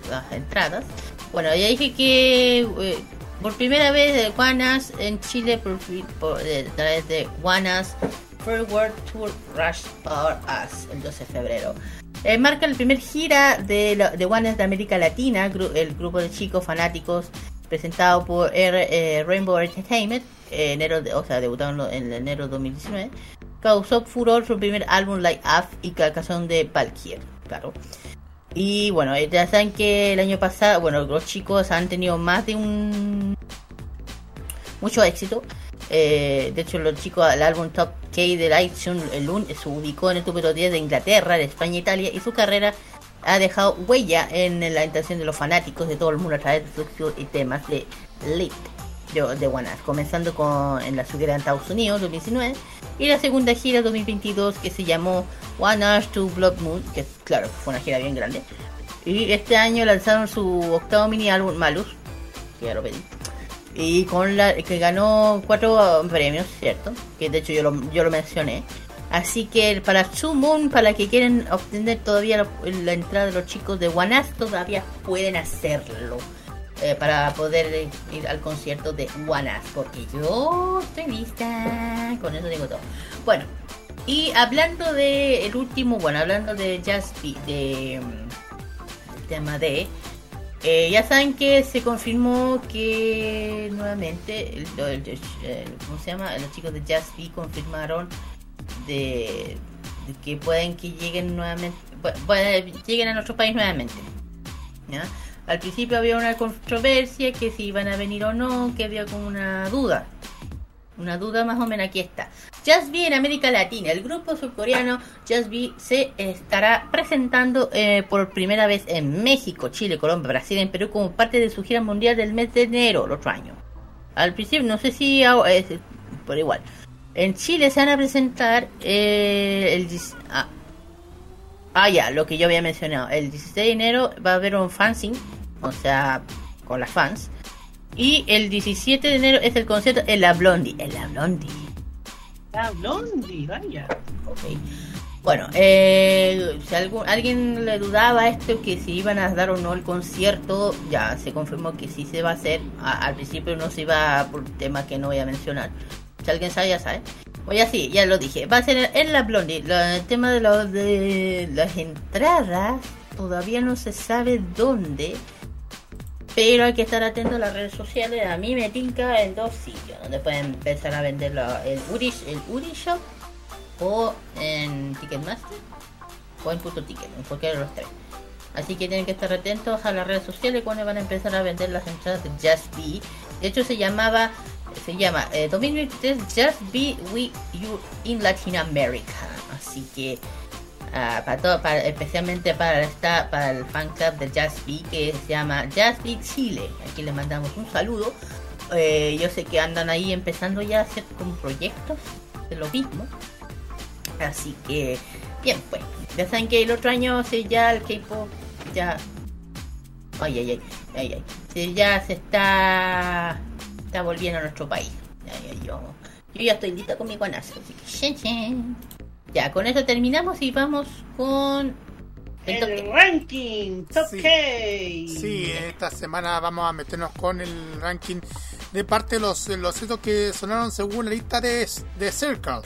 las entradas. Bueno, ya dije que eh, por primera vez de Guanas en Chile por, por- eh, a través de Guanas First World Tour Rush for Us el 12 de febrero. Eh, marca el primer gira de, la- de de América Latina, gru- el grupo de chicos fanáticos presentado por eh, Rainbow Entertainment, eh, enero de, o sea, debutaron en enero de 2019, causó furor su primer álbum Light Up y la canción de Valkyrie, claro. Y bueno, eh, ya saben que el año pasado, bueno, los chicos han tenido más de un mucho éxito. Eh, de hecho, los chicos, el álbum Top K del iTunes el lunes se ubicó en el número 10 de Inglaterra, de España e Italia, y su carrera ha dejado huella en la intención de los fanáticos de todo el mundo a través de sus y temas de Lit de, de comenzando con en la subida en Estados Unidos 2019 y la segunda gira 2022 que se llamó One to Blood Moon, que claro, fue una gira bien grande. Y este año lanzaron su octavo mini álbum Malus, que ya lo pedí. Y con la que ganó cuatro premios, ¿cierto? Que de hecho yo lo, yo lo mencioné. Así que para True Moon, para que quieren obtener todavía la, entrada de los chicos de Us, todavía pueden hacerlo. eh, para poder ir al concierto de Us. Porque yo estoy lista. Con eso digo todo. Bueno, y hablando de el último, bueno, hablando de Be- de mm, tema de eh, ya saben que se confirmó que nuevamente, el- ¿cómo se llama? Los chicos de Just Be confirmaron de, que pueden que lleguen nuevamente, lleguen a nuestro país nuevamente. Al principio había una controversia que si iban a venir o no, que había como una duda. Una duda más o menos aquí está. Be en América Latina. El grupo surcoreano Be se estará presentando eh, por primera vez en México, Chile, Colombia, Brasil, en Perú como parte de su gira mundial del mes de enero, el otro año. Al principio, no sé si es por igual. En Chile se van a presentar eh, el ah, ah, ya, lo que yo había mencionado. El 16 de enero va a haber un fanzine, o sea, con las fans. Y el 17 de enero es el concierto en la Blondie. En la Blondie. La Blondie, vaya. Ok. Bueno, eh, si algún, alguien le dudaba a esto que si iban a dar o no el concierto, ya se confirmó que sí se va a hacer. A- al principio no se iba por temas que no voy a mencionar. Si alguien sabe, ya sabe. Oye, sí, ya lo dije. Va a ser en la Blondie. Lo- el tema de, lo- de las entradas todavía no se sabe dónde. Pero hay que estar atento a las redes sociales. A mí me tinca en dos sitios donde pueden empezar a venderlo. El Uri, el o en Ticketmaster o en Puto Ticket, en cualquiera de los tres. Así que tienen que estar atentos a las redes sociales cuando van a empezar a vender las entradas de Just Be. De hecho se llamaba, se llama eh, 2023 Just Be With You in Latin America. Así que ah, para todo, especialmente para esta, para el fan club de Be que se llama Just Be Chile. Aquí les mandamos un saludo. Eh, yo sé que andan ahí empezando ya a hacer como proyectos de lo mismo. Así que Bien, pues. Ya saben que el otro año sí, ya el K-pop ya. Ay, ay, ay, ay, ay. Ya se está. Está volviendo a nuestro país. Yo, yo ya estoy lista con mi guanazo. Así que, shen, shen. Ya, con eso terminamos y vamos con. El ranking Top Sí. K. Sí, esta semana vamos a meternos con el ranking de parte de los, los hitos que sonaron según la lista de, de Circle.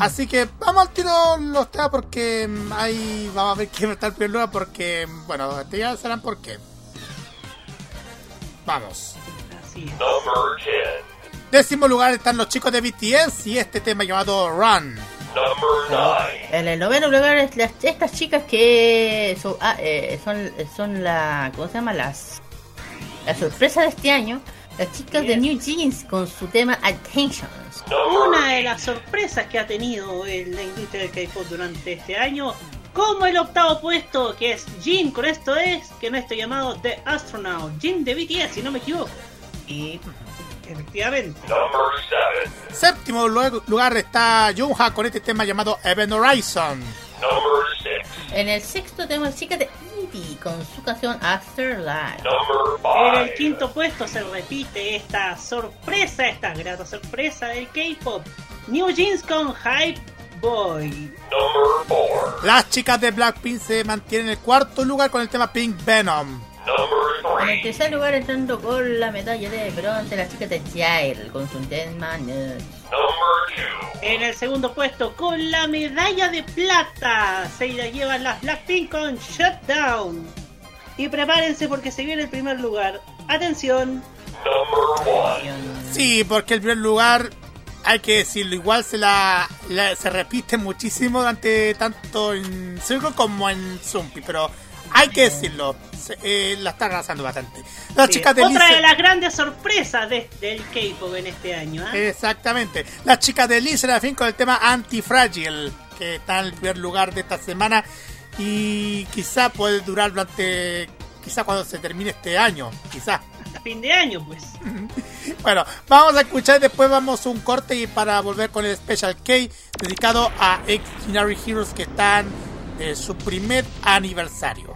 Así que vamos al tiro los temas porque mm, ahí vamos a ver quién está el primer lugar porque, mm, bueno, te ya sabrán por qué. Vamos. Así es. Number 10. Décimo lugar están los chicos de BTS y este tema llamado Run. Number 9. En el noveno lugar, es las- estas chicas que son, ah, eh, son, son la. ¿Cómo se llama? Las. La sorpresa de este año. Las chicas de. New Jeans con su tema Attentions. Una de las sorpresas que ha tenido el- la industria del K-pop durante este año, como el octavo puesto, que es Jin, con esto es, que no estoy llamado The Astronaut, Jin de BTS, si no me equivoco. Y efectivamente, Number 7. Séptimo lu- lugar está Junha con este tema llamado Event Horizon. Number 6. En el sexto tenemos las chicas de Eevee con su canción Afterlife. En el 5. quinto puesto se repite esta sorpresa, esta grata sorpresa del K-pop, New Jeans con Hype Boy. Number 4. Las chicas de Blackpink se mantienen en el cuarto lugar con el tema Pink Venom. En el 3. tercer lugar entrando con la medalla de bronce las chicas de Child con su 2. En el segundo puesto, con la medalla de plata, se la llevan las Blackpink con Shutdown. Y prepárense porque se viene el primer lugar. Atención, Number 1. Sí, porque el primer lugar, hay que decirlo, igual se la, la- se repite muchísimo ante tanto en Circle como en Zumpi, pero hay que decirlo, se- eh, la está arrasando bastante. Las sí, chicas de otra de las grandes sorpresas de- del K-pop en este año. ¿ah? Exactamente. Las chicas de Lisa Serafín con el tema Antifragile, que está en el primer lugar de esta semana y quizá puede durar durante, quizá cuando se termine este año, quizá. Hasta fin de año, pues. [LAUGHS] Bueno, vamos a escuchar y después vamos a un corte y para volver con el Special K dedicado a Extraordinary Heroes que están de su primer aniversario.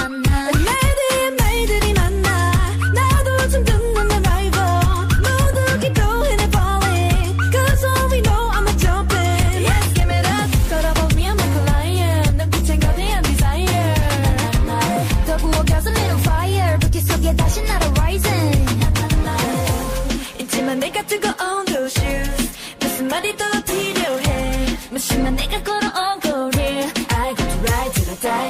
심한 내가 걸어온 거리 I got to ride till I die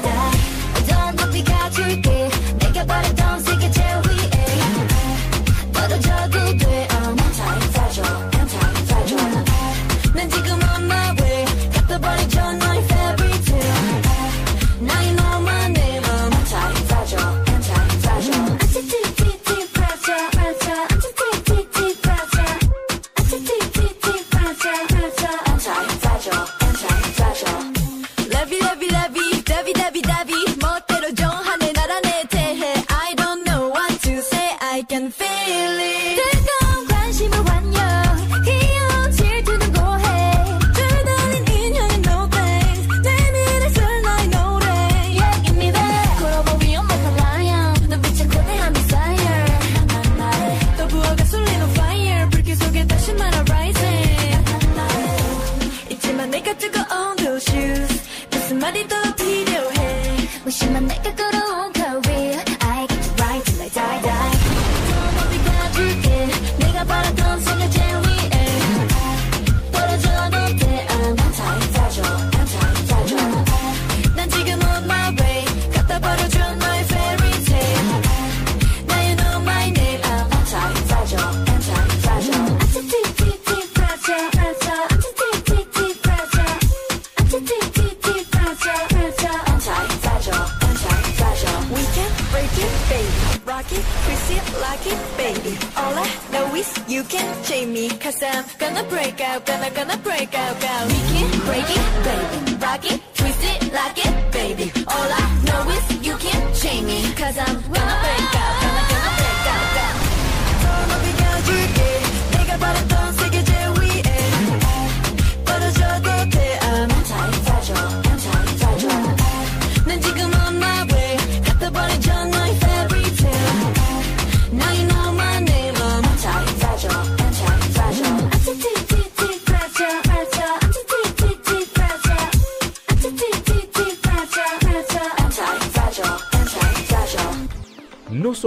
Feel it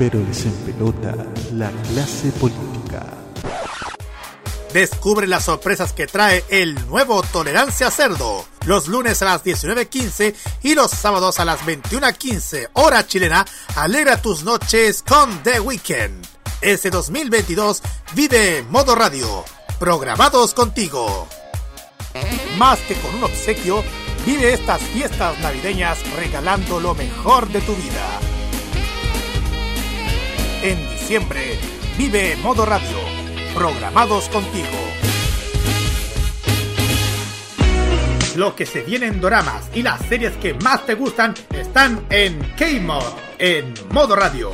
pero les empelota la clase política. Descubre las sorpresas que trae el nuevo Tolerancia Cerdo. Los lunes a las 19.15 y los sábados a las 21.15 hora chilena. Alegra tus noches con The Weekend. Este 2022 vive Modo Radio. Programados contigo. Más que con un obsequio, vive estas fiestas navideñas regalando lo mejor de tu vida. En diciembre, vive Modo Radio. Programados contigo. Lo que se viene en doramas y las series que más te gustan están en K-Mod, en Modo Radio.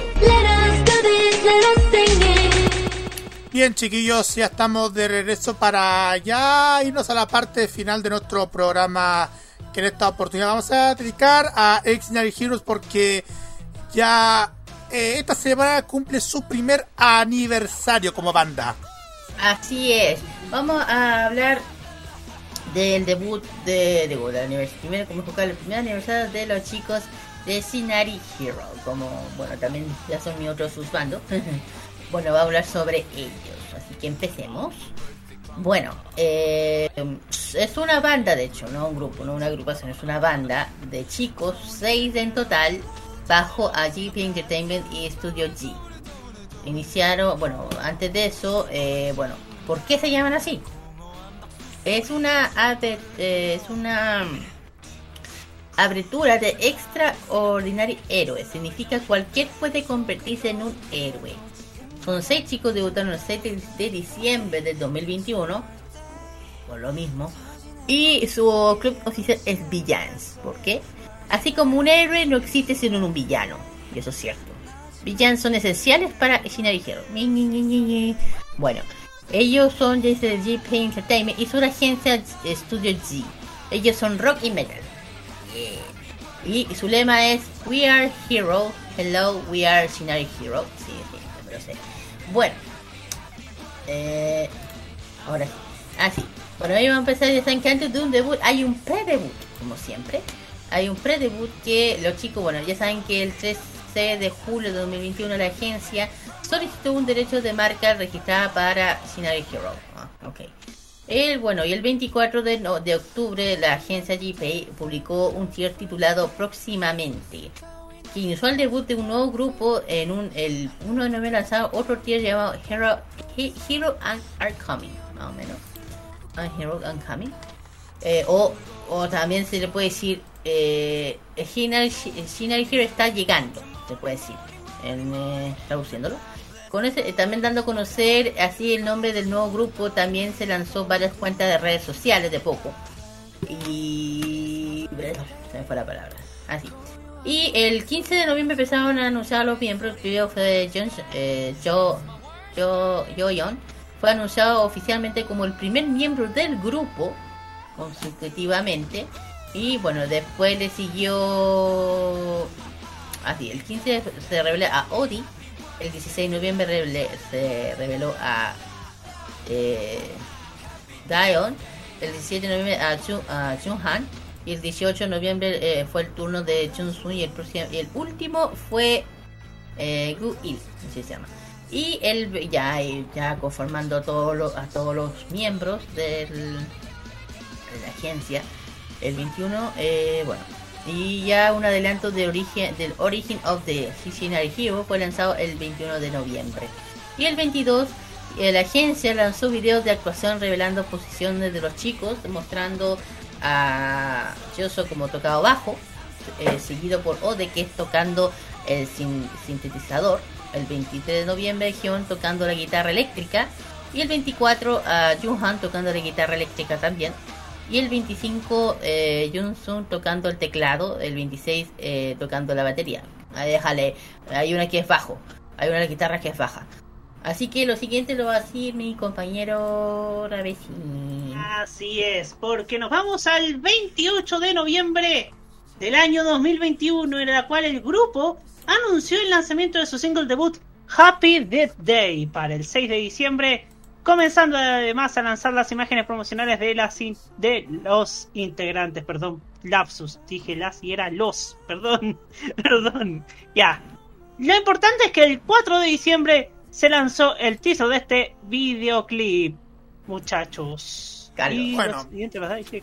Bien, chiquillos, ya estamos de regreso para ya irnos a la parte final de nuestro programa. Que en esta oportunidad vamos a dedicar a Extraordinary Heroes porque ya eh, esta semana cumple su primer aniversario como banda. Así es. Vamos a hablar del debut de, de aniversario, primero como tocar el primer aniversario de los chicos de Sinari Hero. Como bueno también ya son mi otro susbando. [LAUGHS] bueno, va a hablar sobre ellos. Así que empecemos. Bueno, eh, es una banda de hecho, no un grupo, no una agrupación, es una banda de chicos, seis en total, bajo a GP Entertainment y Studio G. Iniciaron, bueno, antes de eso, eh, bueno, ¿por qué se llaman así? Es una eh, es una mm, abertura de Extraordinary Héroe. Significa cualquier puede convertirse en un héroe. Son seis chicos debutaron el 7 de diciembre del 2021. Por lo mismo. Y su club oficial es Villains. ¿Por qué? Así como un héroe no existe sin un villano. Y eso es cierto. Villains son esenciales para Shinari Hero. Bueno, ellos son desde GP Entertainment y su agencia Studio G. Ellos son rock y metal. Y su lema es We are hero, hello, we are Shinari Hero. Sí, sí, sé. Bueno, eh, ahora sí. Ah, sí. Bueno, hoy vamos a empezar. Ya saben que antes de un debut hay un pre-debut, como siempre. Hay un pre-debut que los chicos, bueno, ya saben que el 13 de julio de 2021 la agencia solicitó un derecho de marca registrada para Shinari Hero. Ah, ok. El, bueno, y el 24 de, no- de octubre la agencia GPay publicó un tier titulado Próximamente, que inició el debut de un nuevo grupo en un, el 1 de noviembre lanzado otro tier llamado Hero, He- Hero and Are Coming, más o menos. Ah, Hero and Coming. Eh, o, o también se le puede decir eh, Shinari Shinari Hero está llegando, se puede decir, en, eh. Con ese, eh, también dando a conocer así el nombre del nuevo grupo, también se lanzó varias cuentas de redes sociales de poco. Y... Se me fue la palabra. Así. Y el 15 de noviembre empezaron a anunciar a los miembros. El primero fue John, eh, Jo, Jo, Jo Yeon. Fue anunciado oficialmente como el primer miembro del grupo, consecutivamente. Y bueno, después le siguió... Así, el 15 se reveló a Odi. El 16 de noviembre se reveló a eh, Dion. El 17 de noviembre a, Jun, a Junhan. Y el 18 de noviembre eh, fue el turno de Junsun. Y el, próximo, y el último fue eh, Gu Il, así se llama. Y él ya, ya conformando a todos los, a todos los miembros del, de la agencia. El 21, eh, bueno. Y ya un adelanto de origen, del Origin of the Shinari Hero fue lanzado el 21 de noviembre. Y el 22, eh, la agencia lanzó videos de actuación revelando posiciones de los chicos, mostrando a Yoso como tocado bajo, eh, seguido por Ode que es tocando el sin- sintetizador. El 23 de noviembre, Hyun tocando la guitarra eléctrica. Y el 24, a Junhan tocando la guitarra eléctrica también. Y el 25, eh, Junsun tocando el teclado. El 26, eh, tocando la batería. Ahí déjale. Hay una que es bajo. Hay una guitarra que es baja. Así que lo siguiente lo va a decir mi compañero Ravecín. Así es, porque nos vamos al 28 de noviembre del año 2021, en la cual el grupo anunció el lanzamiento de su single debut Happy Death Day para el 6 de diciembre, comenzando además a lanzar las imágenes promocionales de, las in- de los integrantes, perdón, lapsus, dije las y era los, [LAUGHS] perdón, perdón, ya. Lo importante es que el 4 de diciembre se lanzó el teaser de este videoclip, muchachos. Carlos. Y Bueno.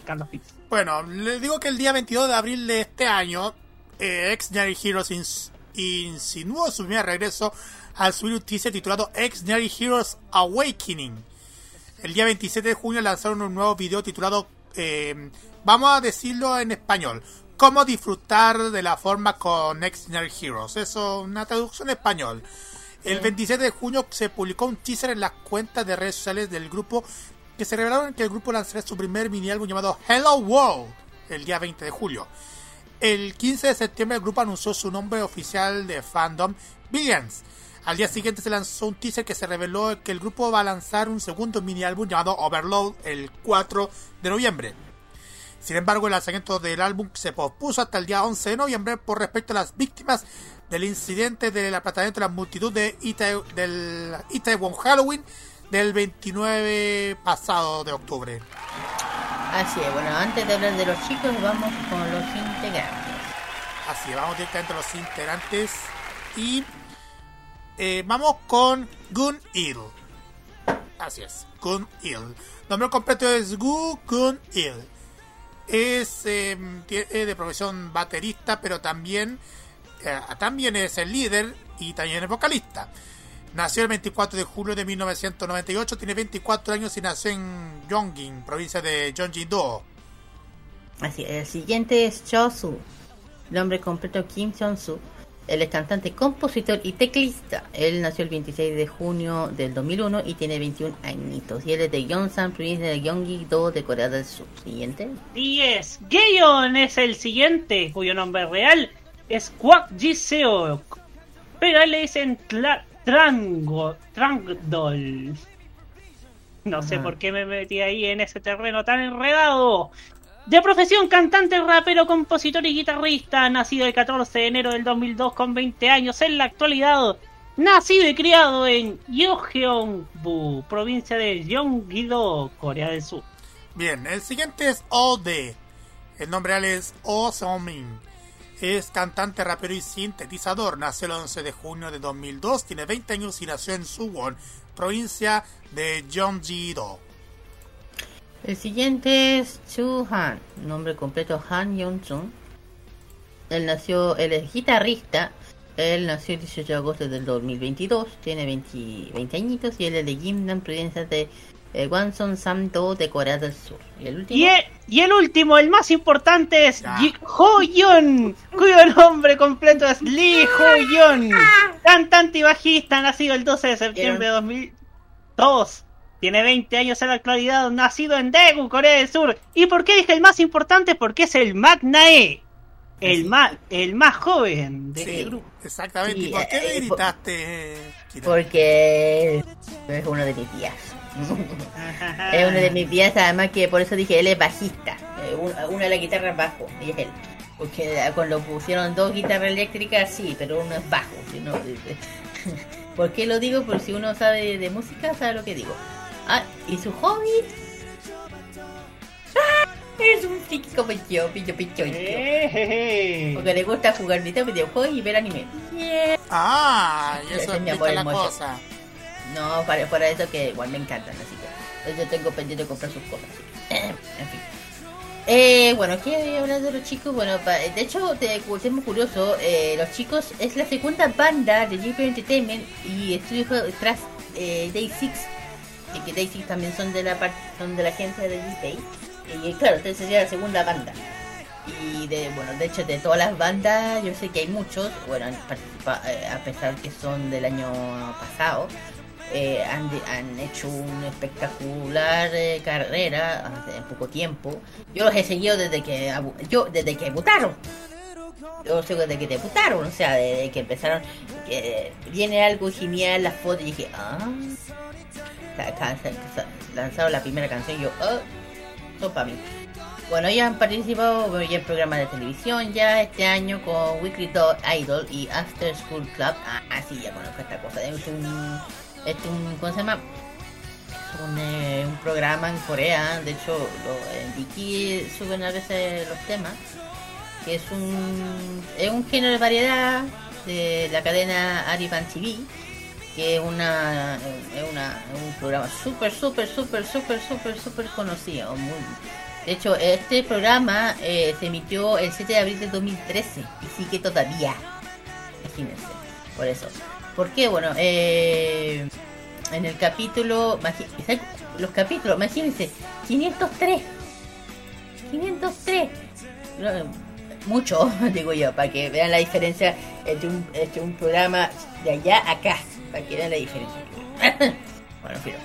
Carlos. Bueno, les digo que el día 22 de abril de este año, eh, Ex Heroes ins- insinuó su primer regreso al subir un teaser titulado Ex Nary Heroes Awakening. El día 27 de junio lanzaron un nuevo video titulado, eh, vamos a decirlo en español, cómo disfrutar de la forma con Ex Nary Heroes. Eso, una traducción en español. El 27 de junio se publicó un teaser en las cuentas de redes sociales del grupo que se revelaron que el grupo lanzará su primer mini álbum llamado Hello World el día 20 de julio. El 15 de septiembre el grupo anunció su nombre oficial de fandom, Billions. Al día siguiente se lanzó un teaser que se reveló que el grupo va a lanzar un segundo mini álbum llamado Overload el 4 de noviembre. Sin embargo, el lanzamiento del álbum se pospuso hasta el día 11 de noviembre por respecto a las víctimas del incidente del aplatamiento de la multitud de Ita- del Itaewon Halloween del 29 pasado de octubre. Así es, bueno, antes de hablar de los chicos, vamos con los integrantes. Así, vamos directamente a los integrantes y eh, vamos con Gun Il. Así es, Gun Il. Nombre completo es Gu Gun Il. Es eh, de profesión baterista, pero también eh, también es el líder y también es vocalista. Nació el 24 de julio de 1998, tiene 24 años y nació en Yongin, provincia de Gyeonggi-do. Así, el siguiente es Cho Su. Nombre completo Kim Jong-soo. Él es cantante, compositor y teclista. Él nació el 26 de junio del 2001 y tiene 21 añitos. Y él es de Gyeongsan, provincia de Gyeonggi-do, de Corea del Sur. Siguiente. 10. Gayon es el siguiente, cuyo nombre real es Kwak Ji-seo. Pero le dicen Trango, Trangdol. No sé Ajá. por qué me metí ahí en ese terreno tan enredado. De profesión, cantante, rapero, compositor y guitarrista, nacido el 14 de enero del 2002 con 20 años en la actualidad. Nacido y criado en Yeongeonbu, provincia de Gyeonggi-do, Corea del Sur. Bien, el siguiente es OD. El nombre real es Oh Seong-min. Es cantante, rapero y sintetizador. Nació el 11 de junio de 2002, tiene 20 años y nació en Suwon, provincia de Gyeonggi-do. El siguiente es Chu Han, nombre completo Han Yong-sun. Él nació, él es guitarrista. Él nació el 18 de agosto del 2022, tiene 20, 20 añitos y él es de Gimnam, provincia de eh, Gwanson Samdo de Corea del Sur. Y el último. Y el, y el último, el más importante, es Ji Ho-yeon, cuyo nombre completo es Lee Ho-yeon, cantante y bajista, nacido el 12 de septiembre de 2002. Tiene 20 años en la actualidad, nacido en Daegu, Corea del Sur. ¿Y por qué dije el más importante? Porque es el Magnae, el, más el más joven de este grupo. Exactamente. ¿Y Sí, por qué eh, le eh, gritaste? Porque es uno de mis tías. [LAUGHS] es uno de mis tías, además que por eso dije él es bajista. Eh, un- Una de las guitarras bajo, y es él. Porque cuando pusieron dos guitarras eléctricas, sí, pero uno es bajo. si no, eh. [LAUGHS] ¿Por qué lo digo? Porque si uno sabe de música, sabe lo que digo. Ah, y su hobby. ¡Ah! Es un friki como yo, pillo, pillo, yo. Porque le gusta jugar videojuegos y ver anime. Ah, y Ese eso es mi amor la hermoso. cosa. No, para, para eso que igual me encantan, así que pues, yo tengo pendiente de comprar sus cosas. que, en fin. Eh, bueno, ¿qué hablar de los chicos? Bueno, pa- de hecho, te, tema curioso, eh, los chicos es la segunda banda de JP Entertainment y estudio tras eh, Day Six, y que Day Six también son de la son de la agencia de JP. Y claro, entonces sería la segunda banda. Y de, bueno, de hecho de todas las bandas, yo sé que hay muchos, bueno, han participado, eh, a pesar que son del año pasado, eh, han, han hecho una espectacular eh, carrera hace poco tiempo. Yo los he seguido desde que yo desde que debutaron. Yo sigo desde que debutaron, o sea, desde que empezaron, que viene algo genial, las fotos, y dije, ah, lanzaron la primera canción, yo, son para mí. Bueno, ellos han participado en programas de televisión ya este año con Weekly Do- Idol y After School Club. Ah, sí, ya conozco esta cosa. Es un, es un ¿cómo se llama? Eh, un programa en Corea. De hecho, lo, en Viki suben a veces los temas. Que es un, es un género de variedad de la cadena Ariban TV. Que es una, una, un programa súper, súper, súper, súper, súper, súper conocido. Muy, de hecho, este programa eh, se emitió el 7 de abril de 2013 y sigue todavía. Imagínense, por eso. ¿Por qué? Bueno, eh, en el capítulo, los capítulos, imagínense, 503. 503. No, Mucho, [LAUGHS] digo yo, para que vean la diferencia entre un, entre un programa de allá a acá, para que vean la diferencia. [LAUGHS] bueno, pero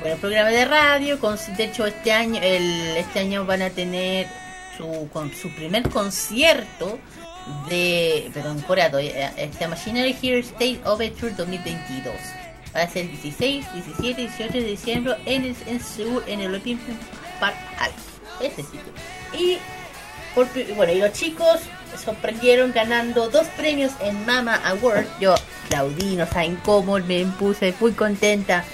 bueno, programa de radio, con, de hecho este año, el, este año van a tener su, con, su primer concierto de, perdón, coreano, eh, llama Machinery Here State Overture 2022. Va a ser el 16, 17 y 18 de diciembre en, el, en Seúl, en el Olympic Park. Ese sitio. Y, por bueno, y los chicos sorprendieron ganando dos premios en Mama Award. Yo aplaudí, no saben cómo, me puse muy contenta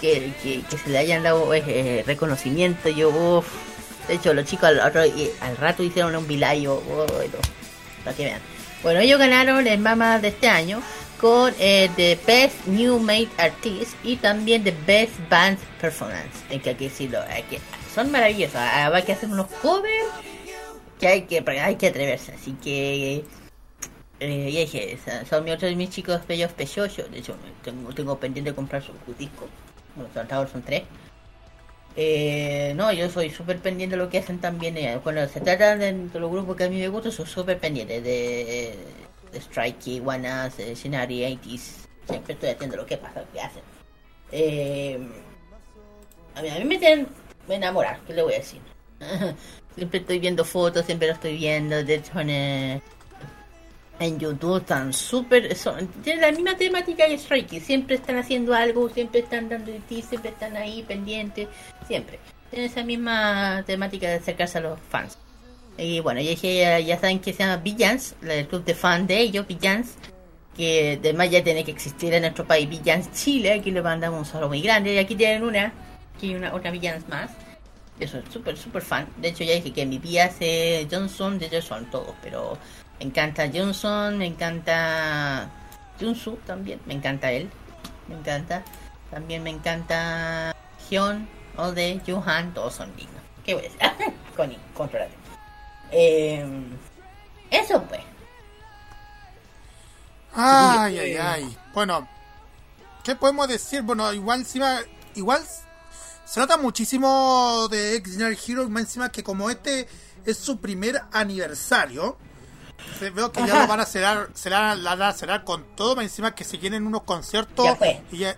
que, que, que se le hayan dado eh, eh, reconocimiento. Yo. De hecho, los chicos al, al rato hicieron un vilayo. para que vean. Bueno, ellos ganaron el Mama de este año con eh, The Best New Made Artist y también The Best Band Performance. Hay que, decirlo, hay que, son maravillosos. Ah, Hay que hacer unos covers que hay que, hay que atreverse. Así que Eh, y dije, son- son mi- otros mis chicos bellos pechosos. De hecho, tengo, tengo pendiente de comprar sus discos. Bueno, ahora son tres. Eh, no, yo soy súper pendiente de lo que hacen también. eh, Cuando se trata de, de los grupos que a mí me gustan, soy súper pendiente de, de Strikey, One Us, de Scenario 80s. Siempre estoy haciendo lo que pasa, lo que hacen. Eh, a mí, a mí me tienen me enamorar, ¿qué le voy a decir? [LAUGHS] siempre estoy viendo fotos, siempre lo estoy viendo. De hecho, en, eh, en YouTube están súper. Tienen la misma temática que Strikey. Siempre están haciendo algo, siempre están dando de ti, siempre están ahí pendientes. Siempre. Tienen esa misma temática de acercarse a los fans. Y bueno, ya, ya, ya saben que se llama Villans, el club de fan de ellos, Villans. Que además ya tiene que existir en nuestro país Villans Chile. Aquí le mandamos un saludo muy grande. Y aquí tienen una, aquí una, otra Villans más. Yo soy súper, súper fan. De hecho, ya dije que mi tía hace Johnson, de hecho son todos, pero me encanta Johnson, me encanta Junsu también, me encanta él, me encanta. También me encanta Hyun, Ode, Johan, todos son dignos. ¿Qué voy a decir? [LAUGHS] Connie, controlate. Eh, eso pues. Ay, ay, ay. Bueno, ¿qué podemos decir? Bueno, igual encima, igual se nota muchísimo de X-General Hero, más encima que como este es su primer aniversario, se- veo que ya lo van a cerrar, cerrar, la van a cerrar con todo, más encima que se vienen unos conciertos. Ya fue. y ya-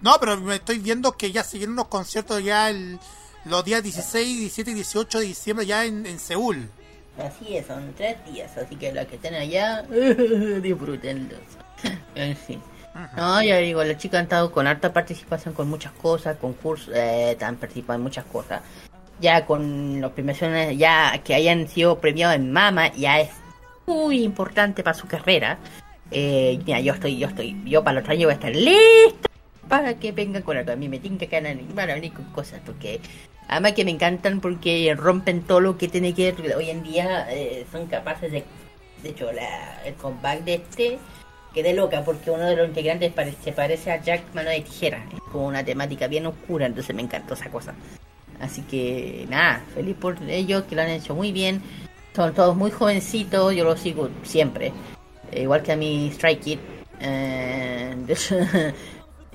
no, pero me estoy viendo que ya se vienen unos conciertos ya el, los días 16, 17 y 18 de diciembre ya en, en Seúl. Así es, son tres días, así que los que estén allá, [LAUGHS] disfrútenlos. En fin. No, ya digo, los chicos han estado con harta participación con muchas cosas, concursos, eh, han participado en muchas cosas. Ya con los premiaciones, ya que hayan sido premiados en Mama, ya es muy importante para su carrera. Eh, mira, yo estoy, yo estoy, yo para los otro año voy a estar lista para que vengan con algo. A mí me tinca que van a van venir con cosas, porque además que me encantan porque rompen todo lo que tiene que ver. Hoy en día eh, son capaces de, de hecho, la, el comeback de este quedé loca porque uno de los integrantes pare- se parece a Jack Mano de Tijera. Es como una temática bien oscura, entonces me encantó esa cosa. Así que nada, feliz por ellos que lo han hecho muy bien. Son todos muy jovencitos, yo los sigo siempre. Eh, igual que a mi Strike Kid. Eh, [LAUGHS]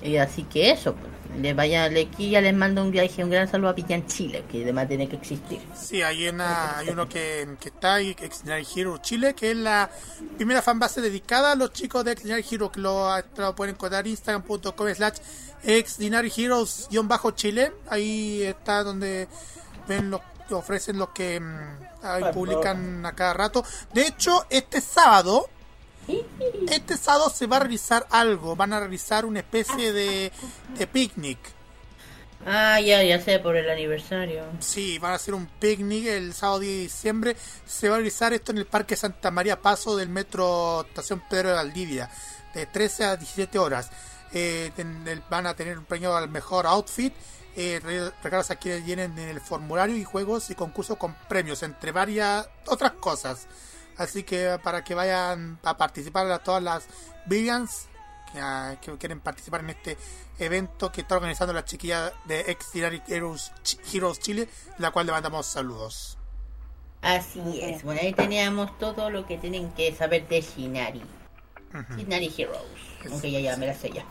y así que eso, pues, le vaya, le, aquí ya les mando un viaje, un gran saludo a Pillan Chile, que además tiene que existir. Sí, hay, una, hay uno que, que está ahí, Extraordinary Hero Chile, que es la primera fanbase dedicada a los chicos de Extraordinary Hero, que lo, lo pueden encontrar instagram.com slash Extraordinary Heroes-Chile. Ahí está donde ven lo que ofrecen los que mm, ahí publican a cada rato. De hecho, este sábado, este sábado se va a realizar algo, van a realizar una especie de, de picnic. Ah, ya, ya sé, por el aniversario. Sí, van a hacer un picnic el sábado 10 de diciembre. Se va a realizar esto en el Parque Santa María Paso del Metro Estación Pedro de Valdivia, de 13 a 17 horas. Eh, ten- el- van a tener un premio al mejor outfit, eh, re- regalos a quienes vienen en el formulario y juegos y concursos con premios, entre varias otras cosas. Así que para que vayan a participar a todas las Billions que, ah, que quieren participar en este evento que está organizando la chiquilla de Ex Heroes, Ch- Heroes Chile, la cual le mandamos saludos. Así es, bueno, ahí teníamos todo lo que tienen que saber de Shinari. Shinari Heroes. Aunque ya, ya me la sé ya.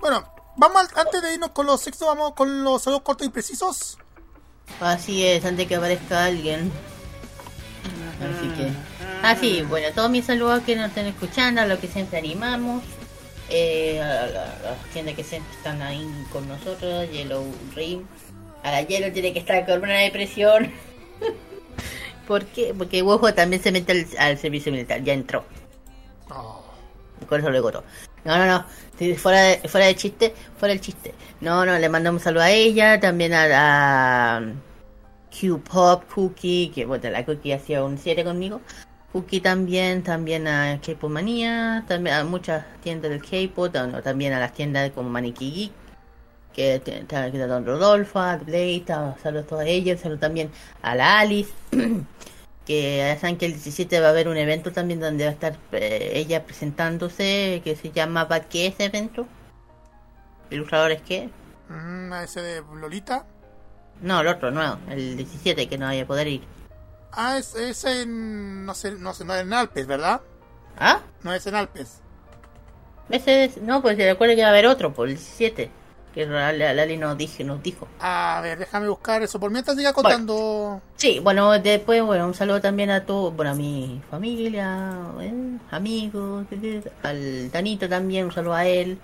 Bueno, vamos al- antes de irnos con los sexos, vamos con los saludos cortos y precisos. Así es, antes que aparezca alguien. Así que. Así, bueno, todos mis saludos que nos estén escuchando, a los que siempre animamos. Eh, a la- a las tiendas que siempre están ahí con nosotros, Yellow Rim. A la Yellow tiene que estar con una depresión. [LAUGHS] ¿Por qué? Porque Wojo también se mete al, al servicio militar, ya entró. Con eso le todo. No, no, no. Sí, Fuera de, fuera de chiste, fuera el chiste. No, no, le mandamos un saludo a ella, también a la Q-Pop, Cookie, que bueno, la Cookie hacía un 7 conmigo. Cookie también, también a K-Pop Manía, también a muchas tiendas del K-Pop, también a las tiendas como Maniquí Geek, que está Don Rodolfo, a Blade, saludos a ellas, saludos también a la Alice, [CLEARS THROAT] que saben que el 17 va a haber un evento también donde va a estar eh, ella presentándose, que se llama ¿Qué ese evento? ¿Ilustradores qué? Mm, ese de Lolita. No, el otro, no, el 17 que no vaya a poder ir. Ah, es, es en. No sé, no sé, no en Alpes, ¿verdad? ¿Ah? No es en Alpes. Ese es- no, pues se recuerda que va a haber otro, por el 17. Que la- la- Lali nos, dije, nos dijo. A ver, déjame buscar eso. Por mientras siga contando. Sí, bueno, después, bueno, un saludo también a todo, bueno, a mi familia, eh, amigos, al Danito también, un saludo a él.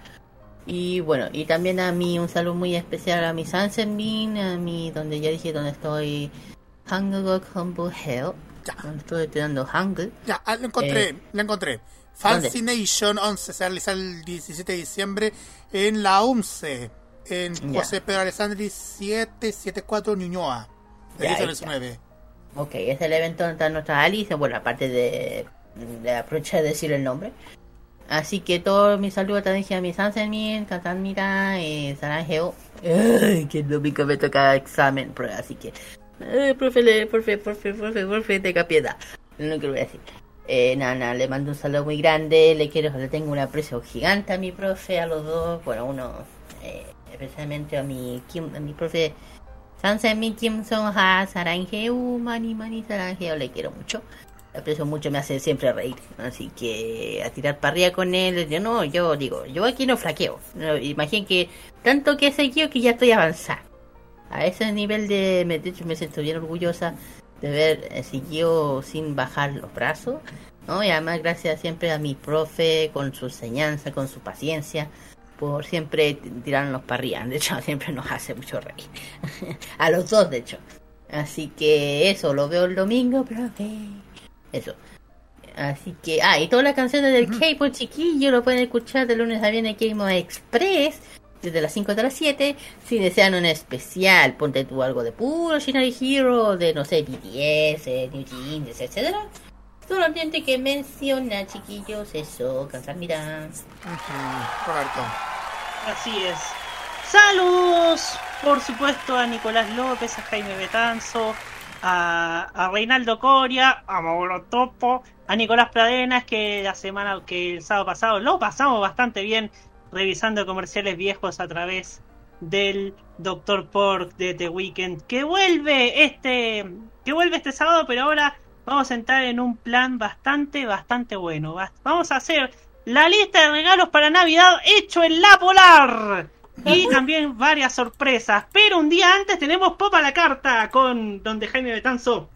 Y bueno, y también a mí un saludo muy especial a mi Sansenbin, a mi, donde ya dije donde estoy, Hangul Humble Hell, donde estoy estudiando Hangul. Ya, ah, lo encontré, Eh, lo encontré. Fascination 11 se realiza el 17 de diciembre en la UMCE, en Ya. José Pedro Alessandri 774 Ñuñoa. De Ya, 10 a ahí 19. Ok, es el evento donde está nuestra Alice, bueno, aparte de, de aprovechar de decir el nombre. Así que todos mis saludos también a mi Sansemin, Katanmira, eh, Sarangeo. Que el domingo me toca examen, prueba, así que... Eh, profe, profe, profe, profe, lo que decir. Eh, nada, le mando un saludo muy grande, le quiero, le tengo un aprecio gigante a mi profe, a los dos, bueno, uno, eh, especialmente a mi, Kim, a mi profe Sansemin Kim Song Ha, Sarangeu, Mani Mani Sarangeo, le quiero mucho. Aprecio mucho, me hace siempre reír. Así que a tirar para arriba con él, yo no, yo digo, yo aquí no flaqueo. No, imaginen que tanto que he seguido que ya estoy avanzada. A ese nivel de, me- de hecho me siento bien orgullosa de ver eh, siguió sin bajar los brazos. ¿no? Y además gracias siempre a mi profe con su enseñanza, con su paciencia, por siempre tirarnos arriba. De hecho, [LAUGHS] siempre nos hace mucho reír. [LAUGHS] a los dos, de hecho. Así que eso, lo veo el domingo, profe. Eso. Así que, ah, y todas las canciones del K-pop chiquillo lo pueden escuchar de lunes a viernes en K-pop Express desde las 5 hasta las 7. Si desean un especial, ponte tú algo de puro Shinari Hero, de no sé, BTS, eh, New Jeans, etcétera. Solamente que menciona, chiquillos, eso, cantar mira. Roberto. Así es. Saludos, por supuesto, a Nicolás López, a Jaime Betanzo, a, a Reinaldo Coria, a Mauro Topo, a Nicolás Pradenas, que la semana, que el sábado pasado lo pasamos bastante bien revisando comerciales viejos a través del Dr. Pork de The Weeknd, que vuelve este, que vuelve este sábado, pero ahora vamos a entrar en un plan bastante, bastante bueno. Va- Vamos a hacer la lista de regalos para Navidad hecho en la Polar. Y también varias sorpresas. Pero un día antes tenemos Popa la Carta con donde Jaime Betanzo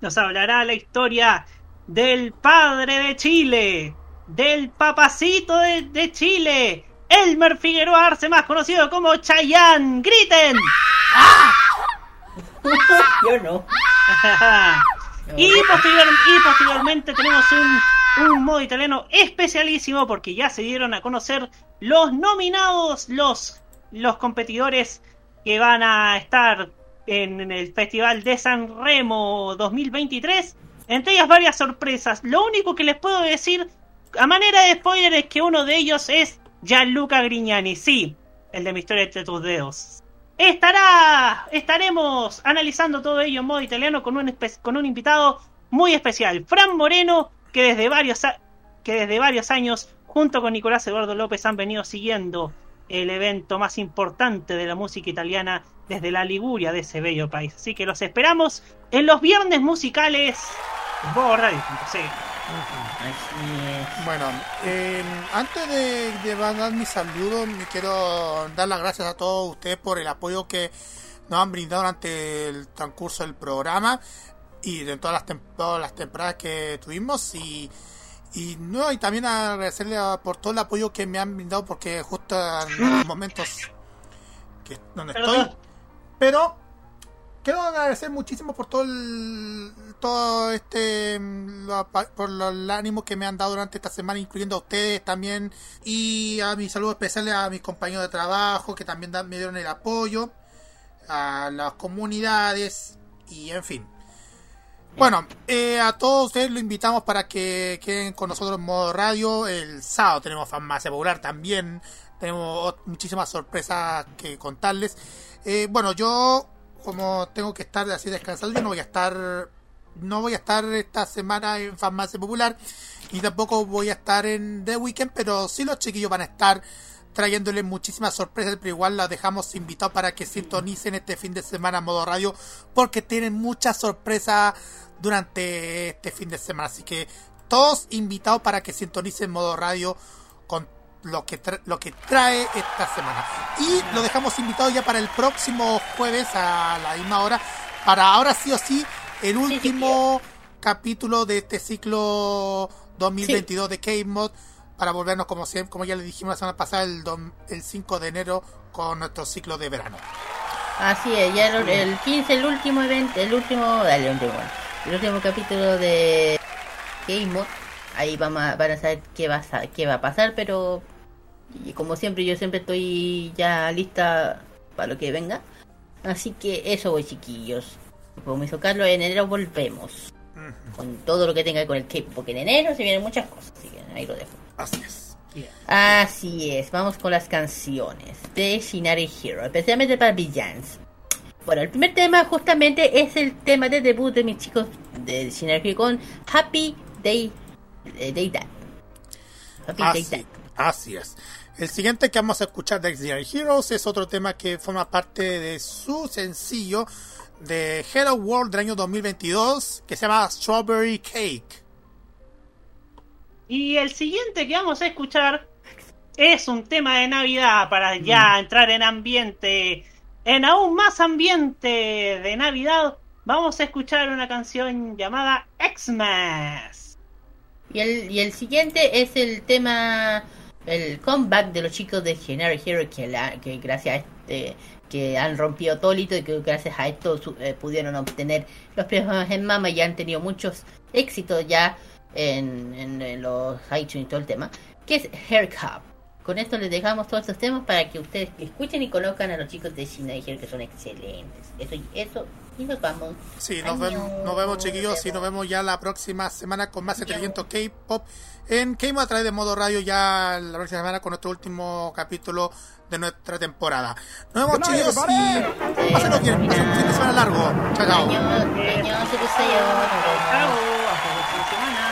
nos hablará la historia del padre de Chile, del papacito de, de Chile, Elmer Figueroa Arce, más conocido como Chayanne. ¡Griten! [LAUGHS] Yo no. [LAUGHS] y, posterior- y posteriormente tenemos un, un modo italiano especialísimo porque ya se dieron a conocer los nominados, los, los competidores que van a estar en el Festival de San Remo 2023. Entre ellas varias sorpresas. Lo único que les puedo decir a manera de spoiler es que uno de ellos es Gianluca Grignani. Sí, el de mi historia entre tus dedos. Estará, estaremos analizando todo ello en modo italiano con un, con un invitado muy especial, Fran Moreno, que desde varios que desde varios años junto con Nicolás Eduardo López han venido siguiendo el evento más importante de la música italiana desde la Liguria de ese bello país. Así que los esperamos en los viernes musicales Radio.cl. Bueno, eh, antes de, de dar mis saludos, me quiero dar las gracias a todos ustedes por el apoyo que nos han brindado durante el transcurso del programa y de todas las, tem- todas las temporadas que tuvimos y, y no y también agradecerle por todo el apoyo que me han brindado porque justo en los momentos que donde estoy. Pero quiero agradecer muchísimo por todo el todo este mm, lo por lo- el ánimo que me han dado durante esta semana incluyendo a ustedes también y a mis saludos especiales a mis compañeros de trabajo que también me dieron el apoyo a las comunidades y en fin bueno, eh, a todos ustedes lo invitamos para que queden con nosotros en modo radio. El sábado tenemos farmacia popular también. Tenemos muchísimas sorpresas que contarles. Eh, bueno, yo como tengo que estar así descansado, yo no voy a estar, no voy a estar esta semana en farmacia popular y tampoco voy a estar en The Weekend, pero sí los chiquillos van a estar trayéndoles muchísimas sorpresas, pero igual las dejamos invitados para que sintonicen este fin de semana a modo radio, porque tienen muchas sorpresas durante este fin de semana. Así que todos invitados para que sintonicen modo radio con lo que, lo que trae esta semana. Y lo dejamos invitado ya para el próximo jueves a la misma hora, para ahora sí o sí el último capítulo de este ciclo 2022 de K-Mod, para volvernos como siempre, como ya le dijimos la semana pasada, el, dom- el 5 de enero con nuestro ciclo de verano. Así es, ya el, el 15, el último evento, el último, dale, el último, el último capítulo de Game Mode. Ahí vamos a, van a saber qué va a, qué va a pasar, pero y como siempre, yo siempre estoy ya lista para lo que venga. Así que eso, voy chiquillos. Como hizo Carlos, en enero volvemos con todo lo que tenga con el K, porque en enero se vienen muchas cosas, así que ahí lo dejo. Así es. Así es, vamos con las canciones de Shinari Hero, especialmente para Villains. Bueno, el primer tema justamente es el tema de debut de mis chicos de Shinari Hero con Happy Day, eh, Day That. Happy Day That. Así, así es. El siguiente que vamos a escuchar de Xenogears Heroes es otro tema que forma parte de su sencillo de Hello World del año 2022 que se llama Strawberry Cake. Y el siguiente que vamos a escuchar es un tema de Navidad para ya entrar en ambiente, en aún más ambiente de Navidad. Vamos a escuchar una canción llamada Xmas. Y el, y el siguiente es el tema, el comeback de los chicos de Generic Hero que, la- que gracias a este, que han rompido Tolito y que gracias a esto su- eh, pudieron obtener los premios en Mama y han tenido muchos éxitos ya en, en, en los iTunes y todo el tema, que es Hair Cup. Con esto les dejamos todos estos temas para que ustedes escuchen y conozcan a los chicos de Generic Hero que son excelentes. Eso, eso y nos vamos. Sí, nos, vemos, nos vemos chiquillos y nos vemos ya la próxima semana con más entretenimiento K-Pop en K-Pop a través de modo radio ya la próxima semana con nuestro último capítulo de nuestra temporada. Nos vemos everybody. y pásenlo bien, pasen un fin de semana largo. Chao, chao. Chao, hasta la próxima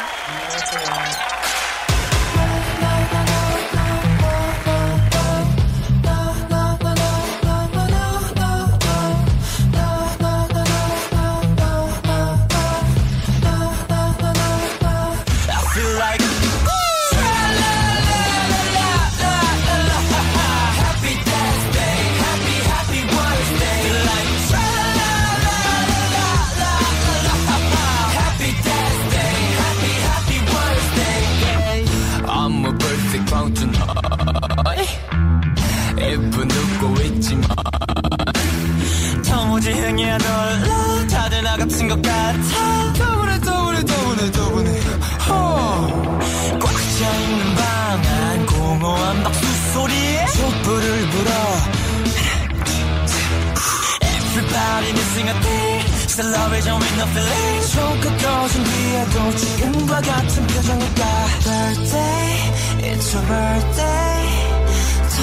지 흥이 안 올라 다들 나 같은 것 같아 더블해 더블해 더블해 더블해 꽉 차있는 방안 공허한 박수 소리에 촛불을 불어 Everybody missing a thing Celebration with no feeling 손끝 꺼진 뒤에도 지금과 같은 표정일까 Birthday, it's your birthday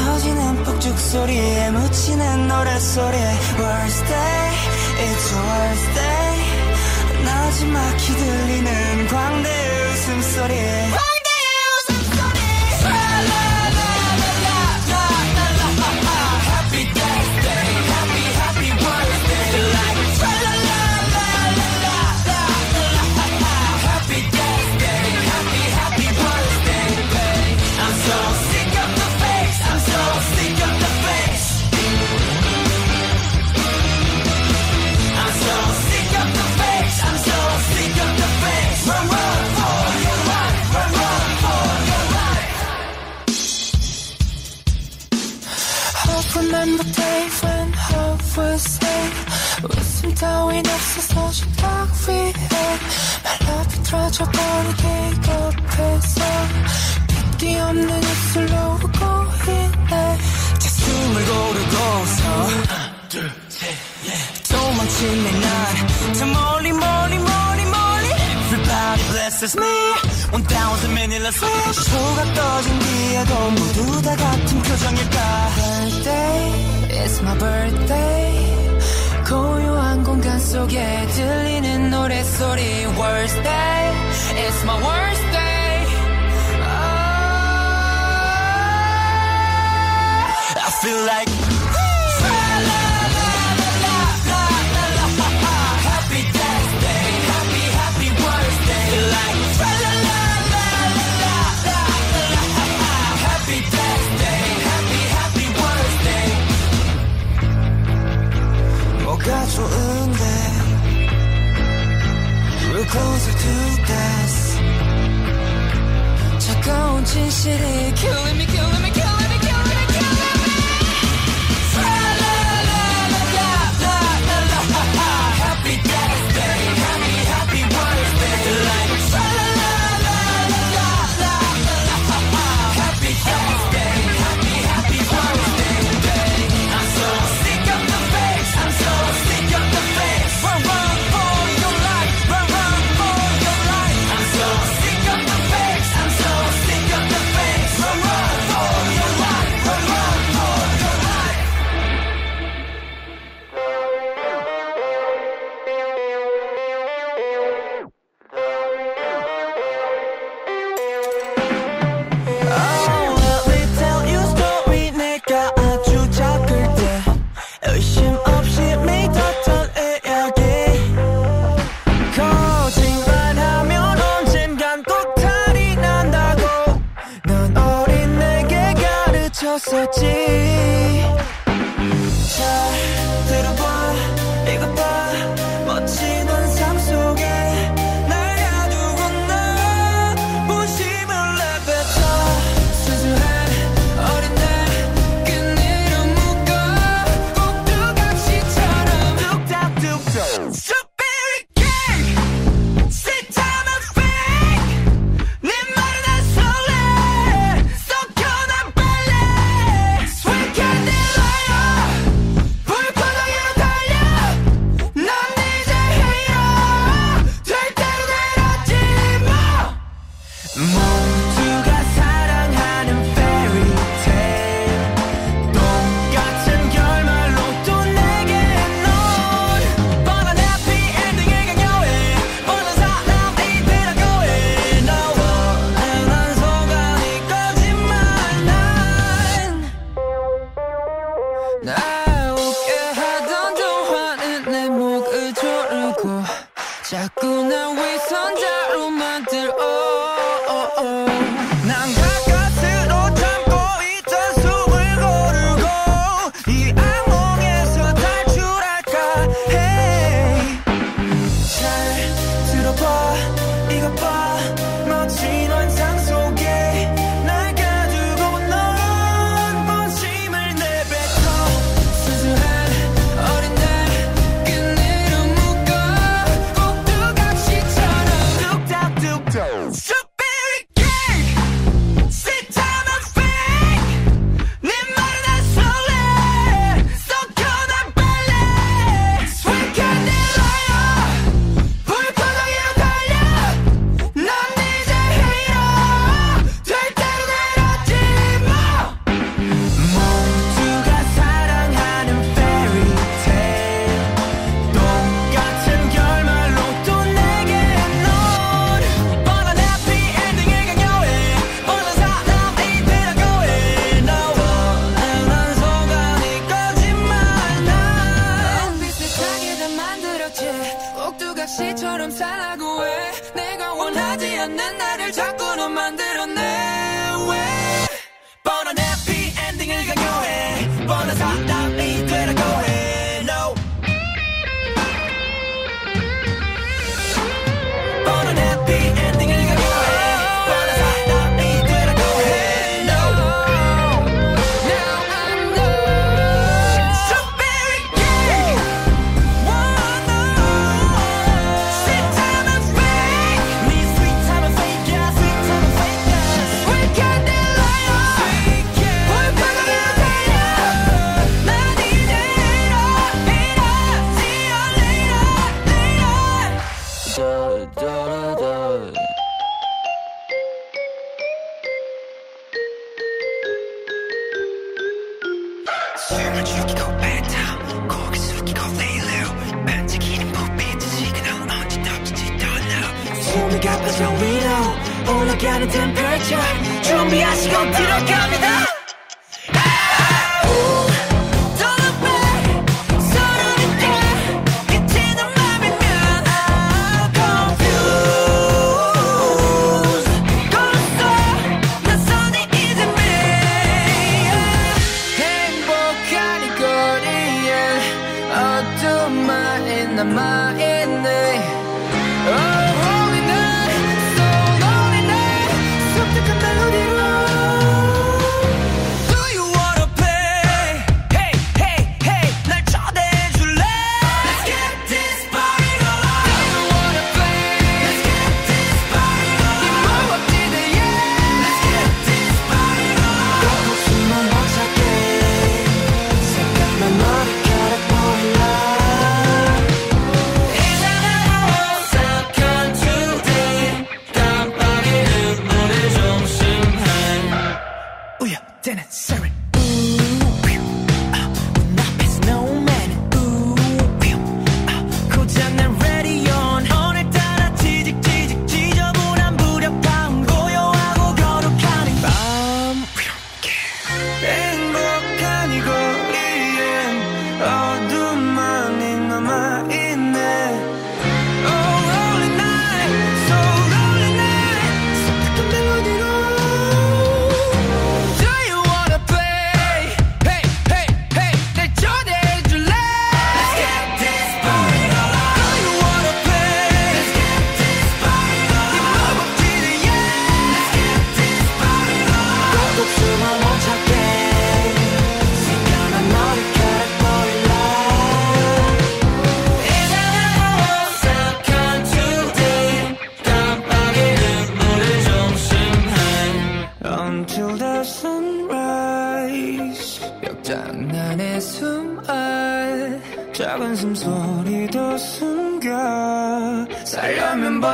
터지는 폭죽 소리에 묻히는 노래 소리 Worst day, it's worst day. 나지막히 들리는 광대의 웃음소리 광 I remember days when hope was safe 웃음 따윈 없어서 식탁 위에 말라 비틀어져버리게 옆에서 빗기 없는 입술로 웃고 있네 제 숨을 고르고서 도망치네 난저 멀리 멀리 멀리 Everybody blesses me 1000 manila switch 소가 떠진 뒤에도 모두 다 같은 표정일까 Birthday, it's my birthday 고요한 공간 속에 들리는 노래소리 Worst day, it's my worst day Ah, I feel Like closer to death. 차가운 진실이 killing me, killing me.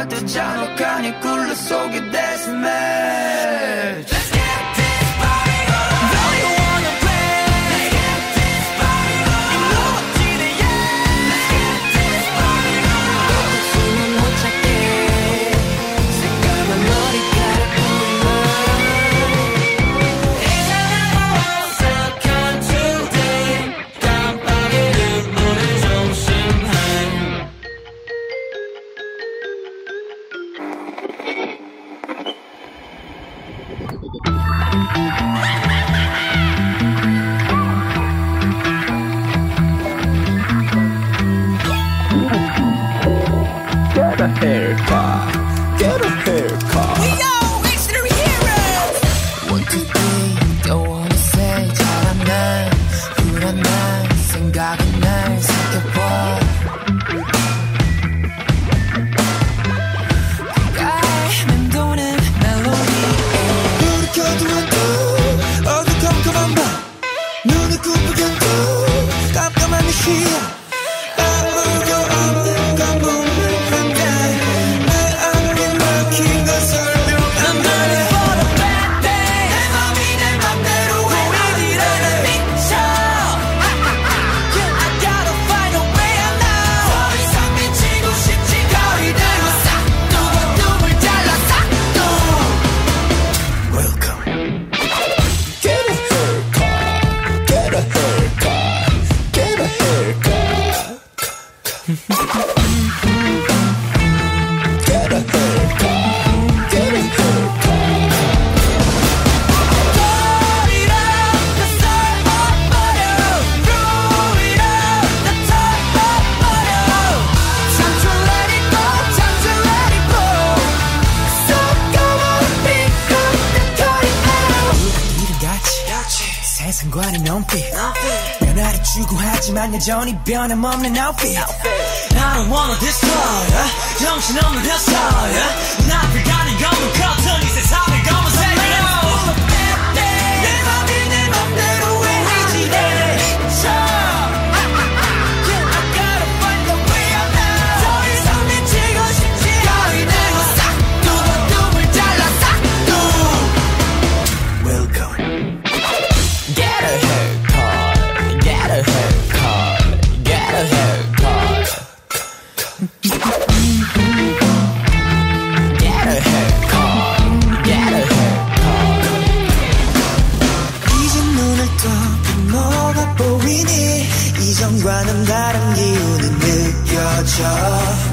젖어 잔혹한 이 굴러 속에 여전히 변함없는 outfit. I don't wanna this part 정신없는 햇살 나를 家。